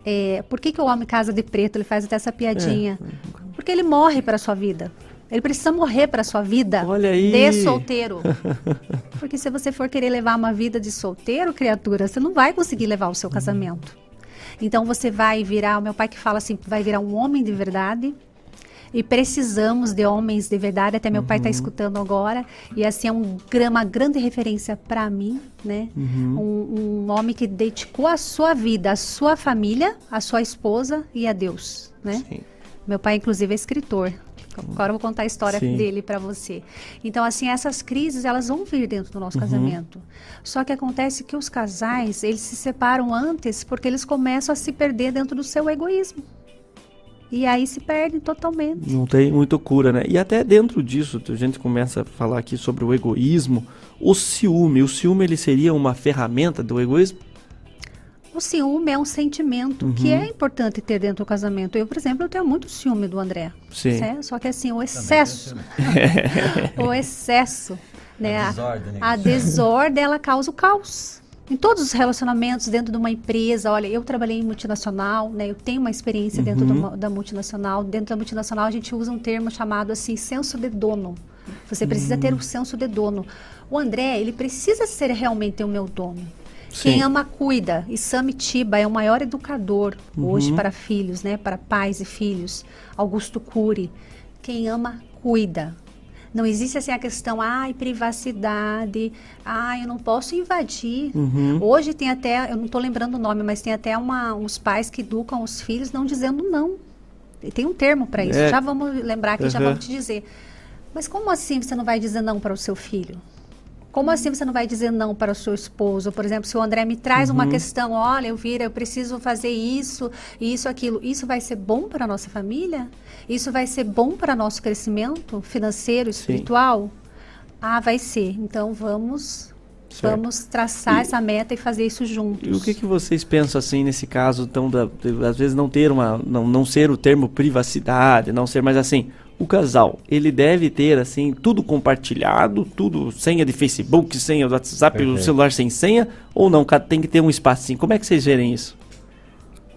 é, por que, que o homem casa de preto? Ele faz até essa piadinha. É. Porque ele morre para a sua vida. Ele precisa morrer para sua vida de solteiro. Porque se você for querer levar uma vida de solteiro, criatura, você não vai conseguir levar o seu casamento. Então você vai virar, o meu pai que fala assim, vai virar um homem de verdade. E precisamos de homens de verdade. Até meu tá uhum. pai está escutando agora. E assim é um, uma grande referência para mim, né? Uhum. Um, um homem que dedicou a sua vida, a sua família, a sua esposa e a Deus, né? Sim. Meu pai, inclusive, é escritor. Agora eu vou contar a história Sim. dele para você. Então, assim, essas crises, elas vão vir dentro do nosso uhum. casamento. Só que acontece que os casais, eles se separam antes porque eles começam a se perder dentro do seu egoísmo. E aí se perdem totalmente. Não tem muito cura, né? E até dentro disso, a gente começa a falar aqui sobre o egoísmo, o ciúme. O ciúme ele seria uma ferramenta do egoísmo? O ciúme é um sentimento uhum. que é importante ter dentro do casamento. Eu, por exemplo, eu tenho muito ciúme do André. Sim. Certo? Só que assim, o excesso. o excesso. Né? A desordem, né? a desordem, ela causa o caos. Em todos os relacionamentos dentro de uma empresa, olha, eu trabalhei em multinacional, né? Eu tenho uma experiência uhum. dentro do, da multinacional. Dentro da multinacional a gente usa um termo chamado assim, senso de dono. Você precisa uhum. ter o senso de dono. O André, ele precisa ser realmente o meu dono. Sim. Quem ama, cuida. E Sami Tiba é o maior educador uhum. hoje para filhos, né? Para pais e filhos. Augusto Cury. Quem ama, cuida. Não existe assim a questão, ai, privacidade, ai, eu não posso invadir. Uhum. Hoje tem até, eu não estou lembrando o nome, mas tem até uma, uns pais que educam os filhos não dizendo não. Tem um termo para isso. É. Já vamos lembrar aqui, uhum. já vamos te dizer. Mas como assim você não vai dizer não para o seu filho? Como assim você não vai dizer não para o seu esposo? Por exemplo, se o André me traz uhum. uma questão, olha, eu vira, eu preciso fazer isso, isso, aquilo, isso vai ser bom para a nossa família? Isso vai ser bom para nosso crescimento financeiro, espiritual? Sim. Ah, vai ser. Então vamos Certo. Vamos traçar e, essa meta e fazer isso juntos. E o que, que vocês pensam assim nesse caso, então, da, de, às vezes não ter uma, não, não ser o termo privacidade, não ser mais assim, o casal, ele deve ter assim tudo compartilhado, tudo senha de Facebook, senha do WhatsApp, o celular sem senha, ou não? Tem que ter um espacinho. Como é que vocês verem isso?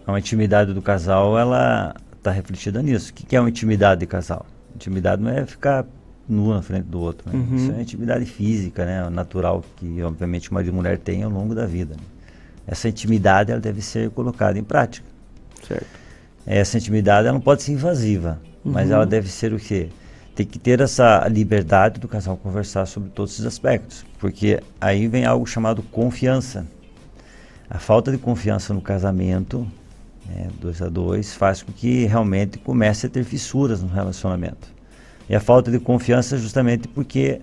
A intimidade do casal, ela está refletida nisso. O que é uma intimidade de casal? Intimidade não é ficar nu na frente do outro. Né? Uhum. Isso é intimidade física, né? Natural que obviamente uma mulher tem ao longo da vida. Né? Essa intimidade ela deve ser colocada em prática. Certo. Essa intimidade ela não pode ser invasiva. Mas uhum. ela deve ser o quê? Tem que ter essa liberdade do casal conversar sobre todos esses aspectos. Porque aí vem algo chamado confiança. A falta de confiança no casamento né, dois a dois, faz com que realmente comece a ter fissuras no relacionamento. E a falta de confiança justamente porque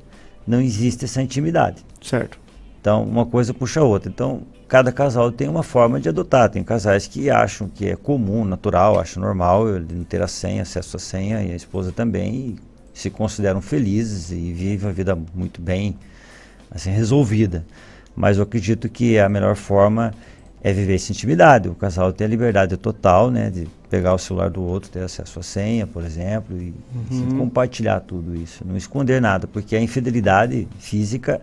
não existe essa intimidade. Certo. Então, uma coisa puxa a outra. Então, cada casal tem uma forma de adotar. Tem casais que acham que é comum, natural, acham normal ele não ter a senha, acesso à senha, e a esposa também, e se consideram felizes e vivem a vida muito bem, assim, resolvida. Mas eu acredito que a melhor forma é viver essa intimidade. O casal tem a liberdade total, né, de pegar o celular do outro, ter acesso à senha, por exemplo, e assim, Uhum. compartilhar tudo isso, não esconder nada, porque a infidelidade física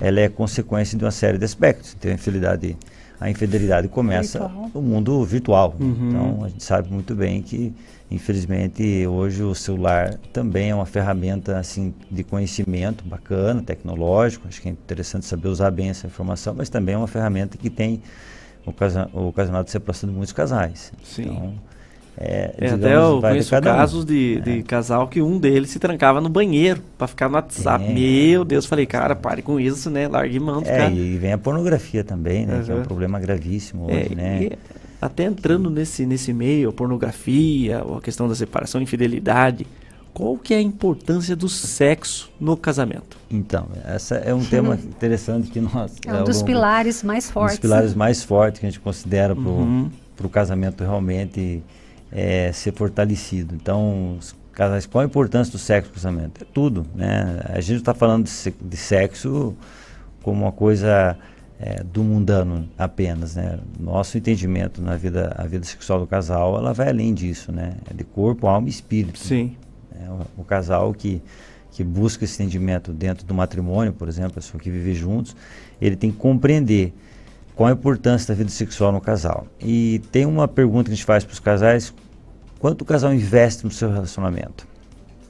ela é consequência de uma série de aspectos. Então, a infidelidade, a infidelidade começa Virtual. no mundo virtual. Uhum. Então, a gente sabe muito bem que, infelizmente, hoje o celular também é uma ferramenta assim de conhecimento bacana, tecnológico. Acho que é interessante saber usar bem essa informação, mas também é uma ferramenta que tem ocasa- ocasionado a separação de muitos casais. Sim. Então, é, É, digamos, até eu vai de conheço cada um. casos de, de casal que um deles se trancava no banheiro pra ficar no WhatsApp. É. Meu Deus, falei, cara, pare com isso, né? Largue mão É, cara. e vem a pornografia também, né? Que é um Uhum. problema gravíssimo É, hoje, né? e até entrando nesse, nesse meio, a pornografia, a questão da separação, infidelidade, qual que é a importância do sexo no casamento? Então, essa é um tema interessante que nós... É um dos longo- pilares mais Um fortes. dos pilares mais fortes que a gente considera para o Uhum. casamento realmente é, ser fortalecido. Então, os casais, qual a importância do sexo no casamento? É tudo, né? A gente está falando de, de sexo como uma coisa é, do mundano apenas, né? Nosso entendimento na vida, a vida sexual do casal, ela vai além disso, né? É de corpo, alma e espírito. Sim. É, o, o casal que, que busca esse entendimento dentro do matrimônio, por exemplo, a pessoa que vive juntos, ele tem que compreender qual a importância da vida sexual no casal. E tem uma pergunta que a gente faz para os casais: quanto o casal investe no seu relacionamento?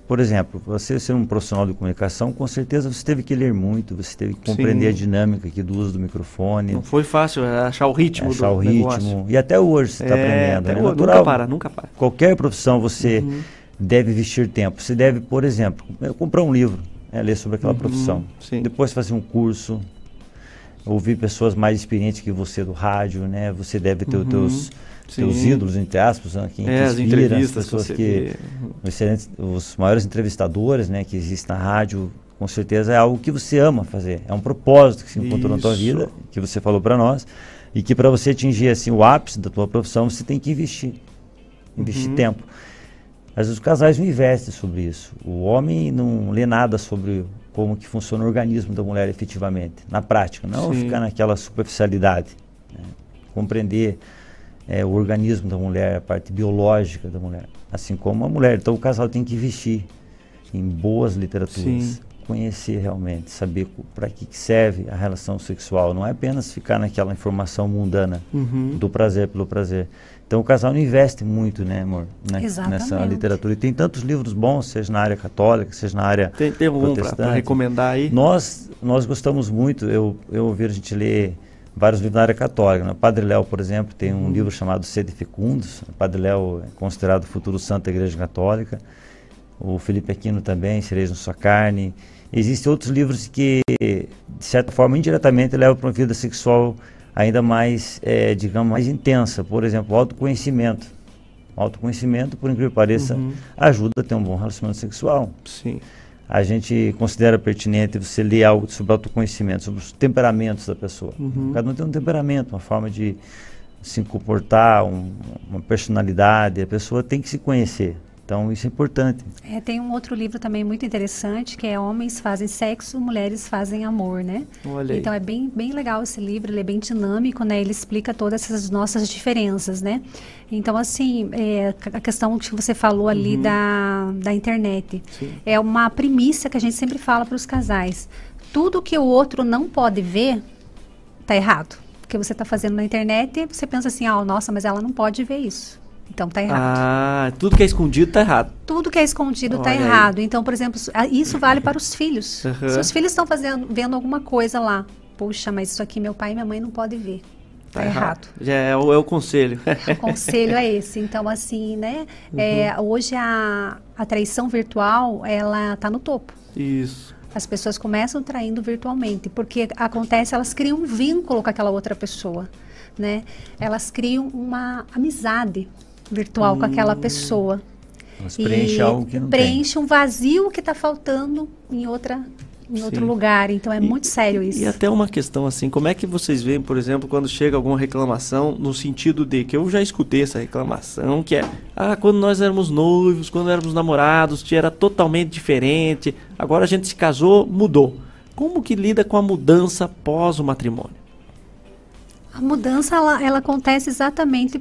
Por exemplo, você ser um profissional de comunicação, com certeza você teve que ler muito, você teve que compreender Sim. a dinâmica aqui do uso do microfone. Não foi fácil é, achar o ritmo achar do o ritmo. negócio. E até hoje você está É, aprendendo. né? hoje, Natural. Nunca para, nunca para. Qualquer profissão você Uhum. Deve investir tempo. Você deve, por exemplo, comprar um livro, né, ler sobre aquela Uhum, profissão. sim. Depois fazer um curso, ouvir pessoas mais experientes que você do rádio, né? Você deve ter Uhum, os teus, teus ídolos, entre aspas, né? quem É, as inspira, entrevistas que pessoas você que, vê. os, maiores entrevistadores, né? Que existem na rádio, com certeza é algo que você ama fazer. É um propósito que se encontrou na tua Isso. vida, que você falou para nós, e que para você atingir assim o ápice da tua profissão, você tem que investir, investir Uhum. tempo. Às vezes os casais não investem sobre isso. O homem não lê nada sobre como que funciona o organismo da mulher efetivamente, na prática. Não Sim. ficar naquela superficialidade. né? Compreender é, o organismo da mulher, a parte biológica da mulher. Assim como a mulher. Então o casal tem que investir em boas literaturas. Sim. Conhecer realmente, saber para que, que serve a relação sexual. Não é apenas ficar naquela informação mundana Uhum. do prazer pelo prazer. Então o casal não investe muito, né, amor, né, nessa Exatamente. literatura. E tem tantos livros bons, seja na área católica, seja na área Tem, tem algum pra recomendar aí? Nós, nós gostamos muito, eu, eu ouvi a gente ler vários livros na área católica. Né? Padre Léo, por exemplo, tem um Uhum. livro chamado Sede Fecundos. Padre Léo é considerado o futuro santo da Igreja Católica. O Felipe Aquino também, Cereja na Sua Carne. Existem outros livros que, de certa forma, indiretamente levam para uma vida sexual ainda mais, eh, digamos, mais intensa. Por exemplo, autoconhecimento. Autoconhecimento, por incrível que pareça, Uhum. ajuda a ter um bom relacionamento sexual. Sim. A gente considera pertinente você ler algo sobre autoconhecimento, sobre os temperamentos da pessoa. Uhum. Cada um tem um temperamento, uma forma de se comportar, um- uma personalidade. A pessoa tem que se conhecer. Então, isso é importante. É, tem um outro livro também muito interessante que é Homens fazem sexo, mulheres fazem amor, né? Olha aí. Então é bem, bem legal esse livro, ele é bem dinâmico, né? Ele explica todas essas nossas diferenças, né? Então, assim, é, a questão que você falou ali Uhum. da, da internet Sim. é uma premissa que a gente sempre fala para os casais. Tudo que o outro não pode ver, tá errado. Porque você está fazendo na internet, você pensa assim, ah, nossa, mas ela não pode ver isso. Então tá errado Ah, tudo que é escondido tá errado. tudo que é escondido está Olha aí. errado. Então, por exemplo, ah, isso vale para os filhos. Uhum. Se os filhos estão fazendo, vendo alguma coisa lá, puxa, mas isso aqui meu pai e minha mãe não podem ver. Tá, errado. Já é o, é o conselho. O conselho é esse. Então, assim, né? Uhum. é, hoje a, a traição virtual, ela tá no topo. Isso. As pessoas começam traindo virtualmente, porque acontece, elas criam um vínculo com aquela outra pessoa. né? Elas criam uma amizade virtual hum. com aquela hum. pessoa. Elas preenchem algo que não preenche tem. um vazio que está faltando em outra em Sim. outro lugar. Então é e, muito sério isso. E até uma questão assim, como é que vocês veem, por exemplo, quando chega alguma reclamação no sentido de que eu já escutei essa reclamação, que é ah, quando nós éramos noivos, quando éramos namorados, era totalmente diferente. Agora a gente se casou, mudou. Como que lida com a mudança pós o matrimônio? A mudança ela, ela acontece exatamente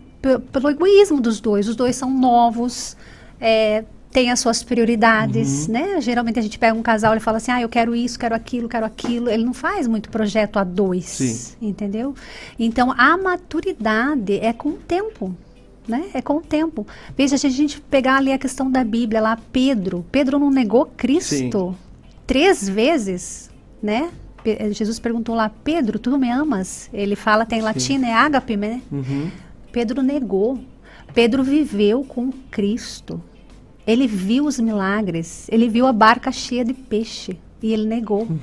pelo egoísmo dos dois. Os dois são novos, é, tem as suas prioridades, uhum. né? Geralmente a gente pega um casal e fala assim, ah, eu quero isso, quero aquilo, quero aquilo. Ele não faz muito projeto a dois, Sim. entendeu? Então a maturidade é com o tempo. Né? É com o tempo. Veja, se a gente pegar ali a questão da Bíblia, lá Pedro, Pedro não negou Cristo Sim. três vezes, né? Jesus perguntou lá, Pedro, tu me amas? Ele fala, tem latim, é ágape, né? Uhum. Pedro negou. Pedro viveu com Cristo. Ele viu os milagres, ele viu a barca cheia de peixe e ele negou.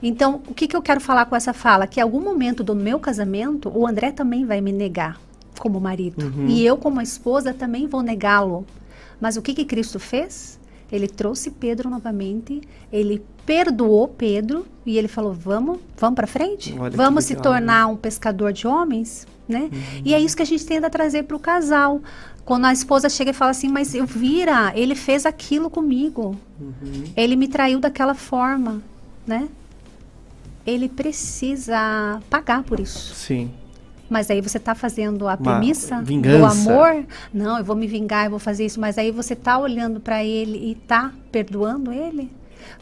Então, o que, que eu quero falar com essa fala? Que em algum momento do meu casamento, o André também vai me negar como marido. Uhum. E eu, como esposa, também vou negá-lo. Mas o que, que Cristo fez? Ele trouxe Pedro novamente, ele perdoou Pedro e ele falou: "Vamos, vamos para frente? Olha vamos se tornar né? um pescador de homens?" Né? Uhum. E é isso que a gente tenta trazer para o casal. Quando a esposa chega e fala assim, mas eu vira, ele fez aquilo comigo. Uhum. Ele me traiu daquela forma, né? Ele precisa pagar por isso. Sim. Mas aí você está fazendo a premissa do amor. Não, eu vou me vingar, eu vou fazer isso. Mas aí você está olhando para ele e está perdoando ele?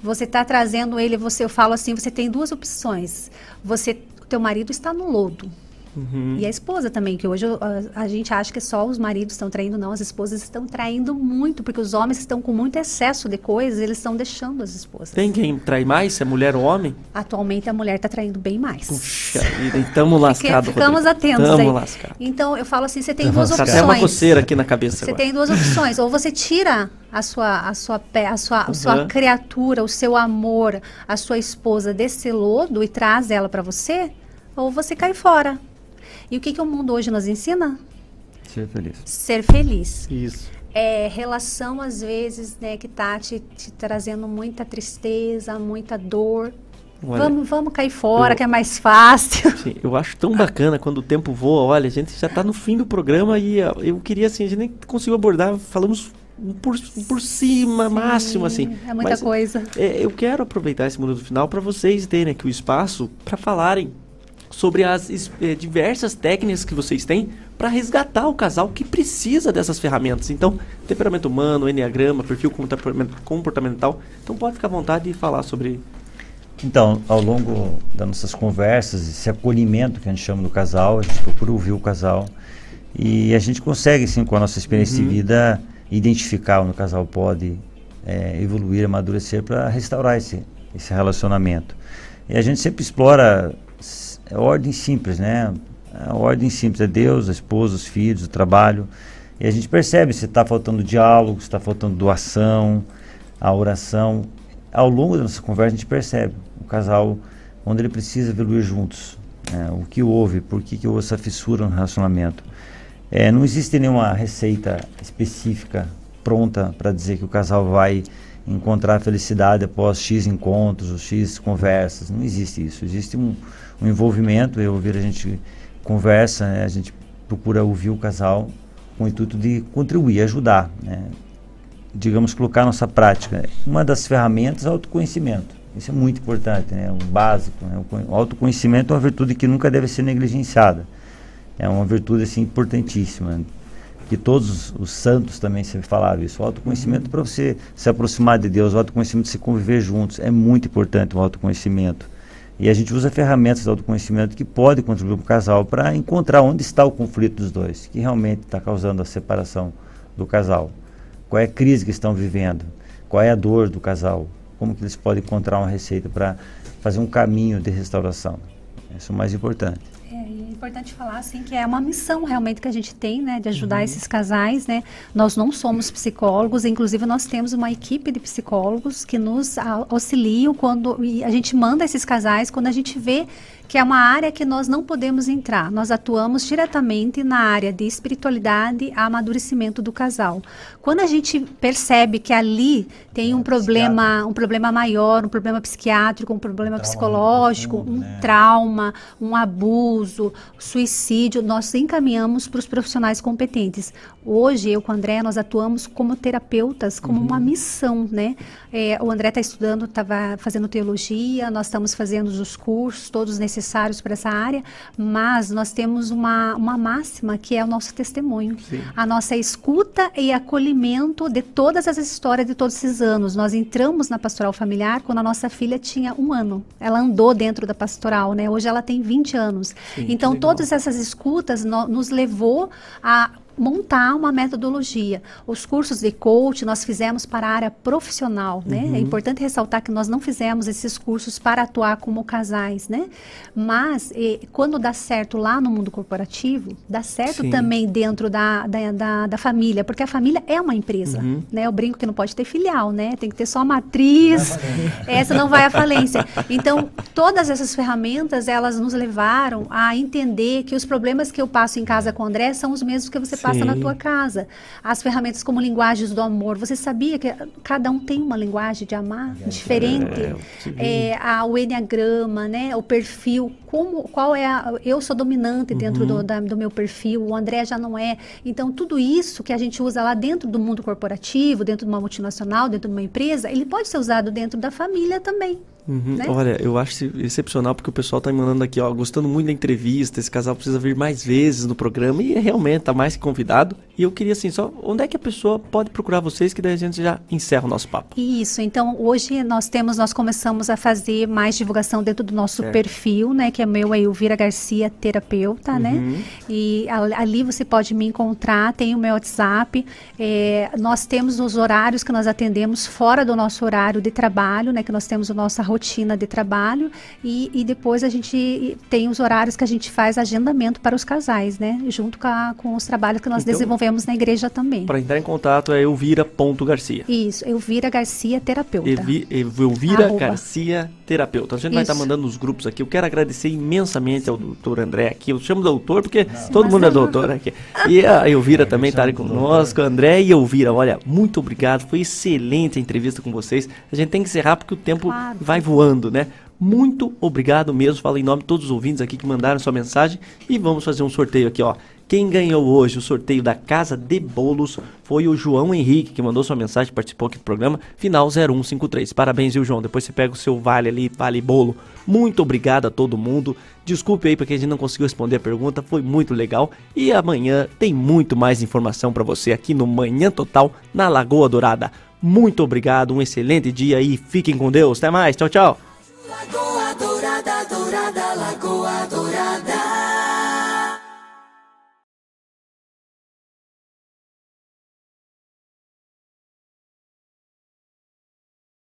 Você está trazendo ele, você, eu falo assim, você tem duas opções. Você, teu marido está no lodo. Uhum. E a esposa também, que hoje a, a, gente acha que só os maridos estão traindo, não, as esposas estão traindo muito, porque os homens estão com muito excesso de coisas, eles estão deixando as esposas. Tem quem trai mais, se é mulher ou homem? Atualmente a mulher está traindo bem mais. Puxa vida, estamos lascados. Ficamos Rodrigo. atentos Tamo aí. Lascado. Então eu falo assim, você tem duas opções. Até uma coceira aqui na cabeça Você agora. tem duas opções, ou você tira a sua a sua a sua, a sua criatura, o seu amor, a sua esposa desse lodo e traz ela para você, ou você cai fora. E o que, que o mundo hoje nos ensina? Ser feliz. Ser feliz. Isso. É, relação, às vezes, né, que tá te, te trazendo muita tristeza, muita dor. Olha, vamos, vamos cair fora, eu, que é mais fácil. Sim, eu acho tão bacana quando o tempo voa. Olha, a gente já está no fim do programa e eu queria, assim, a gente nem conseguiu abordar, falamos por, por cima, Sim, máximo, assim. É muita Mas, coisa. É, eu quero aproveitar esse minuto final para vocês terem aqui o espaço para falarem sobre as eh, diversas técnicas que vocês têm para resgatar o casal que precisa dessas ferramentas. Então, temperamento humano, enneagrama, perfil comportamental. Então, pode ficar à vontade de falar sobre. Então, ao longo das nossas conversas, esse acolhimento que a gente chama do casal, a gente procura ouvir o casal e a gente consegue, sim, com a nossa experiência uhum. de vida, identificar onde o casal pode é, evoluir, amadurecer para restaurar esse, esse relacionamento. E a gente sempre explora é ordem simples, né? A ordem simples é Deus, a esposa, os filhos, o trabalho. E a gente percebe se está faltando diálogo, se está faltando doação, a oração. Ao longo da nossa conversa, a gente percebe o casal onde ele precisa evoluir juntos. Né? O que houve, por que, que houve essa fissura no relacionamento. É, não existe nenhuma receita específica pronta para dizer que o casal vai encontrar felicidade após X encontros, X conversas. Não existe isso. Existe um, um envolvimento, eu ouvir a gente conversa, né? a gente procura ouvir o casal com o intuito de contribuir, ajudar, né? digamos, colocar nossa prática. Uma das ferramentas é o autoconhecimento. Isso é muito importante, né? o básico. Né? O autoconhecimento é uma virtude que nunca deve ser negligenciada. É uma virtude assim, importantíssima. Que todos os santos também sempre falaram isso. O autoconhecimento uhum. para você se aproximar de Deus, o autoconhecimento se conviver juntos. É muito importante o autoconhecimento. E a gente usa ferramentas de autoconhecimento que podem contribuir para o casal para encontrar onde está o conflito dos dois, que realmente está causando a separação do casal. Qual é a crise que estão vivendo? Qual é a dor do casal? Como que eles podem encontrar uma receita para fazer um caminho de restauração? Isso é o mais importante. É, importante falar assim que é uma missão realmente que a gente tem, né, de ajudar uhum. esses casais, né? Nós não somos psicólogos, inclusive nós temos uma equipe de psicólogos que nos auxiliam quando e a gente manda esses casais quando a gente vê que é uma área que nós não podemos entrar. Nós atuamos diretamente na área de espiritualidade, amadurecimento do casal. Quando a gente percebe que ali tem um problema, um problema maior, um problema psiquiátrico, um problema psicológico, profundo, um né? trauma, um abuso, suicídio, nós encaminhamos para os profissionais competentes. Hoje, eu com o André, nós atuamos como terapeutas, como uhum. uma missão, né? É, o André está estudando, estava fazendo teologia, nós estamos fazendo os cursos, todos necessários para essa área, mas nós temos uma, uma máxima que é o nosso testemunho. Sim. A nossa escuta e acolhimento de todas as histórias de todos esses anos. Nós entramos na pastoral familiar quando a nossa filha tinha um ano. Ela andou dentro da pastoral, né? Hoje ela tem 20 anos. Sim, então, todas essas escutas no, nos levou a montar uma metodologia. Os cursos de coach nós fizemos para a área profissional, né? Uhum. É importante ressaltar que nós não fizemos esses cursos para atuar como casais, né? Mas eh, quando dá certo lá no mundo corporativo, dá certo Sim. também dentro da, da, da, da, família, porque a família é uma empresa, uhum. né? Eu brinco que não pode ter filial, né? Tem que ter só a matriz, essa não vai à falência. Então, todas essas ferramentas, elas nos levaram a entender que os problemas que eu passo em casa com o André são os mesmos que você passa na tua casa. As ferramentas como linguagens do amor. Você sabia que cada um tem uma linguagem de amar é, diferente? É, é, a, o enneagrama, né? O perfil. Como, qual é a, eu sou dominante dentro uhum. do, da, do meu perfil, o André já não é. Então, tudo isso que a gente usa lá dentro do mundo corporativo, dentro de uma multinacional, dentro de uma empresa, ele pode ser usado dentro da família também. Uhum. Né? Olha, eu acho excepcional porque o pessoal tá me mandando aqui, ó, gostando muito da entrevista, esse casal precisa vir mais vezes no programa e realmente tá mais que convidado. E eu queria assim, só onde é que a pessoa pode procurar vocês que daí a gente já encerra o nosso papo. Isso, então hoje nós temos, nós começamos a fazer mais divulgação dentro do nosso certo. perfil, né, que é meu é Elvira Garcia Terapeuta, né? uhum. né? E ali você pode me encontrar, tem o meu WhatsApp. É, nós temos os horários que nós atendemos fora do nosso horário de trabalho, né, que nós temos o nosso rotina de trabalho e, e depois a gente tem os horários que a gente faz agendamento para os casais, né? Junto com, a, com os trabalhos que nós então, desenvolvemos na igreja também. Para entrar em contato é elvira.garcia. Isso, Elvira Garcia Terapeuta. Evi, Elvira Arroba. Garcia Terapeuta. A gente Isso. vai estar mandando nos grupos aqui. Eu quero agradecer imensamente ao doutor André aqui. Eu chamo doutor porque não, todo mundo é doutor aqui. E a Elvira é, também está ali conosco. André e Elvira, olha, muito obrigado. Foi excelente a entrevista com vocês. A gente tem que encerrar porque o tempo claro. vai voando, né? Muito obrigado mesmo. Falo em nome de todos os ouvintes aqui que mandaram sua mensagem e vamos fazer um sorteio aqui, ó. Quem ganhou hoje o sorteio da Casa de Bolos foi o João Henrique, que mandou sua mensagem, participou aqui do programa, final 0153. Parabéns, viu, João? Depois você pega o seu vale ali, vale bolo. Muito obrigado a todo mundo. Desculpe aí porque a gente não conseguiu responder a pergunta, foi muito legal. E amanhã tem muito mais informação para você aqui no Manhã Total, na Lagoa Dourada. Muito obrigado, um excelente dia e fiquem com Deus. Até mais, tchau, tchau. Lagoa dourada, dourada, lagoa dourada.